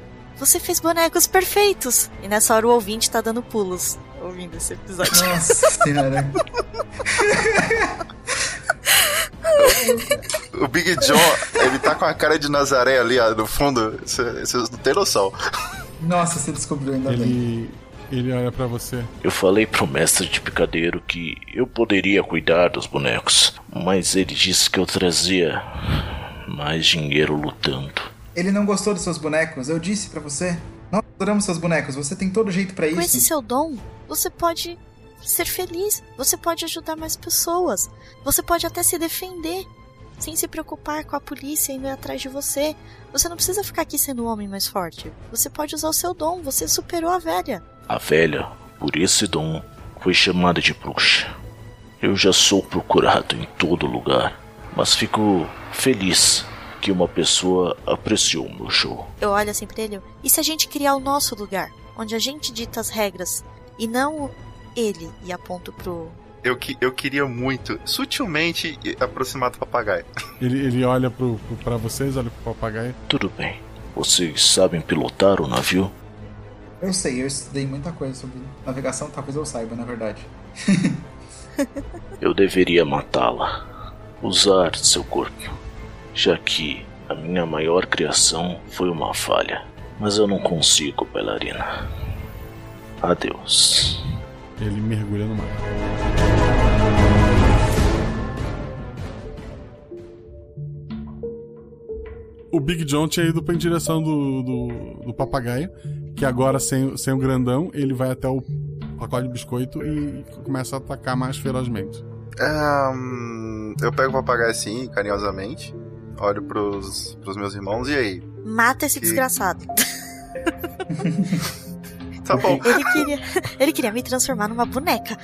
Você fez bonecos perfeitos. E nessa hora o ouvinte tá dando pulos ouvindo esse episódio. Nossa senhora. O Big John, ele tá com a cara de Nazaré ali ó, no fundo. Vocês não tem noção. Nossa, você descobriu ainda bem. Ele, ele olha pra você. Eu falei pro mestre de picadeiro que eu poderia cuidar dos bonecos, mas ele disse que eu trazia mais dinheiro lutando. Ele não gostou dos seus bonecos, eu disse pra você. Nós adoramos seus bonecos, você tem todo jeito pra Com esse isso. seu dom, você pode ser feliz. Você pode ajudar mais pessoas. Você pode até se defender. Sem se preocupar com a polícia indo atrás de você. Você não precisa ficar aqui sendo o homem mais forte. Você pode usar o seu dom. Você superou a velha. A velha, por esse dom, foi chamada de bruxa. Eu já sou procurado em todo lugar, mas fico feliz que uma pessoa apreciou meu show. Eu olho assim pra ele. E se a gente criar o nosso lugar? Onde a gente dita as regras. E não ele. E aponto pro. Eu, que, eu queria muito, sutilmente, aproximar do papagaio. Ele, ele olha pro, pro, pra vocês, olha pro papagaio. Tudo bem. Vocês sabem pilotar o navio? Eu sei, eu estudei muita coisa sobre navegação, talvez eu saiba, na verdade. Eu deveria matá-la. Usar seu corpo. Já que a minha maior criação foi uma falha. Mas eu não consigo, bailarina. Adeus. Ele mergulha no mar. O Big John tinha ido pra em direção do, do, do papagaio, que agora, sem, sem o grandão, ele vai até o pacote de biscoito e começa a atacar mais ferozmente. Ahn, eu pego o papagaio assim, carinhosamente, olho pros, pros meus irmãos e aí? Mata esse Que- desgraçado. Tá bom. Ele queria, ele queria me transformar numa boneca.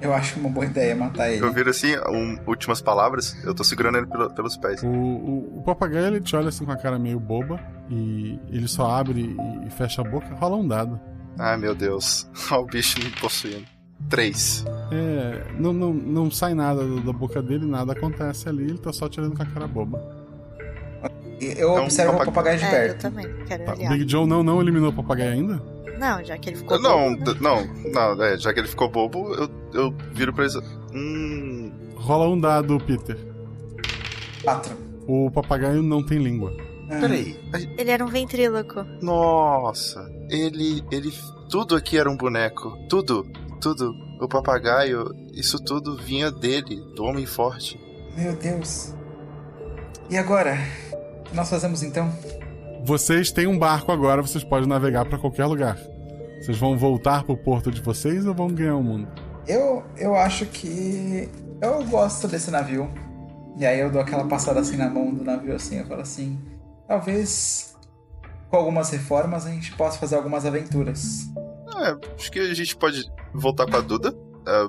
Eu acho uma boa ideia matar ele. Eu viro assim, um- últimas palavras, eu tô segurando ele pelo- pelos pés. O, o, o papagaio ele te olha assim com a cara meio boba e ele só abre e, e fecha a boca, rola um dado. Ai meu Deus, olha o bicho me possuindo. Três. É, não, não, não sai nada da boca dele, nada acontece ali, ele tá só tirando com a cara boba. Eu É um observo o papagaio. de É, eu perto. também. Quero Tá, olhar. Big John não, não eliminou o papagaio ainda? Não, já que ele ficou. Não, bobo, né? não, não, é, já que ele ficou bobo, eu, eu viro pra ele. Hum. Rola um dado, Peter. Quatro. O papagaio não tem língua. Peraí. Ele era um ventríloco. Nossa, ele. ele. Tudo aqui era um boneco. Tudo, tudo. O papagaio, isso tudo vinha dele, do homem forte. Meu Deus. E agora? O que nós fazemos então? Vocês têm um barco agora, vocês podem navegar pra qualquer lugar. Vocês vão voltar pro porto de vocês ou vão ganhar o mundo? Eu, eu acho que. Eu gosto desse navio. E aí eu dou aquela passada assim na mão do navio assim, eu falo assim. Talvez com algumas reformas a gente possa fazer algumas aventuras. É, acho que a gente pode voltar com a Duda. É,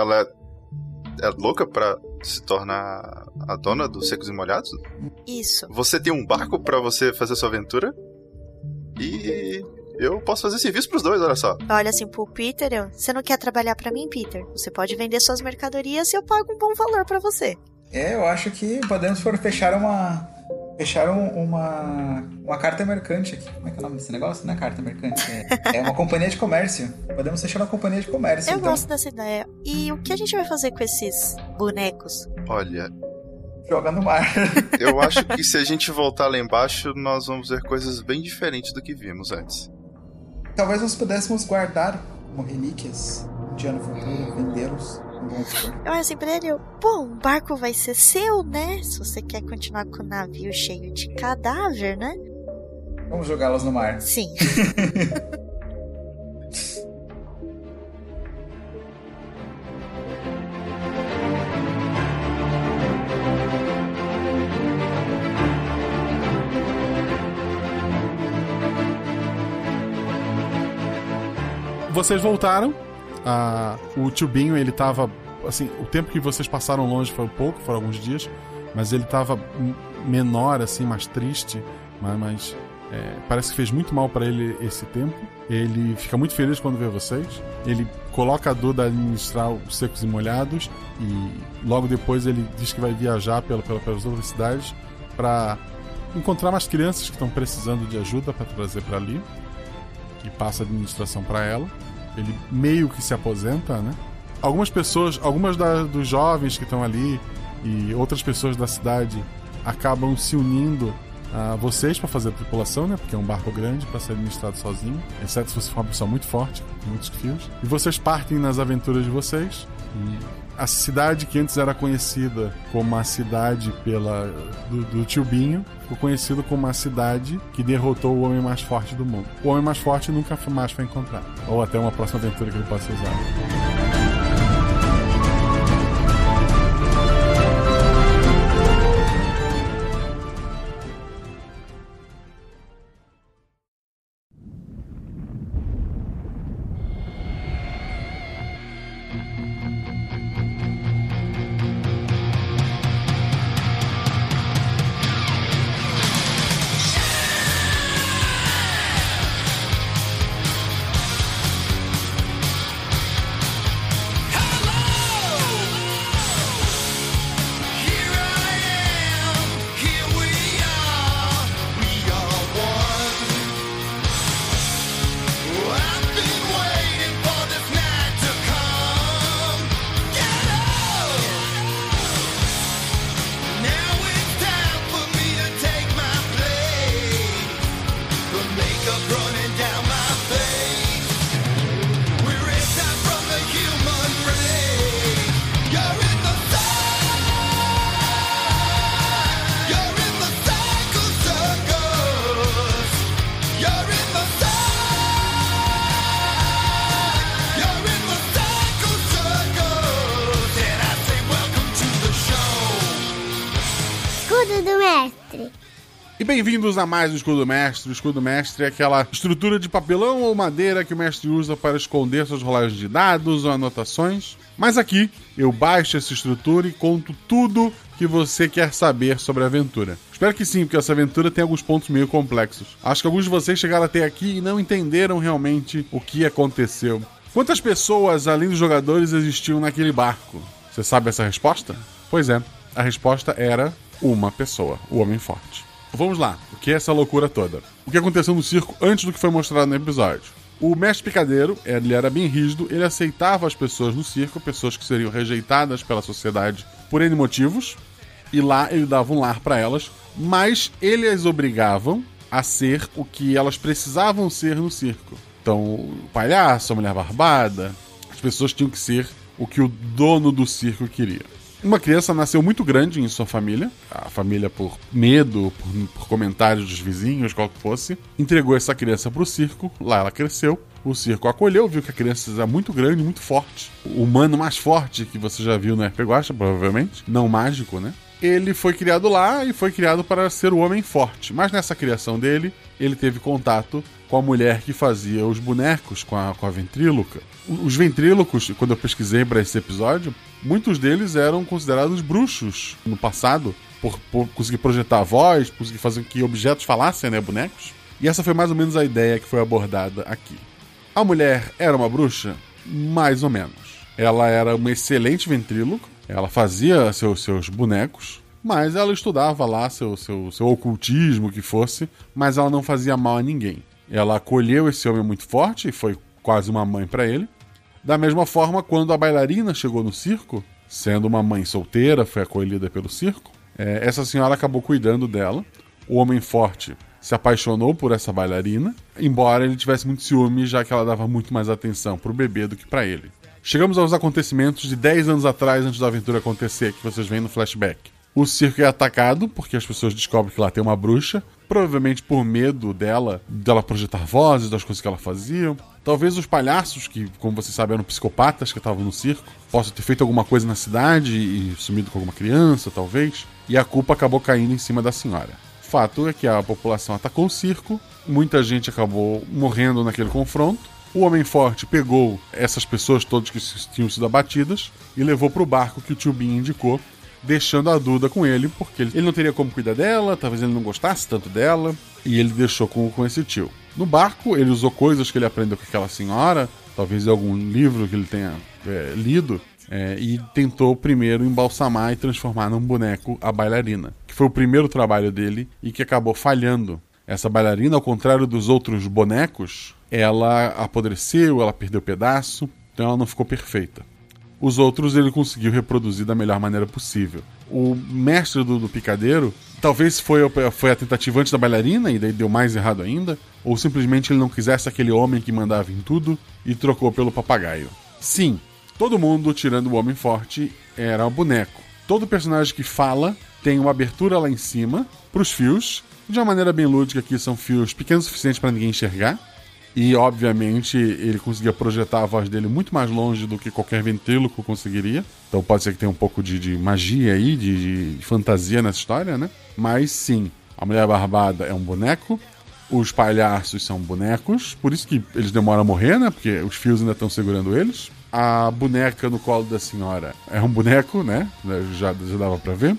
ela é, é louca pra se tornar a dona dos secos e molhados. Isso. Você tem um barco pra você fazer sua aventura. E Eu posso fazer serviço pros dois, olha só. Olha assim pro Peter, eu, você não quer trabalhar pra mim, Peter? Você pode vender suas mercadorias e eu pago um bom valor pra você. É, eu acho que podemos for fechar uma. Fechar um- uma. Uma carta mercante aqui. Como é que é o nome desse negócio? Não é carta mercante. É, é uma companhia de comércio. Podemos fechar uma companhia de comércio. Eu então. gosto dessa ideia. E o que a gente vai fazer com esses bonecos? Olha, Joga no mar. eu acho que se a gente voltar lá embaixo, nós vamos ver coisas bem diferentes do que vimos antes. Talvez nós pudéssemos guardar como relíquias um dia no futuro, vendê-los. Eu assim pra ele, eu, bom, o barco vai ser seu, né? Se você quer continuar com o navio cheio de cadáver, né? Vamos jogá-los no mar. Sim. Vocês voltaram. O tio Binho, ele tava. Assim, o tempo que vocês passaram longe foi pouco, foram alguns dias. Mas ele tava menor, assim, mais triste. Mas, mas, é, parece que fez muito mal pra ele esse tempo. Ele fica muito feliz quando vê vocês. Ele coloca a Duda a administrar os secos e molhados. E logo depois ele diz que vai viajar pela, pela, pelas outras cidades para encontrar mais crianças que estão precisando de ajuda para trazer para ali e passa a administração para ela. Ele meio que se aposenta, né? Algumas pessoas, algumas da- dos jovens que estão ali e outras pessoas da cidade acabam se unindo a vocês para fazer a tripulação, né? Porque é um barco grande para ser administrado sozinho, exceto se você for uma pessoa muito forte, com muitos fios. E vocês partem nas aventuras de vocês. A cidade que antes era conhecida como a cidade pela do, do tio Binho ficou conhecido como a cidade que derrotou o homem mais forte do mundo. O homem mais forte nunca mais foi encontrado. Ou até uma próxima aventura que ele possa ser E bem-vindos a mais um Escudo Mestre. O Escudo Mestre é aquela estrutura de papelão ou madeira que o mestre usa para esconder suas rolagens de dados ou anotações. Mas aqui eu baixo essa estrutura e conto tudo que você quer saber sobre a aventura. Espero que sim, porque essa aventura tem alguns pontos meio complexos. Acho que alguns de vocês chegaram até aqui e não entenderam realmente o que aconteceu. Quantas pessoas, além dos jogadores, existiam naquele barco? Você sabe essa resposta? Pois é, a resposta era uma pessoa, o Homem Forte. Vamos lá, o que é essa loucura toda? O que aconteceu no circo antes do que foi mostrado no episódio? O mestre picadeiro, ele era bem rígido, ele aceitava as pessoas no circo, pessoas que seriam rejeitadas pela sociedade por N motivos, e lá ele dava um lar para elas, mas ele as obrigavam a ser o que elas precisavam ser no circo. Então, o palhaço, a mulher barbada, as pessoas tinham que ser o que o dono do circo queria. Uma criança nasceu muito grande em sua família, a família, por medo, por, por comentários dos vizinhos, qual que fosse, entregou essa criança para o circo. Lá ela cresceu, o circo acolheu, viu que a criança era muito grande, muito forte. O humano mais forte que você já viu no RP Guacha, provavelmente, não mágico, né? Ele foi criado lá e foi criado para ser o homem forte. Mas nessa criação dele, ele teve contato com a mulher que fazia os bonecos, com a, com a ventríloca. Os ventrílocos, quando eu pesquisei para esse episódio, muitos deles eram considerados bruxos no passado, por, por conseguir projetar a voz, conseguir fazer com que objetos falassem, né, bonecos. E essa foi mais ou menos a ideia que foi abordada aqui. A mulher era uma bruxa? Mais ou menos. Ela era uma excelente ventríloco, ela fazia seus, seus bonecos, mas ela estudava lá seu, seu, seu ocultismo, que fosse, mas ela não fazia mal a ninguém. Ela acolheu esse homem muito forte e foi quase uma mãe para ele. Da mesma forma, quando a bailarina chegou no circo, sendo uma mãe solteira, foi acolhida pelo circo, é, essa senhora acabou cuidando dela. O homem forte se apaixonou por essa bailarina, embora ele tivesse muito ciúme, já que ela dava muito mais atenção pro bebê do que para ele. Chegamos aos acontecimentos de 10 anos atrás, antes da aventura acontecer, que vocês veem no flashback. O circo é atacado porque as pessoas descobrem que lá tem uma bruxa, provavelmente por medo dela, dela projetar vozes, das coisas que ela fazia. Talvez os palhaços, que, como vocês sabem, eram psicopatas que estavam no circo, possam ter feito alguma coisa na cidade e sumido com alguma criança, talvez. E a culpa acabou caindo em cima da senhora. Fato é que a população atacou o circo, muita gente acabou morrendo naquele confronto. O Homem Forte pegou essas pessoas todas que tinham sido abatidas e levou para o barco que o tio Bin indicou, deixando a Duda com ele, porque ele não teria como cuidar dela, talvez ele não gostasse tanto dela, e ele deixou com, com esse tio. No barco, ele usou coisas que ele aprendeu com aquela senhora, talvez algum livro que ele tenha é, lido, é, e tentou primeiro embalsamar e transformar num boneco a bailarina, que foi o primeiro trabalho dele e que acabou falhando. Essa bailarina, ao contrário dos outros bonecos, ela apodreceu, ela perdeu pedaço, então ela não ficou perfeita. Os outros ele conseguiu reproduzir da melhor maneira possível. O mestre do, do picadeiro, talvez foi, foi a tentativa antes da bailarina e daí deu mais errado ainda, ou simplesmente ele não quisesse aquele homem que mandava em tudo e trocou pelo papagaio. Sim, Todo mundo, tirando o Homem Forte, era um boneco. Todo personagem que fala tem uma abertura lá em cima para os fios. De uma maneira bem lúdica, que são fios pequenos o suficiente para ninguém enxergar. E, obviamente, ele conseguia projetar a voz dele muito mais longe do que qualquer ventríloco conseguiria. Então pode ser que tenha um pouco de, de magia aí, de, de fantasia nessa história, né? Mas sim, a Mulher Barbada é um boneco. Os palhaços são bonecos. Por isso que eles demoram a morrer, né? Porque os fios ainda estão segurando eles a boneca no colo da senhora é um boneco, né? Já, já dava para ver.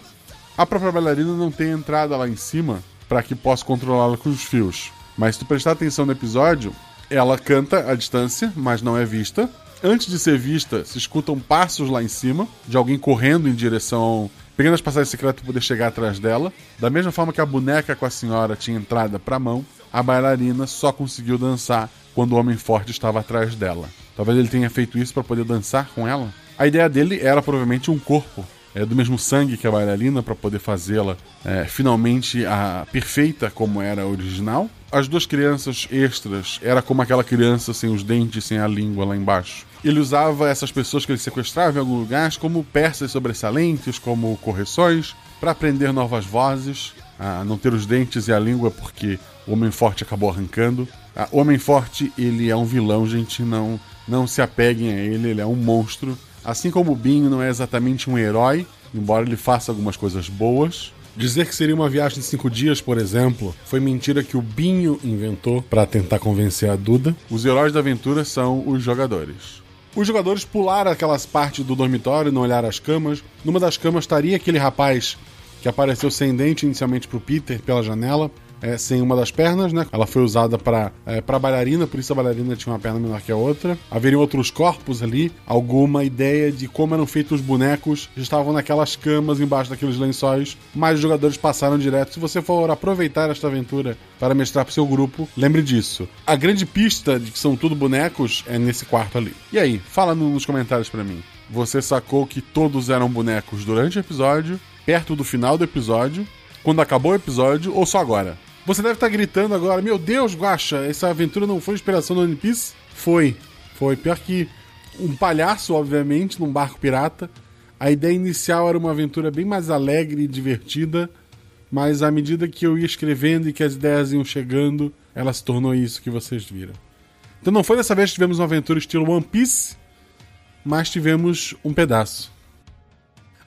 A própria bailarina não tem entrada lá em cima para que possa controlá-la com os fios. Mas se tu prestar atenção no episódio, ela canta à distância, mas não é vista. Antes de ser vista, se escutam passos lá em cima de alguém correndo em direção pegando as passagens secretas para poder chegar atrás dela. Da mesma forma que a boneca com a senhora tinha entrada para a mão, a bailarina só conseguiu dançar quando o homem forte estava atrás dela. Talvez ele tenha feito isso para poder dançar com ela. A ideia dele era provavelmente um corpo é, do mesmo sangue que a bailarina para poder fazê-la é, finalmente a perfeita como era a original. As duas crianças extras era como aquela criança sem os dentes, sem a língua lá embaixo. Ele usava essas pessoas que ele sequestrava em algum lugar como peças sobressalentes, como correções, para aprender novas vozes, a não ter os dentes e a língua porque o Homem Forte acabou arrancando. O Homem Forte, ele é um vilão, gente, não não se apeguem a ele, ele é um monstro. Assim como o Binho não é exatamente um herói, embora ele faça algumas coisas boas. Dizer que seria uma viagem de cinco dias, por exemplo, foi mentira que o Binho inventou para tentar convencer a Duda. Os heróis da aventura são os jogadores. Os jogadores pularam aquelas partes do dormitório, não olharam as camas. Numa das camas estaria aquele rapaz que apareceu sem dente inicialmente pro Peter pela janela é, sem uma das pernas, né? Ela foi usada para é, para bailarina, por isso a bailarina tinha uma perna menor que a outra. Haveriam outros corpos ali, alguma ideia de como eram feitos os bonecos, estavam naquelas camas embaixo daqueles lençóis, mas os jogadores passaram direto. Se você for aproveitar esta aventura para mestrar para seu grupo, lembre disso. A grande pista de que são tudo bonecos é nesse quarto ali. E aí, fala nos comentários para mim. Você sacou que todos eram bonecos durante o episódio, perto do final do episódio, quando acabou o episódio ou só agora? Você deve estar gritando agora: Meu Deus, Guacha, essa aventura não foi inspiração do One Piece? Foi. Foi. Pior que um palhaço, obviamente, num barco pirata. A ideia inicial era uma aventura bem mais alegre e divertida, mas à medida que eu ia escrevendo e que as ideias iam chegando, ela se tornou isso que vocês viram. Então não foi dessa vez que tivemos uma aventura estilo One Piece, mas tivemos um pedaço.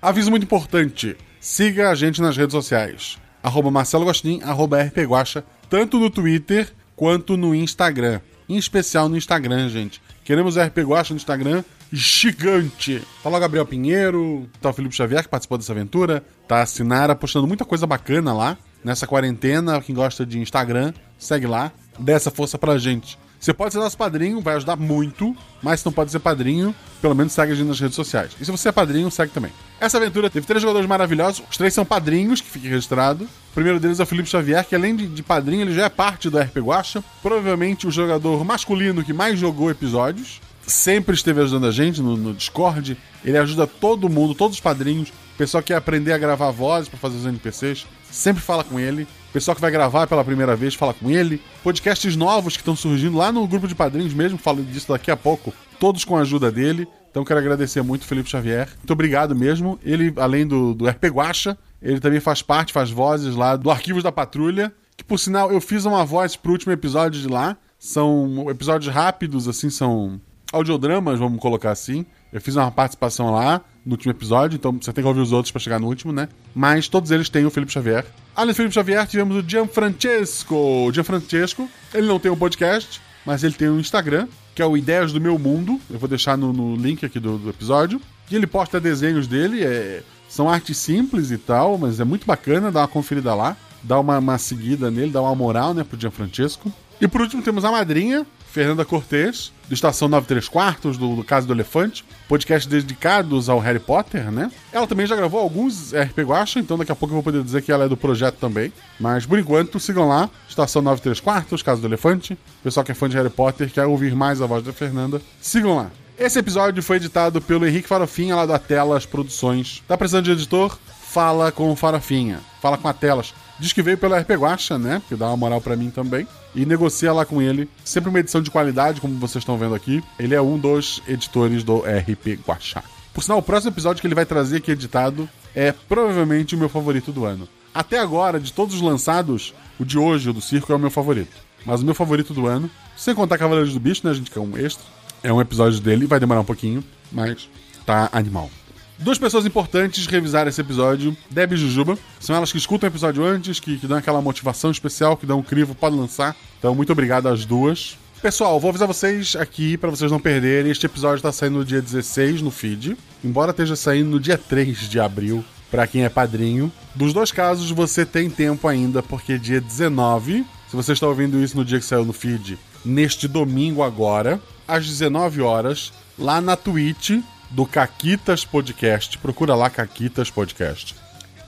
Aviso muito importante: siga a gente nas redes sociais arroba Marcelo Gostin, arroba rpguacha, tanto no Twitter quanto no Instagram. Em especial no Instagram, gente. Queremos RP Guacha no Instagram gigante. Tá lá o Gabriel Pinheiro, tá o Felipe Xavier que participou dessa aventura, tá a Sinara postando muita coisa bacana lá. Nessa quarentena, quem gosta de Instagram, segue lá, dê essa força pra gente. Você pode ser nosso padrinho, vai ajudar muito, mas se não pode ser padrinho, pelo menos segue a gente nas redes sociais. E se você é padrinho, segue também. Essa aventura teve três jogadores maravilhosos, os três são padrinhos, que fique registrado. O primeiro deles é o Felipe Xavier, que além de, padrinho, ele já é parte do RP Guacha. Provavelmente o jogador masculino que mais jogou episódios. Sempre esteve ajudando a gente no, no Discord. Ele ajuda todo mundo, todos os padrinhos. O pessoal que quer aprender a gravar vozes para fazer os NPCs, sempre fala com ele. Pessoal que vai gravar pela primeira vez, fala com ele. Podcasts novos que estão surgindo lá no grupo de padrinhos mesmo, falo disso daqui a pouco, todos com a ajuda dele. Então quero agradecer muito o Felipe Xavier. Muito obrigado mesmo. Ele, além do, do RP Guacha, ele também faz parte, faz vozes lá do Arquivos da Patrulha. Que por sinal, eu fiz uma voz pro último episódio de lá. São episódios rápidos, assim, são audiodramas, vamos colocar assim. Eu fiz uma participação lá no último episódio, então você tem que ouvir os outros para chegar no último, né? Mas todos eles têm o Felipe Xavier. Além do Felipe Xavier, tivemos o Gianfrancesco. O Gianfrancesco, ele não tem um podcast, mas ele tem um Instagram, que é o Ideias do Meu Mundo. Eu vou deixar no, no link aqui do, do, episódio. E ele posta desenhos dele, é, são artes simples e tal, mas é muito bacana, dá uma conferida lá. Dá uma, uma seguida nele, dá uma moral, né, pro Gianfrancesco. E por último temos a madrinha, Fernanda Cortez, do Estação 93 Quartos, do, do Caso do Elefante, podcast dedicados ao Harry Potter, né? Ela também já gravou alguns RP Guacha, então daqui a pouco eu vou poder dizer que ela é do projeto também. Mas por enquanto, sigam lá, Estação 93 Quartos, Caso do Elefante. pessoal que é fã de Harry Potter, quer ouvir mais a voz da Fernanda, sigam lá. Esse episódio foi editado pelo Henrique Farofinha, lá da Telas Produções. Tá precisando de editor? Fala com o Farofinha. Fala com a Telas. Diz que veio pela RP Guacha, né? Que dá uma moral para mim também. E negocia lá com ele. Sempre uma edição de qualidade, como vocês estão vendo aqui. Ele é um dos editores do RP Guacha. Por sinal, o próximo episódio que ele vai trazer aqui editado é provavelmente o meu favorito do ano. Até agora, de todos os lançados, o de hoje, o do circo, é o meu favorito. Mas o meu favorito do ano, sem contar Cavaleiros do Bicho, né, gente, que é um extra, é um episódio dele, vai demorar um pouquinho, mas tá animal. Duas pessoas importantes revisaram esse episódio, Deb e Jujuba. São elas que escutam o episódio antes, que, que dão aquela motivação especial, que dão um crivo, pode lançar. Então, muito obrigado às duas. Pessoal, vou avisar vocês aqui para vocês não perderem. Este episódio tá saindo no dia 16 no feed, embora esteja saindo no dia 3 de abril para quem é padrinho. Dos dois casos, você tem tempo ainda, porque dia 19, se você está ouvindo isso no dia que saiu no feed, neste domingo agora, às 19 horas, lá na Twitch, do Caquitas Podcast. Procura lá Caquitas Podcast.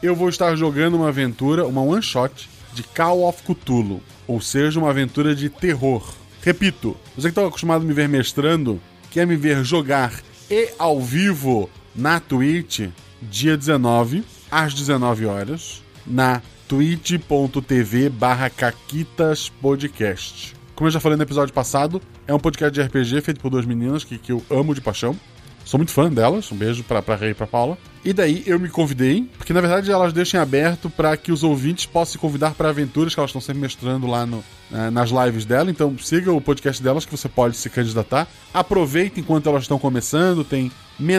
Eu vou estar jogando uma aventura, uma one shot de Call of Cthulhu, ou seja, uma aventura de terror. Repito, você que está acostumado a me ver mestrando, quer me ver jogar e ao vivo na Twitch, dia 19, às 19 horas, na twitch.tv barra Caquitas Podcast. Como eu já falei no episódio passado, é um podcast de RPG feito por duas meninas que, que eu amo de paixão. Sou muito fã delas. Um beijo pra, pra Rei e pra Paula. E daí eu me convidei, porque na verdade elas deixam aberto para que os ouvintes possam se convidar para aventuras que elas estão sempre mestrando lá no, eh, nas lives dela. Então siga o podcast delas que você pode se candidatar. Aproveite enquanto elas estão começando, tem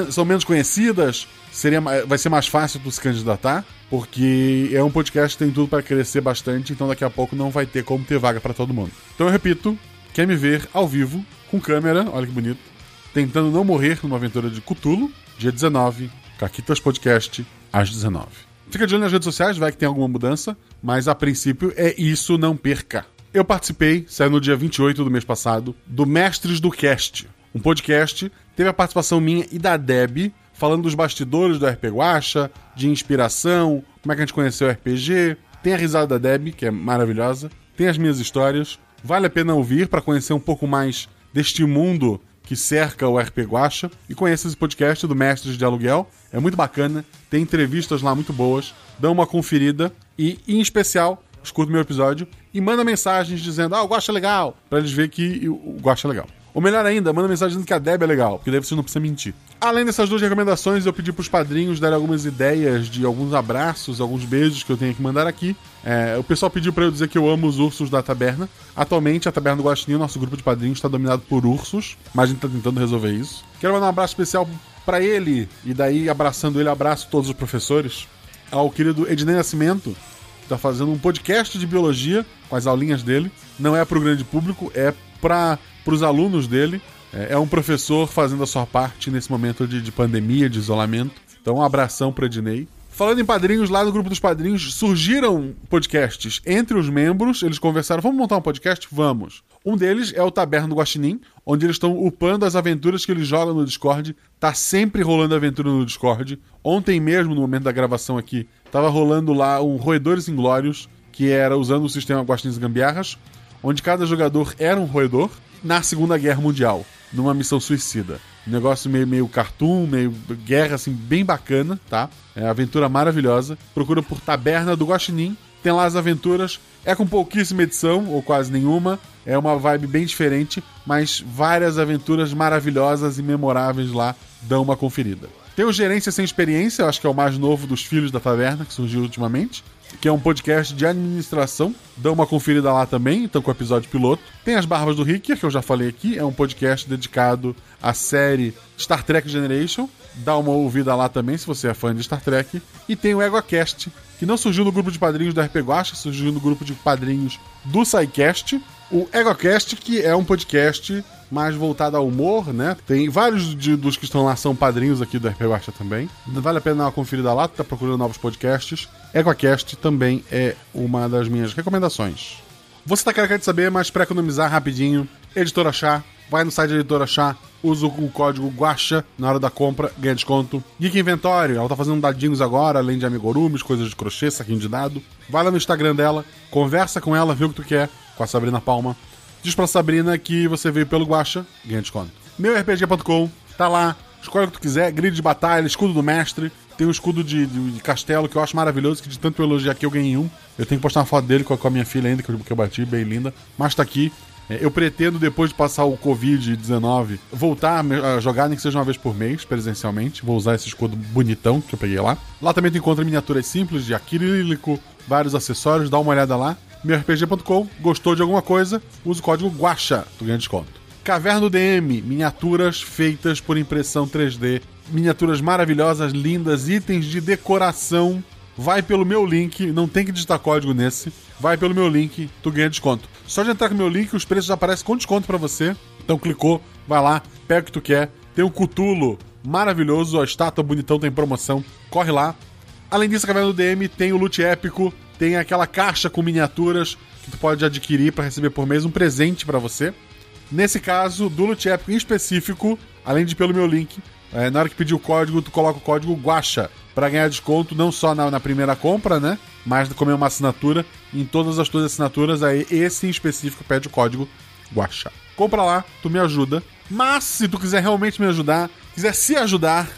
são menos conhecidas, seria vai ser mais fácil tu se candidatar, porque é um podcast que tem tudo para crescer bastante, então daqui a pouco não vai ter como ter vaga para todo mundo. Então eu repito, quer me ver ao vivo com câmera, olha que bonito tentando não morrer numa aventura de Cutulo, dia 19, Caquitas Podcast, às 19. Fica de olho nas redes sociais, vai que tem alguma mudança, mas a princípio é isso, não perca. Eu participei, saiu no dia 28 do mês passado, do Mestres do Cast, um podcast, teve a participação minha e da Deb, falando dos bastidores do RPG Guacha, de inspiração, como é que a gente conheceu o RPG, tem a risada da Deb, que é maravilhosa, tem as minhas histórias, vale a pena ouvir para conhecer um pouco mais deste mundo que cerca o RP Guacha e conheça esse podcast do Mestres de Aluguel. É muito bacana, tem entrevistas lá muito boas. Dá uma conferida e, em especial, escuta o meu episódio e manda mensagens dizendo: Ah, o Guacha é legal, para eles verem que o Guacha é legal. Ou melhor ainda, manda mensagem dizendo que a Deb é legal, porque daí você não precisa mentir. Além dessas duas recomendações, eu pedi pros padrinhos darem algumas ideias de alguns abraços, alguns beijos que eu tenho que mandar aqui. É, o pessoal pediu para eu dizer que eu amo os ursos da taberna. Atualmente, a taberna do Guaxinim, nosso grupo de padrinhos, está dominado por ursos, mas a gente tá tentando resolver isso. Quero mandar um abraço especial para ele, e daí, abraçando ele, abraço todos os professores. Ao querido Ednei Nascimento, que tá fazendo um podcast de biologia com as aulinhas dele. Não é pro grande público, é para os alunos dele. É, é, um professor fazendo a sua parte nesse momento de, de pandemia, de isolamento. Então, um abração para Ednei. Falando em padrinhos, lá no grupo dos padrinhos surgiram podcasts entre os membros. Eles conversaram: vamos montar um podcast? Vamos. Um deles é o Taberna do Guaxinim, onde eles estão upando as aventuras que eles jogam no Discord. Tá sempre rolando aventura no Discord. Ontem mesmo, no momento da gravação aqui, tava rolando lá um Roedores Inglórios, que era usando o sistema Guaxinins Gambiarras, onde cada jogador era um roedor na Segunda Guerra Mundial, numa missão suicida. Um negócio meio, meio cartoon, meio guerra, assim, bem bacana, tá? É aventura maravilhosa. Procura por Taberna do Guaxinim. Tem lá as aventuras. É com pouquíssima edição, ou quase nenhuma. É uma vibe bem diferente, mas várias aventuras maravilhosas e memoráveis lá. Dão uma conferida. Tem o Gerência Sem Experiência, eu acho que é o mais novo dos Filhos da Taverna, que surgiu ultimamente que é um podcast de administração. Dá uma conferida lá também, então com o episódio piloto. Tem as Barbas do Rick, que eu já falei aqui, é um podcast dedicado à série Star Trek Generation. Dá uma ouvida lá também, se você é fã de Star Trek. E tem o EgoCast, que não surgiu no grupo de padrinhos do RP Guacha, surgiu no grupo de padrinhos do SciCast. O EgoCast, que é um podcast mais voltado ao humor, né? Tem vários de, dos que estão lá são padrinhos aqui do RP Guacha também. Vale a pena dar uma conferida lá, tá procurando novos podcasts. EgoCast também é uma das minhas recomendações. Você tá querendo saber, mas para economizar rapidinho, Editora Chá, vai no site da Editora Chá, usa o código GUACHA na hora da compra, ganha desconto. Geek Inventório, ela tá fazendo dadinhos agora, além de amigurumis, coisas de crochê, saquinho de dado. Vai lá no Instagram dela, conversa com ela, vê o que tu quer, com a Sabrina Palma. Diz pra Sabrina que você veio pelo Guacha, ganha desconto. MeuRPG.com, tá lá, escolhe o que tu quiser, grid de batalha, escudo do mestre, tem um escudo de, de, de, castelo que eu acho maravilhoso, que de tanto elogiar aqui eu ganhei um. Eu tenho que postar uma foto dele com a, com a minha filha ainda, que eu, que eu bati, bem linda. Mas tá aqui. É, eu pretendo, depois de passar o Covid-19, voltar a jogar, nem que seja uma vez por mês, presencialmente. Vou usar esse escudo bonitão que eu peguei lá. Lá também tu encontra miniaturas simples de acrílico, vários acessórios, dá uma olhada lá meurpg.com. Gostou de alguma coisa? Usa o código GUACHA, tu ganha desconto. Caverna do DM, miniaturas feitas por impressão 3D. Miniaturas maravilhosas, lindas, itens de decoração. Vai pelo meu link, não tem que digitar código nesse. Vai pelo meu link, tu ganha desconto. Só de entrar com o meu link, os preços já aparecem com desconto para você. Então clicou, vai lá, pega o que tu quer. Tem o Cutulo maravilhoso, a estátua bonitão tem promoção. Corre lá. Além disso, a Caverna do DM tem o loot épico tem aquela caixa com miniaturas que tu pode adquirir para receber por mês um presente para você. Nesse caso, do Loot Epic em específico, além de pelo meu link, é, na hora que pedir o código, tu coloca o código GUACHA para ganhar desconto não só na, na, primeira compra, né? Mas comer uma assinatura. Em todas as tuas assinaturas, aí esse em específico pede o código GUACHA. Compra lá, tu me ajuda. Mas se tu quiser realmente me ajudar, quiser se ajudar,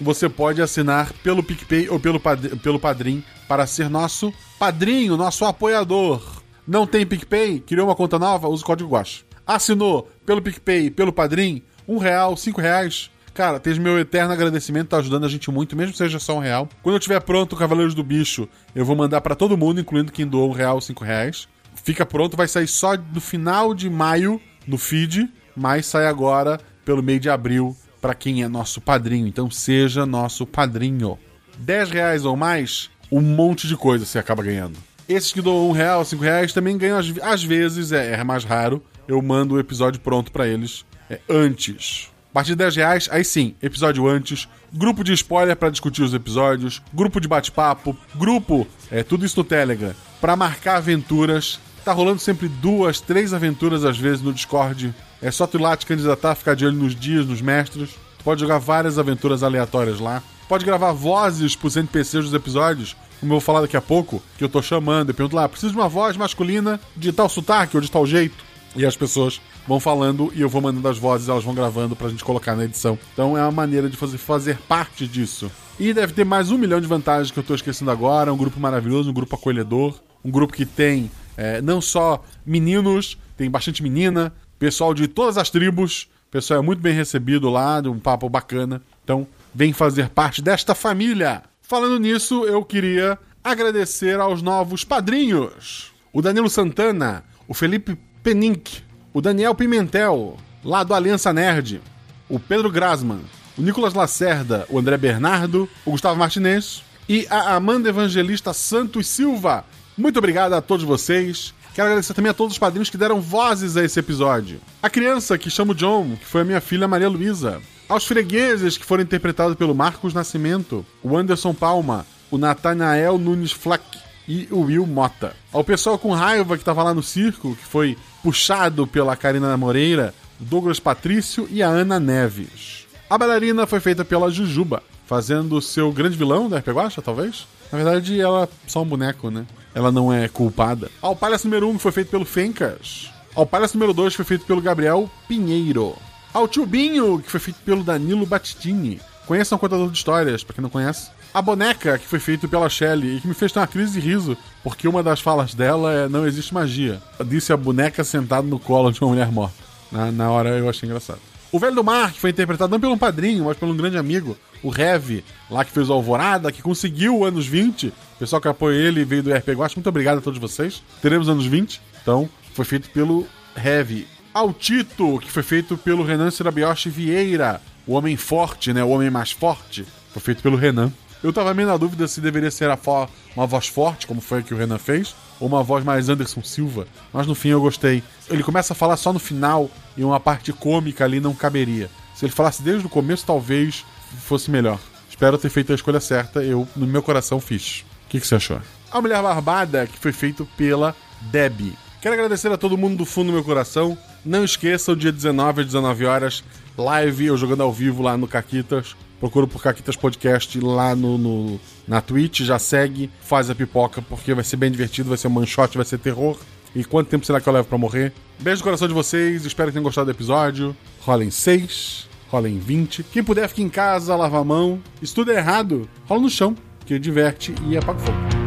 você pode assinar pelo PicPay ou pelo, pad pelo Padrim para ser nosso padrinho, nosso apoiador. Não tem PicPay? Criou uma conta nova? Usa o código Guache. Assinou pelo PicPay, pelo Padrim? Um real, cinco reais? Cara, tens meu eterno agradecimento, tá ajudando a gente muito, mesmo que seja só um real. Quando eu tiver pronto o Cavaleiros do Bicho, eu vou mandar para todo mundo, incluindo quem doou um real, cinco reais. Fica pronto, vai sair só no final de maio no feed, mas sai agora pelo meio de abril para quem é nosso padrinho. Então seja nosso padrinho. 10 reais ou mais, um monte de coisa você acaba ganhando. Esses que dão um real, cinco reais também ganham às, às vezes, é, é, mais raro. Eu mando o episódio pronto para eles é, antes. A partir de 10 reais, aí sim, episódio antes, grupo de spoiler para discutir os episódios, grupo de bate-papo, grupo, é tudo isso no Telegram, para marcar aventuras. Tá rolando sempre duas, três aventuras às vezes no Discord. É só tu ir lá te candidatar, ficar de olho nos dias, nos mestres. Tu pode jogar várias aventuras aleatórias lá pode gravar vozes pros NPCs dos episódios, como eu vou falar daqui a pouco, que eu tô chamando. Eu pergunto lá, preciso de uma voz masculina de tal sotaque ou de tal jeito. E as pessoas vão falando e eu vou mandando as vozes, elas vão gravando pra gente colocar na edição. Então é uma maneira de fazer, fazer parte disso. E deve ter mais um milhão de vantagens que eu tô esquecendo agora. Um grupo maravilhoso, um grupo acolhedor, um grupo que tem é, não só meninos, tem bastante menina, pessoal de todas as tribos. O pessoal é muito bem recebido lá, um papo bacana. Então, vem fazer parte desta família. Falando nisso, eu queria agradecer aos novos padrinhos: o Danilo Santana, o Felipe Penink, o Daniel Pimentel, lá do Aliança Nerd, o Pedro Grasman, o Nicolas Lacerda, o André Bernardo, o Gustavo Martinez e a Amanda Evangelista Santos Silva. Muito obrigado a todos vocês. Quero agradecer também a todos os padrinhos que deram vozes a esse episódio. A criança que chamo John, que foi a minha filha Maria Luísa aos fregueses que foram interpretados pelo Marcos Nascimento, o Anderson Palma, o Nathanael Nunes Flack e o Will Mota. Ao pessoal com raiva que tava lá no circo, que foi puxado pela Karina Moreira, Douglas Patrício e a Ana Neves. A bailarina foi feita pela Jujuba, fazendo o seu grande vilão da RP Guacha, talvez? Na verdade, ela é só um boneco, né? Ela não é culpada. Ao palhaço número 1 um, foi feito pelo Fencas. Ao palhaço número 2 foi feito pelo Gabriel Pinheiro. Ao tio Binho, que foi feito pelo Danilo Battistini. Conheçam um contador de histórias, pra quem não conhece. A boneca, que foi feito pela Shelley e que me fez ter uma crise de riso, porque uma das falas dela é não existe magia. Disse a boneca sentada no colo de uma mulher morta. Na, na hora eu achei engraçado. O Velho do Mar, que foi interpretado não pelo um padrinho, mas pelo um grande amigo, o Rev, lá que fez o Alvorada, que conseguiu anos 20. O pessoal que apoia ele veio do RP Guacha. Muito obrigado a todos vocês. Teremos anos 20. Então, foi feito pelo Rev. Ao Tito, que foi feito pelo Renan Sirabioshi Vieira, o homem forte, né? O homem mais forte. Foi feito pelo Renan. Eu tava meio na dúvida se deveria ser uma voz forte, como foi a que o Renan fez, ou uma voz mais Anderson Silva, mas no fim eu gostei. Ele começa a falar só no final e uma parte cômica ali não caberia. Se ele falasse desde o começo, talvez fosse melhor. Espero ter feito a escolha certa, eu, no meu coração, fiz. O que, que você achou? A Mulher Barbada, que foi feito pela Debbie. Quero agradecer a todo mundo do fundo do meu coração. Não esqueça, o dia 19 às 19 horas, live, eu jogando ao vivo lá no Caquitas. Procura por Caquitas Podcast lá no, no, na Twitch, já segue, faz a pipoca, porque vai ser bem divertido, vai ser um manchote, vai ser terror. E quanto tempo será que eu levo pra morrer? Beijo no coração de vocês, espero que tenham gostado do episódio. Rolem 6, rolem 20. Quem puder, fique em casa, lava a mão. É errado, rola no chão, que diverte e apaga o fogo.